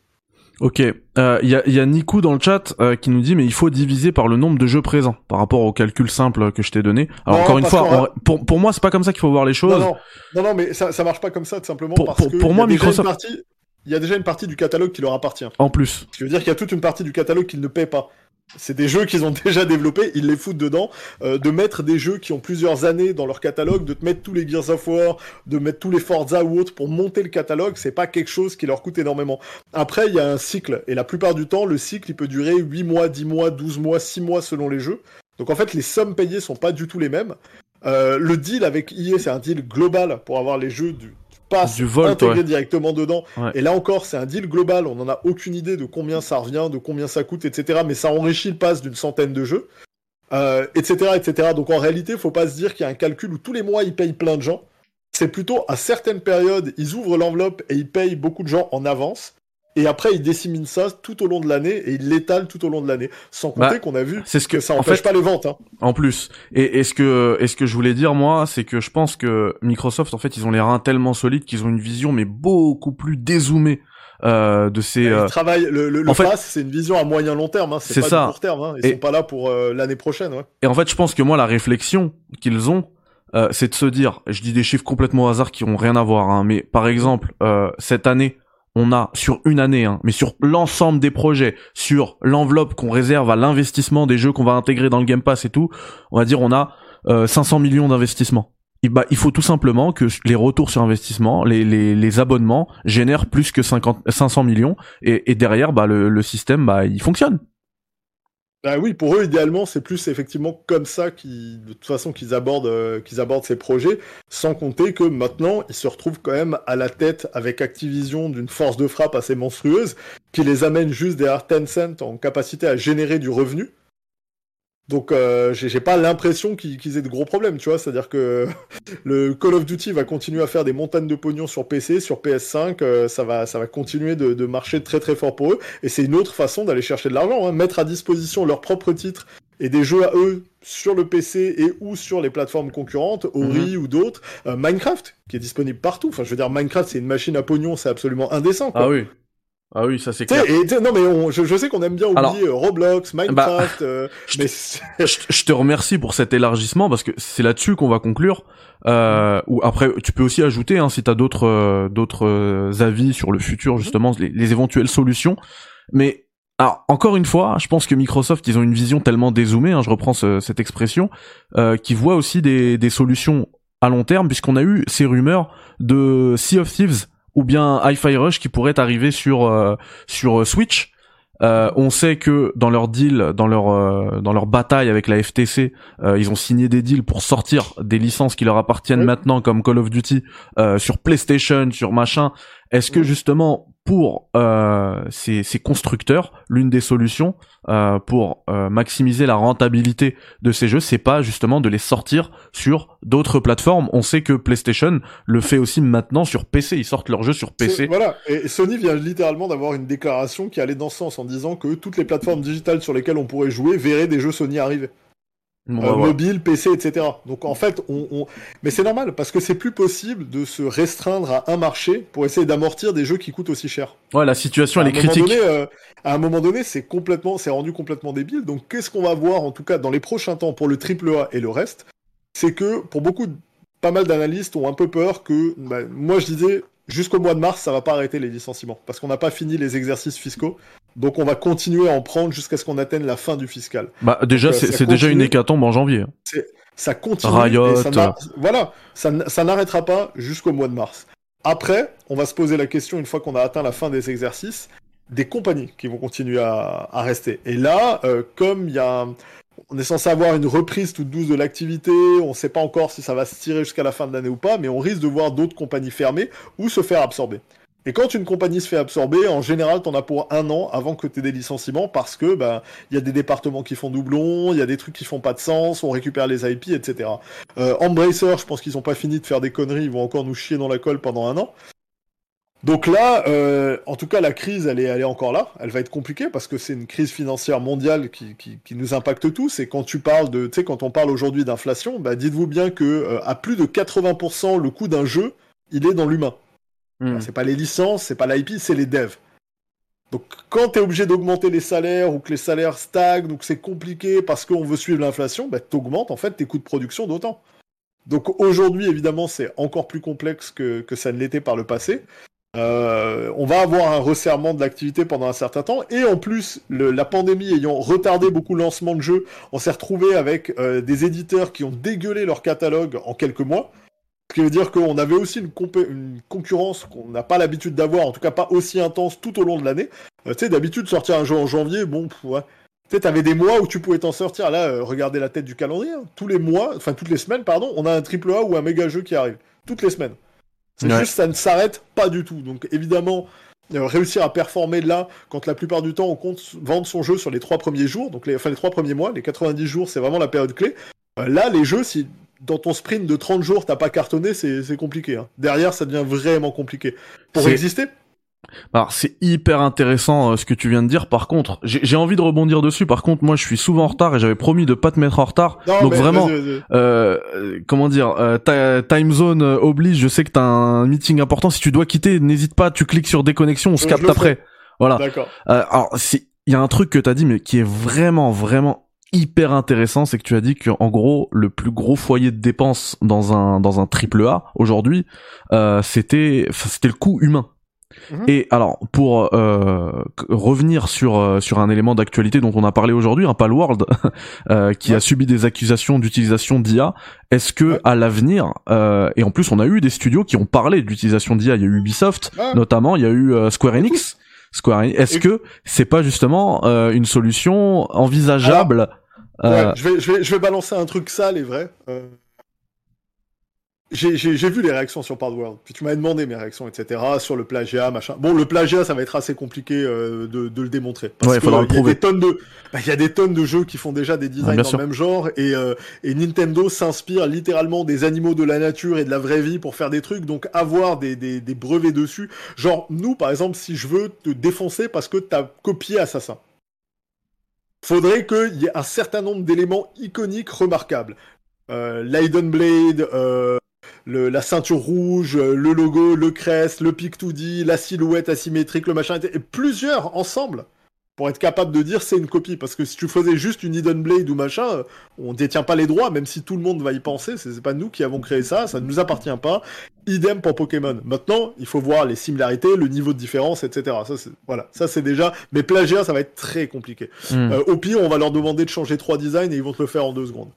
S1: Ok, il y, a, y a Niku dans le chat euh, qui nous dit mais il faut diviser par le nombre de jeux présents par rapport au calcul simple que je t'ai donné. Alors
S2: Non,
S1: encore une fois, pour, pour moi c'est pas comme ça qu'il faut voir les choses.
S2: Non, non, non, non, mais ça, ça marche pas comme ça, tout simplement
S1: Pour-
S2: parce
S1: pour-
S2: que
S1: pour
S2: y
S1: moi, Microsoft-
S2: il y a déjà une partie du catalogue qui leur appartient.
S1: En plus,
S2: Ce qui veut dire qu'il y a toute une partie du catalogue qu'ils ne paient pas. C'est des jeux qu'ils ont déjà développés, ils les foutent dedans. Euh, de mettre des jeux qui ont plusieurs années dans leur catalogue, de te mettre tous les Gears of War, de mettre tous les Forza ou autres pour monter le catalogue, c'est pas quelque chose qui leur coûte énormément. Après, il y a un cycle, et la plupart du temps, le cycle, il peut durer 8 mois, 10 mois, 12 mois, 6 mois selon les jeux. Donc en fait, les sommes payées sont pas du tout les mêmes. Euh, le deal avec EA, c'est un deal global pour avoir les jeux du, du
S1: ouais.
S2: directement dedans.
S1: Ouais.
S2: Et là encore, c'est un deal global. On n'en a aucune idée de combien ça revient, de combien ça coûte, etc. Mais ça enrichit le pass d'une centaine de jeux, euh, etc., etc. Donc en réalité, faut pas se dire qu'il y a un calcul où tous les mois ils payent plein de gens. C'est plutôt à certaines périodes, ils ouvrent l'enveloppe et ils payent beaucoup de gens en avance. Et après, ils disséminent ça tout au long de l'année et ils l'étalent tout au long de l'année. Sans compter
S1: Bah,
S2: qu'on a vu
S1: c'est ce que,
S2: que ça
S1: en
S2: empêche
S1: fait,
S2: pas les ventes. Hein.
S1: en plus. Et, et ce que, et ce que je voulais dire moi, c'est que je pense que Microsoft en fait ils ont les reins tellement solides qu'ils ont une vision mais beaucoup plus dézoomée euh, de ces. euh,
S2: Ils travaillent, le, le, le
S1: en
S2: c'est une vision à moyen long terme. Hein. C'est pas
S1: ça.
S2: du court terme. Hein. Ils
S1: Et-
S2: sont pas là pour euh, l'année prochaine. Ouais.
S1: Et en fait, je pense que moi, la réflexion qu'ils ont, euh, c'est de se dire, je dis des chiffres complètement au hasard qui ont rien à voir, hein, mais par exemple, euh, cette année, on a sur une année, hein, mais sur l'ensemble des projets, sur l'enveloppe qu'on réserve à l'investissement des jeux qu'on va intégrer dans le Game Pass et tout, on va dire on a euh, 500 millions d'investissements. Bah, il faut tout simplement que les retours sur investissement, les, abonnements génèrent plus que 50, 500 millions et, et derrière, bah, le, le système, bah, il fonctionne.
S2: Bah oui, pour eux, idéalement, c'est plus effectivement comme ça qu'ils, de toute façon, qu'ils abordent, euh, qu'ils abordent ces projets, sans compter que maintenant, ils se retrouvent quand même à la tête avec Activision d'une force de frappe assez monstrueuse, qui les amène juste derrière Tencent en capacité à générer du revenu. Donc, euh, j'ai pas l'impression qu'ils aient de gros problèmes, tu vois. C'est-à-dire que le Call of Duty va continuer à faire des montagnes de pognon sur PC, sur PS5, euh, ça va, ça va continuer de, de marcher très très fort pour eux. Et c'est une autre façon d'aller chercher de l'argent, hein. mettre à disposition leurs propres titres et des jeux à eux sur le PC et ou sur les plateformes concurrentes, Ori ou d'autres. Euh, Minecraft, qui est disponible partout. Enfin, je veux dire, Minecraft, c'est une machine à pognon, c'est absolument indécent. Quoi.
S1: Ah oui. Ah oui, ça c'est clair.
S2: et, non mais on- je, je sais qu'on aime bien oublier
S1: Alors,
S2: euh, Roblox, Minecraft, euh, mais
S1: je, je te remercie pour cet élargissement parce que c'est là-dessus qu'on va conclure. Euh, ou après, tu peux aussi ajouter hein, si t'as d'autres euh, d'autres euh, avis sur le futur, justement, les, les éventuelles solutions. Mais Alors encore une fois, je pense que Microsoft, ils ont une vision tellement dézoomée, hein, je reprends cette expression, euh, qui voit aussi des, des solutions à long terme, puisqu'on a eu ces rumeurs de Sea of Thieves ou bien Hi-Fi Rush qui pourraient arriver sur euh, sur Switch. Euh, on sait que dans leur deal, dans leur euh, dans leur bataille avec la FTC, euh, ils ont signé des deals pour sortir des licences qui leur appartiennent maintenant, comme Call of Duty, sur PlayStation, sur machin. Est-ce que justement pour euh, ces, ces, constructeurs, l'une des solutions euh, pour euh, maximiser la rentabilité de ces jeux, c'est pas justement de les sortir sur d'autres plateformes. On sait que PlayStation le fait aussi maintenant sur PC. Ils sortent leurs jeux sur PC.
S2: Voilà. Et Sony vient littéralement d'avoir une déclaration qui allait dans ce sens en disant que toutes les plateformes digitales sur lesquelles on pourrait jouer verraient des jeux Sony arriver. Euh, mobile, PC, etc. Donc en fait, on, mais c'est normal parce que c'est plus possible de se restreindre à un marché pour essayer d'amortir des jeux qui coûtent aussi cher.
S1: Ouais, la situation elle est critique.
S2: Euh, à un moment donné, c'est complètement, c'est rendu complètement débile. Donc qu'est-ce qu'on va voir en tout cas dans les prochains temps pour le AAA et le reste, c'est que pour beaucoup, pas mal d'analystes ont un peu peur que, bah, moi je disais, jusqu'au mois de mars, ça va pas arrêter les licenciements parce qu'on n'a pas fini les exercices fiscaux. Donc on va continuer à en prendre jusqu'à ce qu'on atteigne la fin du fiscal.
S1: Bah déjà euh, c'est déjà une hécatombe en janvier.
S2: Ça continue. Riot. Ça voilà, ça, ça n'arrêtera pas jusqu'au mois de mars. Après, on va se poser la question une fois qu'on a atteint la fin des exercices des compagnies qui vont continuer à, à rester. Et là, euh, comme il y a on est censé avoir une reprise toute douce de l'activité, on ne sait pas encore si ça va se tirer jusqu'à la fin de l'année ou pas, mais on risque de voir d'autres compagnies fermer ou se faire absorber. Et quand une compagnie se fait absorber, en général, t'en as pour un an avant que t'aies des licenciements parce que ben il y a des départements qui font doublon, il y a des trucs qui font pas de sens, on récupère les IP, etc. Euh, Embracer, je pense qu'ils ont pas fini de faire des conneries, ils vont encore nous chier dans la colle pendant un an. Donc là, euh, en tout cas, la crise, elle est, elle est encore là. Elle va être compliquée parce que c'est une crise financière mondiale qui, qui, qui, nous impacte tous. Et quand tu parles de, tu sais, quand on parle aujourd'hui d'inflation, bah, dites-vous bien que euh, à plus de 80%, le coût d'un jeu, il est dans l'humain. Hmm. C'est pas les licences, c'est pas l'IP, c'est les devs. Donc quand tu es obligé d'augmenter les salaires ou que les salaires stagnent ou que c'est compliqué parce qu'on veut suivre l'inflation, bah, tu augmentes en fait tes coûts de production d'autant. Donc aujourd'hui, évidemment, c'est encore plus complexe que, que ça ne l'était par le passé. Euh, on va avoir un resserrement de l'activité pendant un certain temps. Et en plus, la pandémie ayant retardé beaucoup le lancement de jeux, on s'est retrouvé avec euh, des éditeurs qui ont dégueulé leur catalogue en quelques mois. Ce qui veut dire qu'on avait aussi une, concurrence qu'on n'a pas l'habitude d'avoir, en tout cas pas aussi intense tout au long de l'année. Euh, tu sais, d'habitude, sortir un jeu en janvier, bon, ouais. Tu sais, t'avais des mois où tu pouvais t'en sortir. Là, regardez la tête du calendrier. Hein. Tous les mois, enfin toutes les semaines, pardon, on a un triple A ou un méga jeu qui arrive. Toutes les semaines. C'est juste, ça ne s'arrête pas du tout. Donc évidemment, euh, réussir à performer là, quand la plupart du temps on compte vendre son jeu sur les trois premiers jours, donc les, enfin les trois premiers mois, les 90 jours, c'est vraiment la période clé. Euh, là, les jeux, si dans ton sprint de 30 jours, t'as pas cartonné, c'est compliqué. Hein. Derrière, ça devient vraiment compliqué. Pour exister,
S1: alors c'est hyper intéressant euh, ce que tu viens de dire. Par contre, j'ai envie de rebondir dessus. Par contre, moi je suis souvent en retard et j'avais promis de pas te mettre en retard. Donc vraiment, Euh, comment dire, euh, time zone euh, oblige. Je sais que t'as un meeting important. Si tu dois quitter, n'hésite pas. Tu cliques sur déconnexion, on se capte après. Voilà. D'accord. Euh, alors c'est, il y a un truc que t'as dit mais qui est vraiment vraiment hyper intéressant, c'est que tu as dit qu'en gros le plus gros foyer de dépenses dans un dans un triple A aujourd'hui, euh, c'était c'était le coût humain. Mhm. Et alors, pour euh, revenir sur euh, sur un élément d'actualité dont on a parlé aujourd'hui, un Palworld euh, qui a subi des accusations d'utilisation d'IA, est-ce que à l'avenir, euh, et en plus on a eu des studios qui ont parlé d'utilisation d'IA, il y a eu Ubisoft notamment, il y a eu Square Enix. Square Enix. Est-ce que c'est pas justement une solution envisageable
S2: je, vais, je, vais, je vais balancer un truc sale et vrai j'ai vu les réactions sur World, puis tu m'avais demandé mes réactions, etc. sur le plagiat, machin. Bon, le plagiat, ça va être assez compliqué euh, de, de, le démontrer.
S1: Parce ouais, il faudra le prouver.
S2: Y a des tonnes de, bah, il y a des tonnes de jeux qui font déjà des designs dans le même genre, et, euh, et Nintendo s'inspire littéralement des animaux de la nature et de la vraie vie pour faire des trucs. Donc avoir des, des, des brevets dessus, genre nous, par exemple, si je veux te défoncer parce que t'as copié Assassin faudrait qu'il y ait un certain nombre d'éléments iconiques remarquables. Euh, Blade, euh, la ceinture rouge, le logo, le crest, le pic 2D, la silhouette asymétrique, le machin, et plusieurs ensemble pour être capable de dire c'est une copie. Parce que si tu faisais juste une Hidden Blade ou machin, on détient pas les droits, même si tout le monde va y penser, c'est pas nous qui avons créé ça, ça ne nous appartient pas. Idem pour Pokémon. Maintenant, il faut voir les similarités, le niveau de différence, etc. Ça, c'est, voilà, ça c'est déjà. Mais plagiat, ça va être très compliqué.
S1: Hmm.
S2: Euh, au pire, on va leur demander de changer trois designs et ils vont te le faire en deux secondes.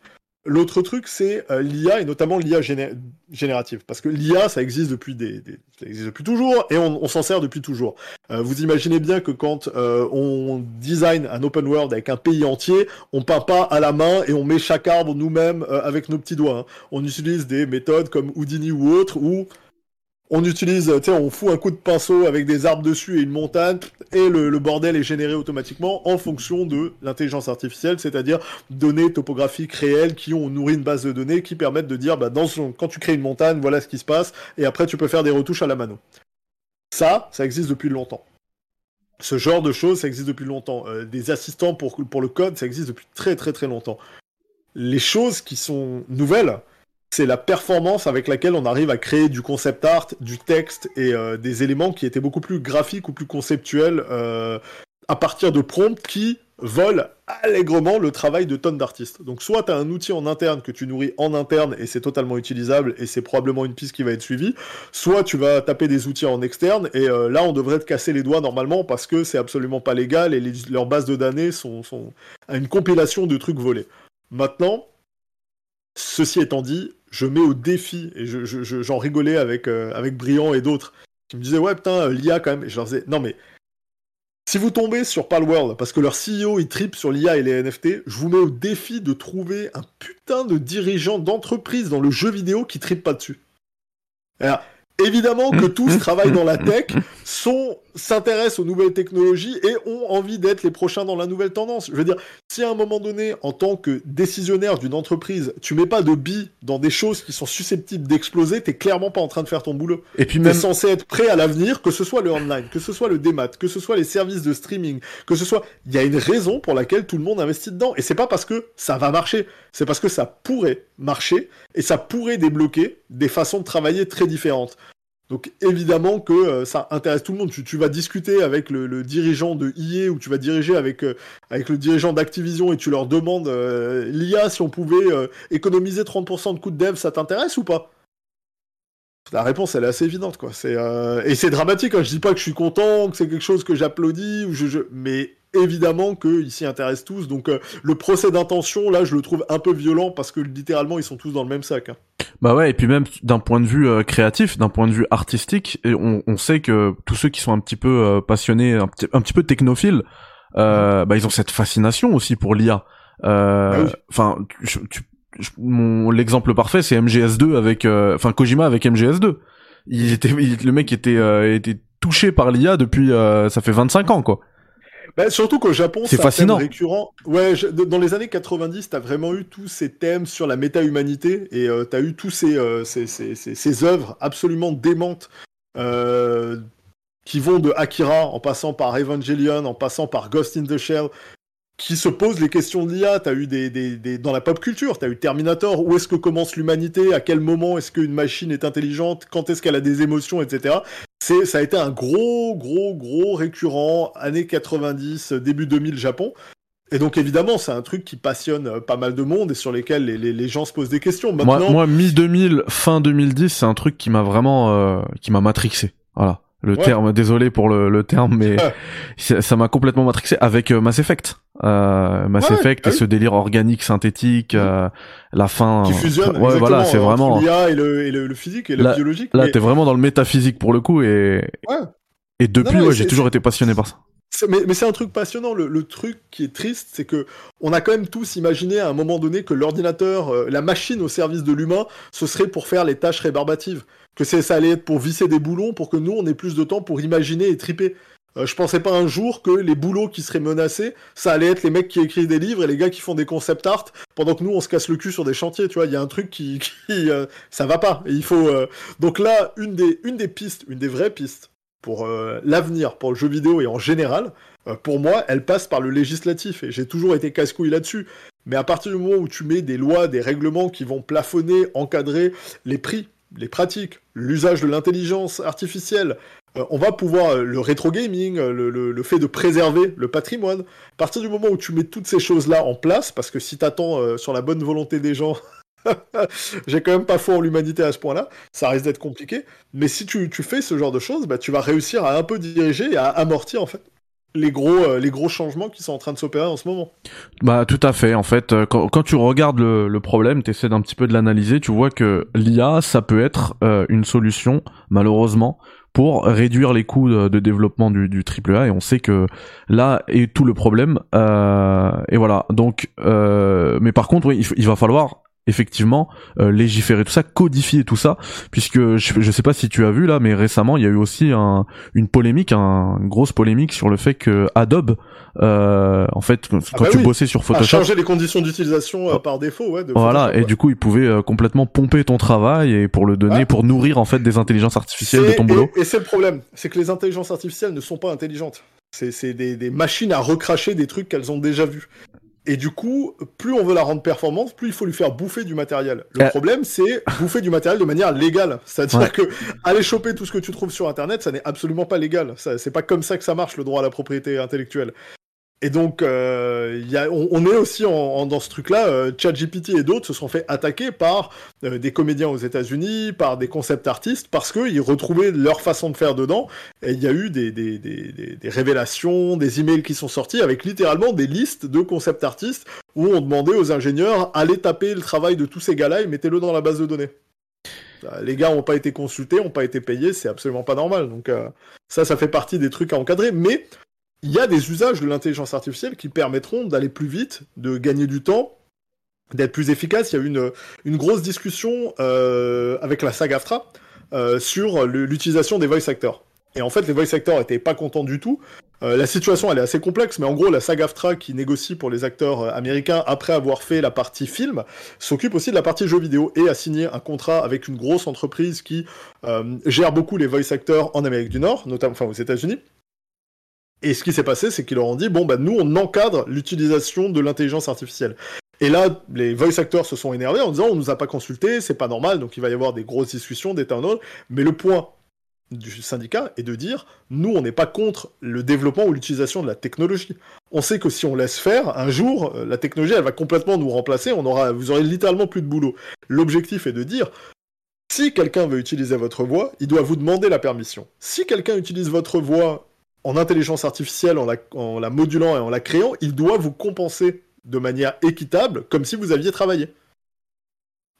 S2: L'autre truc, c'est euh, l'IA et notamment l'IA géné- générative, parce que l'IA, ça existe depuis des, des- ça existe depuis toujours et on, on s'en sert depuis toujours. Euh, vous imaginez bien que quand euh, on design un open world avec un pays entier, on peint pas à la main et on met chaque arbre nous-mêmes euh, avec nos petits doigts. hein. On utilise des méthodes comme Houdini ou autre où on utilise, tu sais, on fout un coup de pinceau avec des arbres dessus et une montagne, et le, bordel est généré automatiquement en fonction de l'intelligence artificielle, c'est-à-dire données topographiques réelles qui ont nourri une base de données qui permettent de dire, bah, dans quand tu crées une montagne, voilà ce qui se passe, et après tu peux faire des retouches à la mano. Ça, ça existe depuis longtemps. Ce genre de choses, ça existe depuis longtemps. Euh, des assistants pour, pour le code, ça existe depuis très très très longtemps. Les choses qui sont nouvelles, c'est la performance avec laquelle on arrive à créer du concept art, du texte et euh, des éléments qui étaient beaucoup plus graphiques ou plus conceptuels euh, à partir de prompts qui volent allègrement le travail de tonnes d'artistes. Donc soit tu as un outil en interne que tu nourris en interne et c'est totalement utilisable et c'est probablement une piste qui va être suivie, soit tu vas taper des outils en externe et euh, là on devrait te casser les doigts normalement parce que c'est absolument pas légal et leurs bases de données sont, sont à une compilation de trucs volés. Maintenant, Ceci étant dit, je mets au défi, et je- je- je- j'en rigolais avec, euh, avec Briand et d'autres, qui me disaient, ouais, putain, euh, l'IA quand même. Et je leur disais, non, mais si vous tombez sur Palworld, parce que leur CEO, il tripe sur l'IA et les NFT, je vous mets au défi de trouver un putain de dirigeant d'entreprise dans le jeu vidéo qui tripe pas dessus. Alors, évidemment que tous travaillent dans la tech, sont s'intéressent aux nouvelles technologies et ont envie d'être les prochains dans la nouvelle tendance. Je veux dire, si à un moment donné, en tant que décisionnaire d'une entreprise, tu mets pas de billes dans des choses qui sont susceptibles d'exploser, t'es clairement pas en train de faire ton boulot.
S1: Et puis
S2: T'es
S1: même,
S2: censé être prêt à l'avenir, que ce soit le online, que ce soit le démat, que ce soit les services de streaming, que ce soit... Il y a une raison pour laquelle tout le monde investit dedans. Et c'est pas parce que ça va marcher, c'est parce que ça pourrait marcher et ça pourrait débloquer des façons de travailler très différentes. Donc évidemment que euh, ça intéresse tout le monde. Tu, vas discuter avec le, dirigeant de EA ou tu vas diriger avec, euh, avec le dirigeant d'Activision et tu leur demandes euh, l'IA si on pouvait économiser 30% de coûts de dev, ça t'intéresse ou pas? La réponse elle est assez évidente quoi. Et c'est dramatique. Hein. Je dis pas que je suis content, que c'est quelque chose que j'applaudis ou je, je... mais évidemment qu'ils s'y intéressent tous. Donc euh, le procès d'intention là, je le trouve un peu violent parce que littéralement ils sont tous dans le même sac. hein.
S1: bah ouais, et puis même d'un point de vue euh, créatif, d'un point de vue artistique, et on, on sait que tous ceux qui sont un petit peu euh, passionnés, un petit, un petit peu technophiles, euh, bah ils ont cette fascination aussi pour l'IA. Euh,
S2: Bah oui.
S1: Enfin, l'exemple parfait, c'est MGS2 avec, euh, enfin Kojima avec MGS2. Il était, il- le mec était, euh, était touché par l'IA depuis, euh, ça fait 25 ans quoi.
S2: Bah, surtout qu'au Japon,
S1: C'est fascinant.
S2: récurrent. Ouais, je- dans les années 90, t'as vraiment eu tous ces thèmes sur la méta-humanité et euh, t'as eu tous ces, euh, ces, ces, ces, ces œuvres absolument démentes euh, qui vont de Akira en passant par Evangelion, en passant par Ghost in the Shell, qui se posent les questions de l'IA. T'as eu des, des, des, dans la pop culture, t'as eu Terminator. Où est-ce que commence l'humanité? À quel moment est-ce qu'une machine est intelligente? Quand est-ce qu'elle a des émotions, etc. C'est, ça a été un gros, gros, gros récurrent, années 90, début 2000 Japon. Et donc évidemment, c'est un truc qui passionne euh, pas mal de monde et sur lesquels les, les, les gens se posent des questions. Maintenant,
S1: Moi, moi mi 2000, fin 2010, c'est un truc qui m'a vraiment, euh, qui m'a matrixé. Voilà. Le
S2: Ouais.
S1: terme, désolé pour le, le terme, mais ça m'a complètement matrixé avec euh, Mass Effect. Euh, Mass
S2: Ouais,
S1: Effect
S2: ah
S1: et
S2: oui.
S1: ce délire organique, synthétique, euh, la fin.
S2: qui fusionne.
S1: Ouais, voilà, c'est
S2: entre
S1: vraiment.
S2: l'IA et le, et le, le physique et le
S1: Là-
S2: biologique.
S1: Là,
S2: mais-
S1: t'es vraiment dans le métaphysique pour le coup et.
S2: Ouais.
S1: Et depuis,
S2: Non,
S1: ouais, j'ai toujours été passionné par ça.
S2: Mais, mais c'est un truc passionnant. Le, le truc qui est triste, c'est que on a quand même tous imaginé à un moment donné que l'ordinateur, euh, la machine au service de l'humain, ce serait pour faire les tâches rébarbatives. Que ça allait être pour visser des boulons, pour que nous, on ait plus de temps pour imaginer et triper. Euh, je pensais pas un jour que les boulots qui seraient menacés, ça allait être les mecs qui écrivent des livres et les gars qui font des concept art, pendant que nous, on se casse le cul sur des chantiers. Tu vois, il y a un truc qui, qui euh, ça va pas. Et il faut. euh, Donc là, une des, une des pistes, une des vraies pistes pour euh, l'avenir, pour le jeu vidéo et en général, euh, pour moi, elle passe par le législatif. Et j'ai toujours été casse-couille là-dessus. Mais à partir du moment où tu mets des lois, des règlements qui vont plafonner, encadrer les prix, les pratiques, l'usage de l'intelligence artificielle, euh, on va pouvoir euh, le rétro gaming, euh, le, fait de préserver le patrimoine. À partir du moment où tu mets toutes ces choses-là en place, parce que si t'attends euh, sur la bonne volonté des gens J'ai quand même pas foi en l'humanité à ce point-là. Ça risque d'être compliqué. Mais si tu, tu, fais ce genre de choses, bah, tu vas réussir à un peu diriger et à amortir en fait les gros, euh, les gros changements qui sont en train de s'opérer en ce moment.
S1: Bah tout à fait. En fait, euh, quand, quand tu regardes le, le problème, tu essaies d'un petit peu de l'analyser, tu vois que l'IA, ça peut être euh, une solution, malheureusement, pour réduire les coûts de, développement du, du AAA. Et on sait que là est tout le problème. et voilà. Donc, mais par contre, oui, il va falloir effectivement euh, légiférer tout ça, codifier tout ça, puisque je, je sais pas si tu as vu là, mais récemment il y a eu aussi un, une polémique, un, une grosse polémique sur le fait que Adobe, euh, en fait, quand ah bah tu bossais sur Photoshop,
S2: a changé les conditions d'utilisation euh, par défaut, ouais.
S1: voilà, et du coup il pouvait euh, complètement pomper ton travail et pour le donner, pour nourrir en fait des intelligences artificielles de ton boulot.
S2: Et, c'est le problème, c'est que les intelligences artificielles ne sont pas intelligentes. C'est des, des machines à recracher des trucs qu'elles ont déjà vus. Et du coup, plus on veut la rendre performante, plus il faut lui faire bouffer du matériel. Le euh. problème, c'est bouffer du matériel de manière légale. C'est-à-dire que aller choper tout ce que tu trouves sur Internet, ça n'est absolument pas légal. C'est pas comme ça que ça marche le droit à la propriété intellectuelle. Et donc, euh, on, est aussi dans ce truc-là. Euh, ChatGPT et d'autres se sont fait attaquer par euh, des comédiens aux États-Unis, par des concept artistes, parce qu'ils retrouvaient leur façon de faire dedans. Et il y a eu des, révélations, des emails qui sont sortis avec littéralement des listes de concept artistes où on demandait aux ingénieurs allez taper le travail de tous ces gars-là et mettez-le dans la base de données. Les gars n'ont pas été consultés, n'ont pas été payés, c'est absolument pas normal. Donc euh, ça, ça fait partie des trucs à encadrer. Mais il y a des usages de l'intelligence artificielle qui permettront d'aller plus vite, de gagner du temps, d'être plus efficace. Il y a eu une, grosse discussion euh, avec la SAG-AFTRA euh, sur l'utilisation des voice actors. Et en fait, les voice actors étaient pas contents du tout. Euh, la situation, elle est assez complexe, mais en gros, la SAG-AFTRA, qui négocie pour les acteurs américains après avoir fait la partie film, s'occupe aussi de la partie jeux vidéo et a signé un contrat avec une grosse entreprise qui gère beaucoup les voice actors en Amérique du Nord, notamment enfin aux États-Unis. Et ce qui s'est passé, c'est qu'ils leur ont dit bon, bah, nous, on encadre l'utilisation de l'intelligence artificielle. Et là, les voice actors se sont énervés en disant on nous a pas consulté, c'est pas normal, donc il va y avoir des grosses discussions en autre. Mais le point du syndicat est de dire nous, on n'est pas contre le développement ou l'utilisation de la technologie. On sait que si on laisse faire, un jour, euh, la technologie, elle va complètement nous remplacer, on aura, vous aurez littéralement plus de boulot. L'objectif est de dire si quelqu'un veut utiliser votre voix, il doit vous demander la permission. Si quelqu'un utilise votre voix en intelligence artificielle, en la, modulant et en la créant, il doit vous compenser de manière équitable, comme si vous aviez travaillé.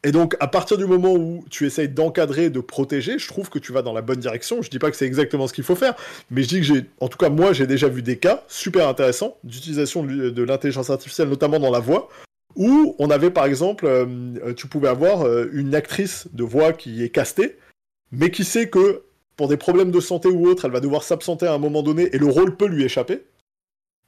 S2: Et donc, à partir du moment où tu essayes d'encadrer, de protéger, je trouve que tu vas dans la bonne direction. Je dis pas que c'est exactement ce qu'il faut faire, mais je dis que j'ai, en tout cas, moi, j'ai déjà vu des cas super intéressants d'utilisation de l'intelligence artificielle, notamment dans la voix, où on avait, par exemple, euh, tu pouvais avoir euh, une actrice de voix qui est castée, mais qui sait que pour des problèmes de santé ou autre, elle va devoir s'absenter à un moment donné et le rôle peut lui échapper.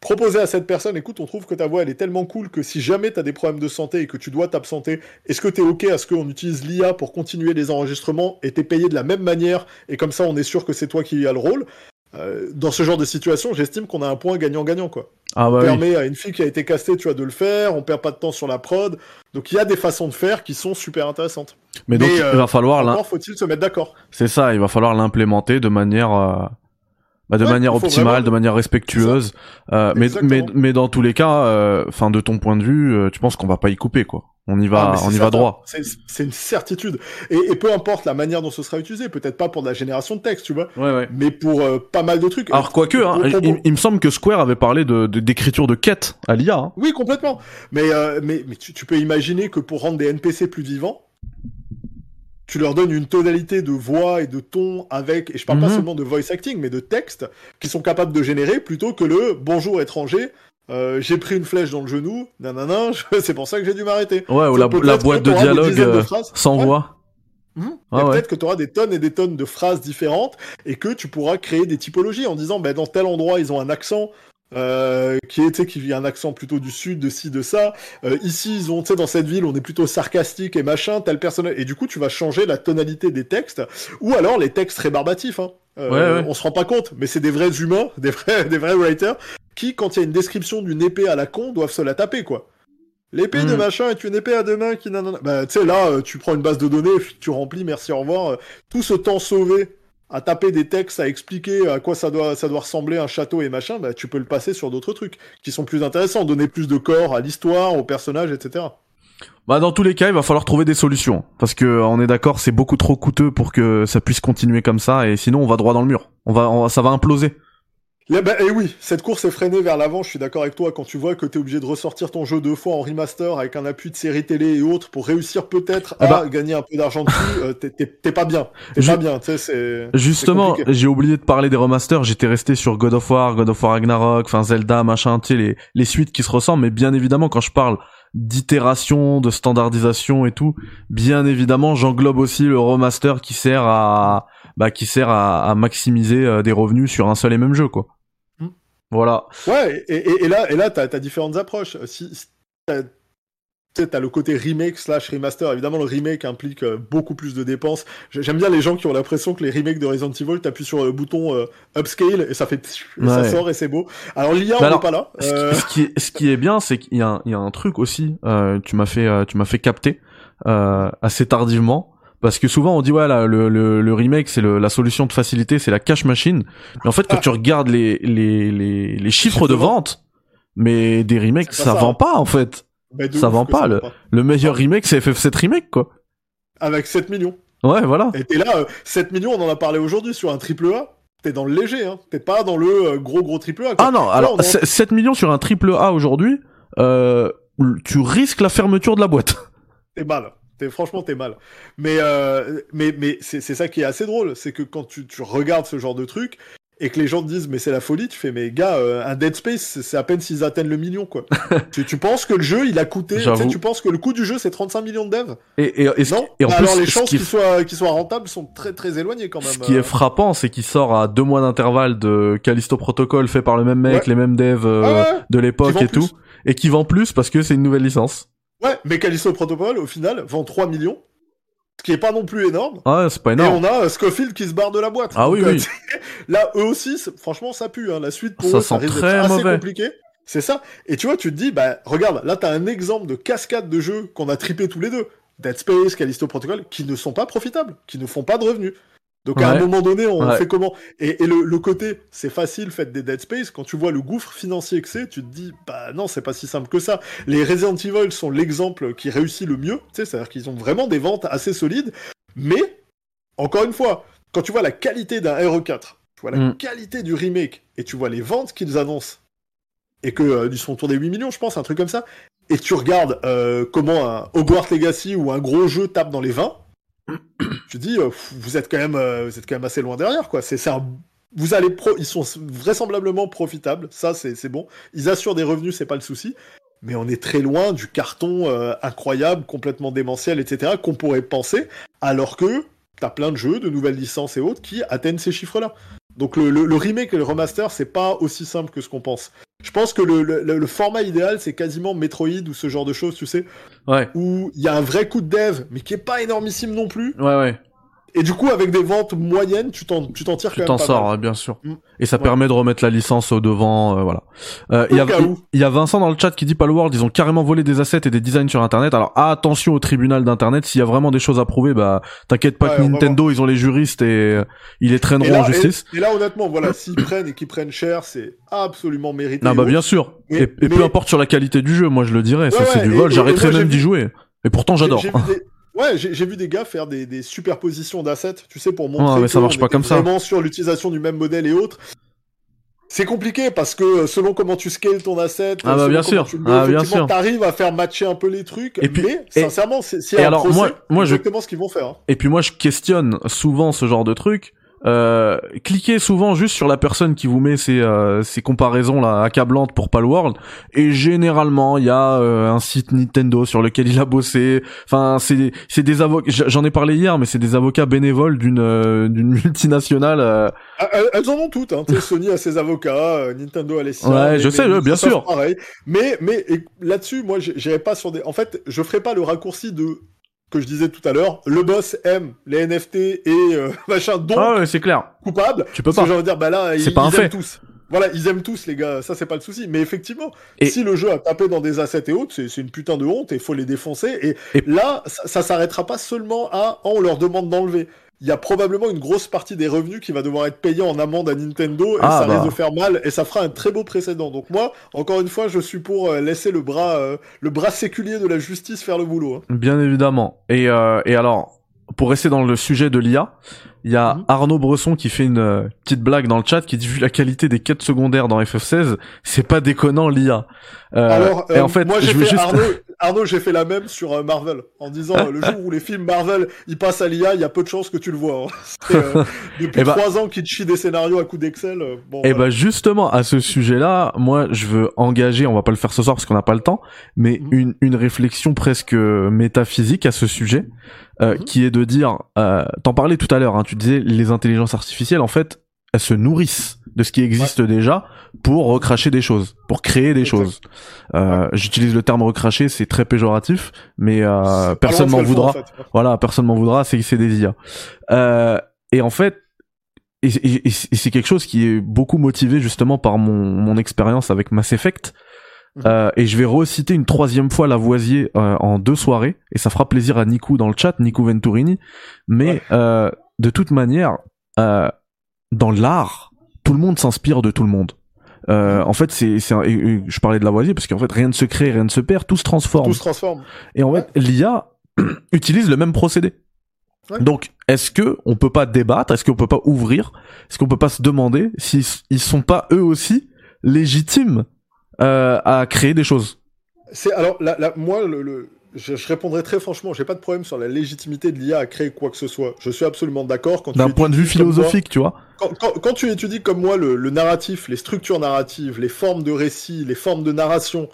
S2: Proposer à cette personne, écoute, on trouve que ta voix elle est tellement cool que si jamais tu as des problèmes de santé et que tu dois t'absenter, est-ce que tu es OK à ce qu'on utilise l'IA pour continuer les enregistrements et t'es payé de la même manière et comme ça on est sûr que c'est toi qui as le rôle? Euh, dans ce genre de situation, j'estime qu'on a un point gagnant-gagnant, quoi.
S1: Ah
S2: on permet à une fille qui a été castée, tu vois, de le faire, on perd pas de temps sur la prod. Donc il y a des façons de faire qui sont super intéressantes.
S1: Mais, donc il va euh, falloir
S2: là. faut-il se mettre d'accord
S1: C'est ça, il va falloir l'implémenter de manière euh, bah, de manière optimale, de manière respectueuse. Euh, mais, mais, mais dans tous les cas, enfin de ton point de vue, tu penses qu'on va pas y couper quoi on y va, ah, on y va droit.
S2: C'est une certitude. Et, peu importe la manière dont ce sera utilisé, peut-être pas pour la génération de texte, tu vois, mais pour euh, pas mal de trucs.
S1: Alors quoique, hein, il, me semble que Square avait parlé de d'écriture de, quête à l'IA. Hein.
S2: Oui, complètement. Mais euh, mais, mais tu, peux imaginer que pour rendre des NPC plus vivants, tu leur donnes une tonalité de voix et de ton avec, et je parle pas mhm. seulement de voice acting, mais de texte, qui sont capables de générer plutôt que le bonjour étranger, euh, j'ai pris une flèche dans le genou, nanana, c'est pour ça que j'ai dû m'arrêter.
S1: Ouais, ou la, boîte de dialogue euh, sans voix.
S2: Mmh. Peut-être que tu auras des tonnes et des tonnes de phrases différentes et que tu pourras créer des typologies en disant, ben, dans tel endroit, ils ont un accent. Euh, qui est qui vient un accent plutôt du sud de ci de ça euh, ici ils ont tu sais dans cette ville on est plutôt sarcastique et machin tel personnage et du coup tu vas changer la tonalité des textes ou alors les textes rébarbatifs hein. Euh, on se rend pas compte, mais c'est des vrais humains, des vrais, des vrais writers, qui, quand il y a une description d'une épée à la con, doivent se la taper, quoi. L'épée de hmm. machin est une épée à deux mains qui Bah, tu sais, là, euh, tu prends une base de données, tu remplis, merci, au revoir. Tout ce temps sauvé à taper des textes, à expliquer à quoi ça doit, ça doit ressembler un château et machin, bah, tu peux le passer sur d'autres trucs qui sont plus intéressants, donner plus de corps à l'histoire, aux personnages, etc.
S1: Bah dans tous les cas, il va falloir trouver des solutions parce que on est d'accord, c'est beaucoup trop coûteux pour que ça puisse continuer comme ça et sinon on va droit dans le mur. On va ça va imploser.
S2: Là, bah, et oui, cette course est freinée vers l'avant, je suis d'accord avec toi, quand tu vois que tu es obligé de ressortir ton jeu deux fois en remaster avec un appui de série télé et autres pour réussir peut-être
S1: Ah
S2: à
S1: bah.
S2: gagner un peu d'argent dessus, euh, t'es- pas bien. T'es
S1: Ju-
S2: pas bien, tu sais.
S1: Justement, j'ai oublié de parler des remasters. J'étais resté sur God of War, God of War Ragnarok, enfin Zelda, machin, tu sais les les suites qui se ressemblent. Mais bien évidemment, quand je parle d'itération, de standardisation et tout, bien évidemment, j'englobe aussi le remaster qui sert à bah qui sert à, à maximiser euh, des revenus sur un seul et même jeu, quoi. Voilà.
S2: Ouais, et, et- et là, et là, t'as as différentes approches. Si, si t'as le côté remake slash remaster. Évidemment, le remake implique euh, beaucoup plus de dépenses. J'ai- J'aime bien les gens qui ont l'impression que les remakes de Resident Evil, t'appuies sur le bouton euh, upscale et ça fait et ça sort et c'est beau. Alors l'IA, on n'est pas là.
S1: Ce qui-
S2: Euh,
S1: Ce, qui, est, ce qui est bien, c'est qu'il y, a un- il y a un truc aussi. euh, tu m'as fait, euh, tu m'as fait capter euh, assez tardivement. Parce que souvent on dit ouais là, le, le, le remake c'est la solution de facilité c'est la cash machine mais en fait quand
S2: Ah.
S1: tu regardes les les, les, les chiffres de vente mais des remakes ça,
S2: ça,
S1: vend
S2: hein.
S1: pas en fait
S2: bah,
S1: ça vend pas,
S2: ça
S1: le-
S2: vend pas.
S1: le meilleur remake c'est FF7 remake quoi
S2: Avec 7 millions.
S1: ouais voilà
S2: Et t'es là, euh, 7 millions, on en a parlé aujourd'hui sur un triple A. T'es dans le léger, hein. T'es pas dans le euh, gros gros triple A. quoi.
S1: ah non
S2: Là,
S1: alors
S2: on en-
S1: 7 millions sur un triple A aujourd'hui euh, tu risques la fermeture de la boîte
S2: T'es mal. T'es, franchement, t'es mal. Mais, euh, mais, mais c'est, c'est ça qui est assez drôle. C'est que quand tu, tu regardes ce genre de truc et que les gens te disent, mais c'est la folie, tu fais, mais gars, euh, un Dead Space, c'est, à peine s'ils atteignent le million, quoi. tu, tu penses que le jeu, il a coûté. Tu, penses que le coût du jeu, c'est 35 millions de devs?
S1: Et, et, et ce-
S2: Non?
S1: et en
S2: Bah
S1: plus
S2: Alors, les
S1: ce
S2: chances qu'il soit, qu'il soit rentable sont très, très éloignées quand même.
S1: Ce qui est
S2: euh.
S1: frappant, c'est qu'il sort à deux mois d'intervalle de Callisto Protocol fait par le même mec,
S2: Ouais.
S1: les mêmes devs euh,
S2: Ah ouais,
S1: de l'époque et
S2: plus.
S1: tout, et qui vend plus parce que c'est une nouvelle licence.
S2: Ouais, mais Callisto Protocol, au final, vend 3 millions. Ce qui est pas non plus énorme.
S1: Ah, c'est pas
S2: Et
S1: énorme.
S2: on a euh, Scofield qui se barre de la boîte.
S1: Ah oui,
S2: euh,
S1: oui.
S2: Là, eux aussi, franchement, ça pue. Hein. La suite pour
S1: Ça
S2: eux, ça risque d'être assez
S1: mauvais.
S2: compliqué. C'est ça. Et tu vois, tu te dis, bah, regarde, là, t'as un exemple de cascade de jeux qu'on a trippé tous les deux. Dead Space, Callisto Protocol, qui ne sont pas profitables, qui ne font pas de revenus. Donc à un moment donné, on
S1: Ouais.
S2: fait comment? Et, et le, le côté, c'est facile, faites des Dead Space, quand tu vois le gouffre financier que c'est, tu te dis, bah non, c'est pas si simple que ça. Les Resident Evil sont l'exemple qui réussit le mieux, tu sais, c'est-à-dire qu'ils ont vraiment des ventes assez solides, mais, encore une fois, quand tu vois la qualité d'un RE4, tu vois la
S1: Mm.
S2: qualité du remake, et tu vois les ventes qu'ils annoncent, et que euh, ils sont autour des 8 millions, je pense, un truc comme ça, et tu regardes euh, comment un Hogwarts Legacy ou un gros jeu tape dans les 20, te dis, euh, vous êtes quand même, euh, vous êtes quand même assez loin derrière, quoi. C'est un, vous allez pro, ils sont vraisemblablement profitables, ça c'est c'est bon. Ils assurent des revenus, c'est pas le souci. Mais on est très loin du carton euh, incroyable, complètement démentiel, etc. qu'on pourrait penser, alors que t'as plein de jeux, de nouvelles licences et autres qui atteignent ces chiffres-là. Donc le, le- le remake et le remaster, c'est pas aussi simple que ce qu'on pense. Je pense que le, le- le format idéal, c'est quasiment Metroid ou ce genre de choses, tu sais,
S1: Ouais,
S2: où il y a un vrai coup de dev, mais qui est pas énormissime non plus.
S1: ouais, ouais.
S2: Et du coup, avec des ventes moyennes, tu t'en, tu t'en tires
S1: Tu
S2: quand
S1: t'en sors,
S2: mal.
S1: bien sûr.
S2: Mm.
S1: Et ça
S2: Ouais.
S1: permet de remettre la licence au devant, euh, voilà. Euh, Il y, a- il y a Vincent dans le chat qui dit Palworld, ils ont carrément volé des assets et des designs sur Internet. Alors attention au tribunal d'Internet, s'il y a vraiment des choses à prouver, bah t'inquiète pas
S2: Ouais,
S1: que Nintendo, ils ont les juristes et euh, ils les
S2: Et
S1: traîneront
S2: là,
S1: en justice.
S2: et- et là, honnêtement, voilà, s'ils prennent et qu'ils prennent cher, c'est absolument mérité.
S1: Non, bah bien sûr.
S2: Mais-
S1: et et
S2: mais-
S1: peu importe sur la qualité du jeu, moi je le dirais, ça c'est du vol,
S2: moi,
S1: même d'y jouer. Et pourtant j'adore.
S2: Ouais, j'ai vu des gars faire des, des superpositions d'assets, tu sais, pour montrer
S1: Ouais, mais ça marche pas comme ça.
S2: Vraiment sur l'utilisation du même modèle et autres. C'est compliqué parce que euh, selon comment tu scales ton asset,
S1: Ah bah, bien sûr.
S2: tu
S1: Ah, bien sûr.
S2: t'arrives à faire matcher un peu les trucs.
S1: Et puis-
S2: mais
S1: et-
S2: sincèrement, c'est
S1: alors,
S2: procès,
S1: moi- moi, je-
S2: exactement ce qu'ils vont faire. hein.
S1: Et puis moi je questionne souvent ce genre de truc. Euh, cliquez souvent juste sur la personne qui vous met ces, euh, ces comparaisons là accablantes pour Palworld et généralement il y a euh, un site Nintendo sur lequel il a bossé enfin c'est c'est des avocats j'en ai parlé hier mais c'est des avocats bénévoles d'une euh, d'une multinationale euh,
S2: Ah, Elles, en ont toutes, hein. Sony a ses avocats, Nintendo a les siens.
S1: Ouais, je sais, bien sûr.
S2: Pareil. Mais, mais là-dessus, moi, j'irai pas sur des. En fait, je ferai pas le raccourci de que je disais tout à l'heure. Le boss aime les NFT et euh, machin, donc
S1: ah ouais c'est clair
S2: coupable.
S1: tu peux
S2: Parce que
S1: pas
S2: j'ai envie de dire, bah là,
S1: C'est
S2: ils,
S1: pas un
S2: ils aiment tous. Voilà, ils aiment tous, les gars. Ça, c'est pas le souci. Mais effectivement,
S1: Et-
S2: si le jeu a tapé dans des assets et autres, c'est c'est une putain de honte et il faut les défoncer. Et,
S1: Et-
S2: là, ça, ça s'arrêtera pas seulement à oh, on leur demande d'enlever. Il y a probablement une grosse partie des revenus qui va devoir être payé en amende à Nintendo et
S1: Ah,
S2: ça
S1: bah.
S2: risque de faire mal et ça fera un très beau précédent. Donc moi, encore une fois, je suis pour euh, laisser le bras, euh, le bras séculier de la justice faire le boulot. hein.
S1: Bien évidemment. Et, euh, et alors, pour rester dans le sujet de l'IA, il y a
S2: Mhm.
S1: Arnaud Bresson qui fait une euh, petite blague dans le chat qui dit vu la qualité des quêtes secondaires dans FF16, c'est pas déconnant l'IA. Euh,
S2: Alors,
S1: et
S2: euh,
S1: en fait,
S2: moi j'ai
S1: je
S2: fait
S1: veux juste
S2: Arnaud, Arnaud, j'ai fait la même sur euh, Marvel en disant euh, le jour où les films Marvel ils passent à l'IA, il y a peu de chances que tu le vois. hein. Euh, depuis
S1: Eh bah-
S2: trois ans qu'ils te chient des scénarios à coups d'Excel. euh, bon,
S1: Et
S2: voilà.
S1: bah justement à ce sujet-là, moi je veux engager, on va pas le faire ce soir parce qu'on n'a pas le temps, mais
S2: Mhm.
S1: une, une réflexion presque métaphysique à ce sujet, euh,
S2: Mhm.
S1: qui est de dire, euh, t'en parlais tout à l'heure, hein, tu disais les intelligences artificielles en fait elles se nourrissent de ce qui existe déjà pour recracher des choses, pour créer des
S2: Exact.
S1: choses. Euh, J'utilise le terme recracher, c'est très péjoratif, mais euh, personne m'en voudra.
S2: en fait.
S1: Voilà, personne m'en voudra, c'est c'est des IA. Euh, et en fait, et, et- et c'est quelque chose qui est beaucoup motivé justement par mon, mon expérience avec Mass Effect.
S2: Mhm.
S1: Euh, et je vais reciter une troisième fois Lavoisier euh, en deux soirées, et ça fera plaisir à Nico dans le chat, Nico Venturini. Mais
S2: Ouais.
S1: euh, de toute manière, euh, dans l'art, tout le monde s'inspire de tout le monde. Euh, en fait, c'est, c'est je parlais de Lavoisier parce qu'en fait, rien ne se crée, rien ne se perd, tout se transforme.
S2: Tout se transforme.
S1: Et en fait, l'IA utilise le même procédé.
S2: Ouais.
S1: Donc, est-ce que on peut pas débattre Est-ce qu'on peut pas ouvrir Est-ce qu'on peut pas se demander s'ils ils sont pas eux aussi légitimes euh, à créer des choses?
S2: C'est alors là, là, moi le, le- je, je répondrai très franchement, j'ai pas de problème sur la légitimité de l'IA à créer quoi que ce soit. Je suis absolument d'accord quand
S1: d'un point de vue
S2: moi-
S1: philosophique, tu vois
S2: quand, quand- quand tu étudies comme moi le, le narratif, les structures narratives, les formes de récit, les formes de narration,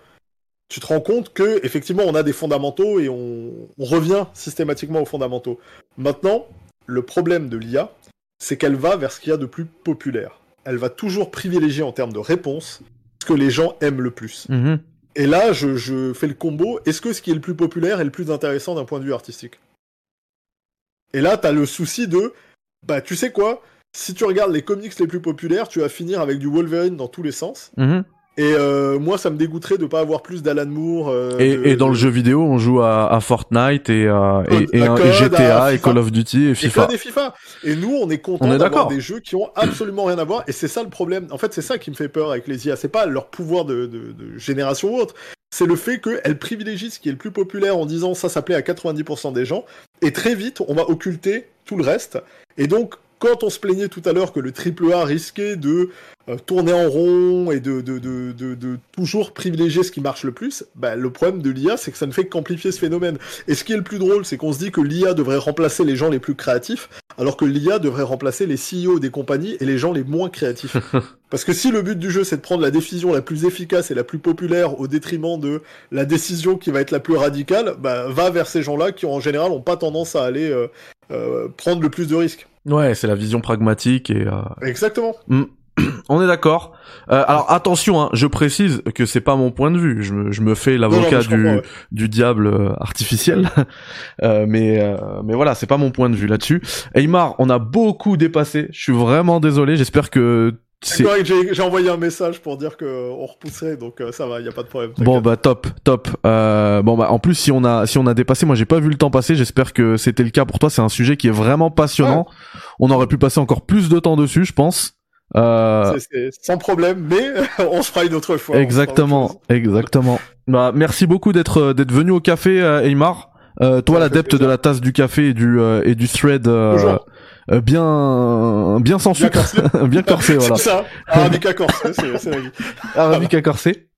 S2: tu te rends compte que effectivement on a des fondamentaux et on, on revient systématiquement aux fondamentaux. Maintenant, le problème de l'IA, c'est qu'elle va vers ce qu'il y a de plus populaire. Elle va toujours privilégier en termes de réponse ce que les gens aiment le plus.
S1: Mhm.
S2: Et là, je, je fais le combo. Est-ce que ce qui est le plus populaire est le plus intéressant d'un point de vue artistique? Et là, t'as le souci de, bah, tu sais quoi? Si tu regardes les comics les plus populaires, tu vas finir avec du Wolverine dans tous les sens.
S1: Mhm.
S2: Et euh, moi, ça me dégoûterait de pas avoir plus d'Alan Moore. euh,
S1: Et,
S2: de-
S1: et dans le jeu vidéo, on joue à, à Fortnite et, euh,
S2: Code-
S1: et, et,
S2: à
S1: et
S2: Code,
S1: GTA
S2: à
S1: et. Call of Duty et FIFA.
S2: Et FIFA. Et nous, on est content d'avoir des jeux qui ont absolument rien à voir. Et c'est ça le problème. En fait, c'est ça qui me fait peur avec les IA. C'est pas leur pouvoir de, de- de génération ou autre. C'est le fait qu'elles privilégient ce qui est le plus populaire en disant ça, ça plaît à 90% des gens. Et très vite, on va occulter tout le reste. Et donc, quand on se plaignait tout à l'heure que le AAA risquait de euh, tourner en rond et de, de, de, de, de toujours privilégier ce qui marche le plus, bah, le problème de l'IA, c'est que ça ne fait qu'amplifier ce phénomène. Et ce qui est le plus drôle, c'est qu'on se dit que l'IA devrait remplacer les gens les plus créatifs, alors que l'IA devrait remplacer les CEO des compagnies et les gens les moins créatifs. Parce que si le but du jeu, c'est de prendre la décision la plus efficace et la plus populaire au détriment de la décision qui va être la plus radicale, bah, va vers ces gens-là qui, en général, n'ont pas tendance à aller euh, euh, prendre le plus de risques.
S1: Ouais, c'est la vision pragmatique et euh,
S2: Exactement.
S1: on est d'accord. Euh, alors attention, hein, je précise que c'est pas mon point de vue. Je me, je me fais l'avocat du,
S2: ouais.
S1: du diable euh, artificiel, Euh, mais euh, mais voilà, c'est pas mon point de vue là-dessus. Aymar, on a beaucoup dépassé. Je suis vraiment désolé. J'espère que
S2: j'ai j'ai envoyé un message pour dire que euh, on repousserait, donc euh, ça va, il y a pas de problème.
S1: Bon bah top, top. Euh, bon bah en plus si on a si on a dépassé, moi j'ai pas vu le temps passer. J'espère que c'était le cas pour toi. C'est un sujet qui est vraiment passionnant. On aurait pu passer encore plus de temps dessus, je pense. Euh,
S2: C'est- c'est sans problème, mais on se fera une autre fois. autre
S1: exactement, exactement. Bah merci beaucoup d'être euh, d'être venu au café, Aymar. Euh, toi l'adepte de la tasse du café et du euh, et du thread euh, bien bien sans
S2: Bien
S1: sucre,
S2: corsé.
S1: bien corsé voilà.
S2: C'est ça, Arabica Corse, c'est la vie.
S1: Arabica corsé.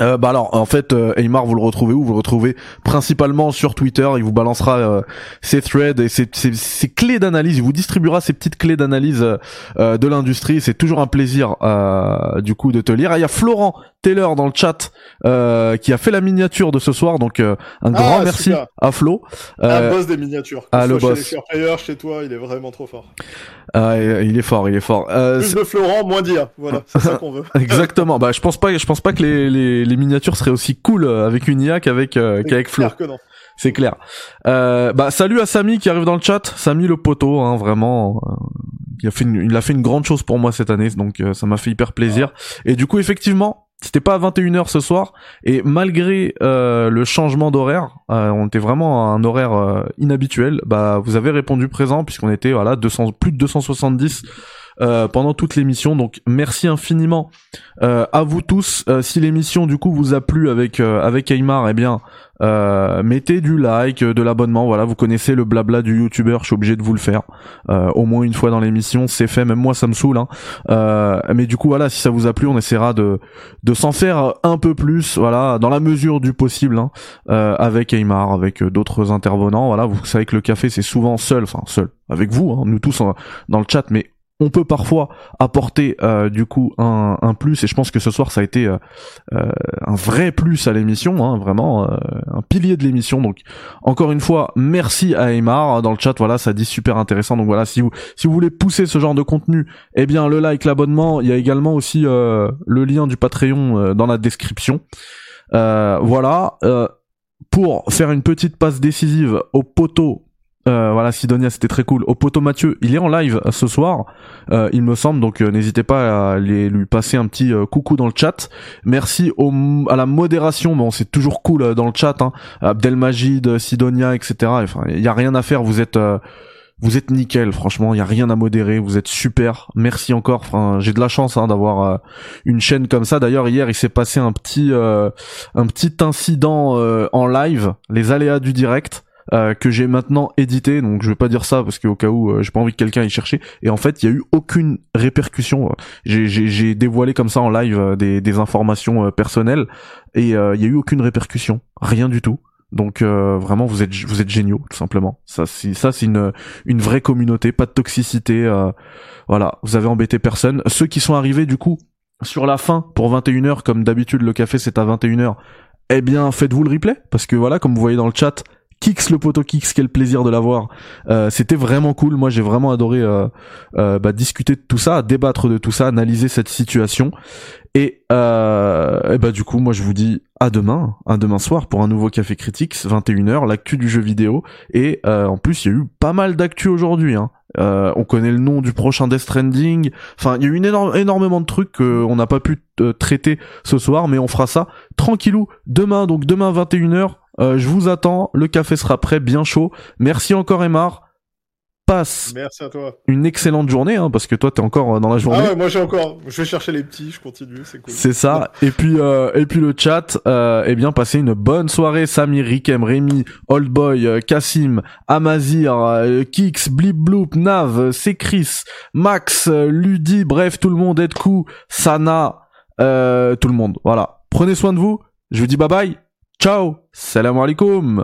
S1: Euh, bah alors en fait euh, Aymar vous le retrouvez où? Vous le retrouvez principalement sur Twitter il vous balancera euh, ses threads et ses, ses- ses clés d'analyse il vous distribuera ses petites clés d'analyse euh, euh, de l'industrie c'est toujours un plaisir euh, du coup de te lire Ah, il y a Florent Taylor dans le chat euh, qui a fait la miniature de ce soir donc euh, un grand
S2: Ah,
S1: merci
S2: super.
S1: à Flo
S2: Un
S1: Euh,
S2: boss des miniatures.
S1: Ah, le boss.
S2: Chez les chez toi, il est vraiment trop fort.
S1: euh, il est fort il est fort Euh,
S2: Plus de Florent, moins d'IA. Voilà, c'est ça qu'on veut.
S1: Exactement. Bah, je pense pas, je pense pas que les, les, les miniatures seraient aussi cool euh, avec une IA qu'avec euh, qu'avec Flo.
S2: Clair que non.
S1: C'est clair. Euh, bah, salut à Samy qui arrive dans le chat. Samy le poteau, hein, vraiment. euh, il a fait une, il a fait une grande chose pour moi cette année, donc euh, ça m'a fait hyper plaisir. Et du coup, effectivement, c'était pas à 21h ce soir et malgré euh, le changement d'horaire, euh, on était vraiment à un horaire euh, inhabituel. Bah vous avez répondu présent puisqu'on était voilà 200 plus de 270 euh, pendant toute l'émission. Donc merci infiniment à vous tous. Si l'émission du coup vous a plu avec avec Aymar, eh bien mettez du like, de l'abonnement. Voilà, vous connaissez le blabla du youtubeur. Je suis obligé de vous le faire au moins une fois dans l'émission. C'est fait. Même moi ça me saoule. Hein. mais du coup voilà, si ça vous a plu, on essaiera de de s'en faire un peu plus. Voilà, dans la mesure du possible, hein, avec Aymar, avec d'autres intervenants. Voilà, vous savez que le café c'est souvent seul, enfin seul avec vous, hein, nous tous dans le chat, mais on peut parfois apporter euh, du coup un, un, plus. Et je pense que ce soir ça a été euh, euh, un vrai plus à l'émission hein, vraiment un pilier de l'émission. Donc encore une fois merci à Aymar. Dans le chat voilà ça dit super intéressant. Donc voilà si vous si vous voulez pousser ce genre de contenu eh bien le like l'abonnement. Il y a également aussi le lien du Patreon dans la description. Voilà pour faire une petite passe décisive au poteau euh, voilà, Sidonia, c'était très cool. Au poteau Mathieu, il est en live euh, ce soir, euh, il me semble, donc n'hésitez pas à lui passer un petit coucou dans le chat. Merci à la modération, bon, c'est toujours cool dans le chat, hein. Abdelmajid, Sidonia, etc. Enfin, il y a rien à faire, vous êtes vous êtes nickel, franchement, il y a rien à modérer, vous êtes super. Merci encore. Enfin, j'ai de la chance hein, d'avoir une chaîne comme ça. D'ailleurs, hier, il s'est passé un petit un petit incident en live, les aléas du direct. Euh, que j'ai maintenant édité donc je vais pas dire ça parce qu'au cas où euh, j'ai pas envie que quelqu'un y chercher. Et en fait il y a eu aucune répercussion j'ai dévoilé comme ça en live euh, des, des informations personnelles et il y a eu aucune répercussion rien du tout. Donc vraiment vous êtes vous êtes géniaux tout simplement. Ça c'est ça c'est une une vraie communauté pas de toxicité voilà. Vous avez embêté personne. Ceux qui sont arrivés du coup sur la fin pour 21h comme d'habitude le café c'est à 21h eh bien faites-vous le replay parce que voilà comme vous voyez dans le chat Kix le poteau Kix, quel plaisir de l'avoir. Euh, c'était vraiment cool. Moi, j'ai vraiment adoré euh, euh, bah, discuter de tout ça, débattre de tout ça, analyser cette situation. Et, et, bah du coup, moi, je vous dis à demain, à demain soir pour un nouveau Café Critiques, 21h, l'actu du jeu vidéo. Et en plus, il y a eu pas mal d'actu aujourd'hui. Hein. on connaît le nom du prochain Death Stranding. Enfin, il y a eu énormément de trucs qu'on n'a pas pu traiter ce soir, mais on fera ça tranquillou demain. Donc demain 21h, euh, je vous attends, le café sera prêt, bien chaud. Merci encore Emar. Passe
S2: Merci à toi.
S1: une excellente journée, hein, parce que toi t'es encore euh, dans la journée.
S2: Ah ouais, moi j'ai encore. Je vais chercher les petits, je continue, c'est cool.
S1: C'est ça. et puis euh, et puis le chat, euh, eh bien passez une bonne soirée. Samir, Rikem, Rémi, Oldboy, Cassim, Amazir, Kix, Blip Bloop, Nav, c'est Chris, Max, Ludi, bref tout le monde, Edku, Sana, tout le monde. Voilà. Prenez soin de vous. Je vous dis bye bye. Ciao, salam alaikum.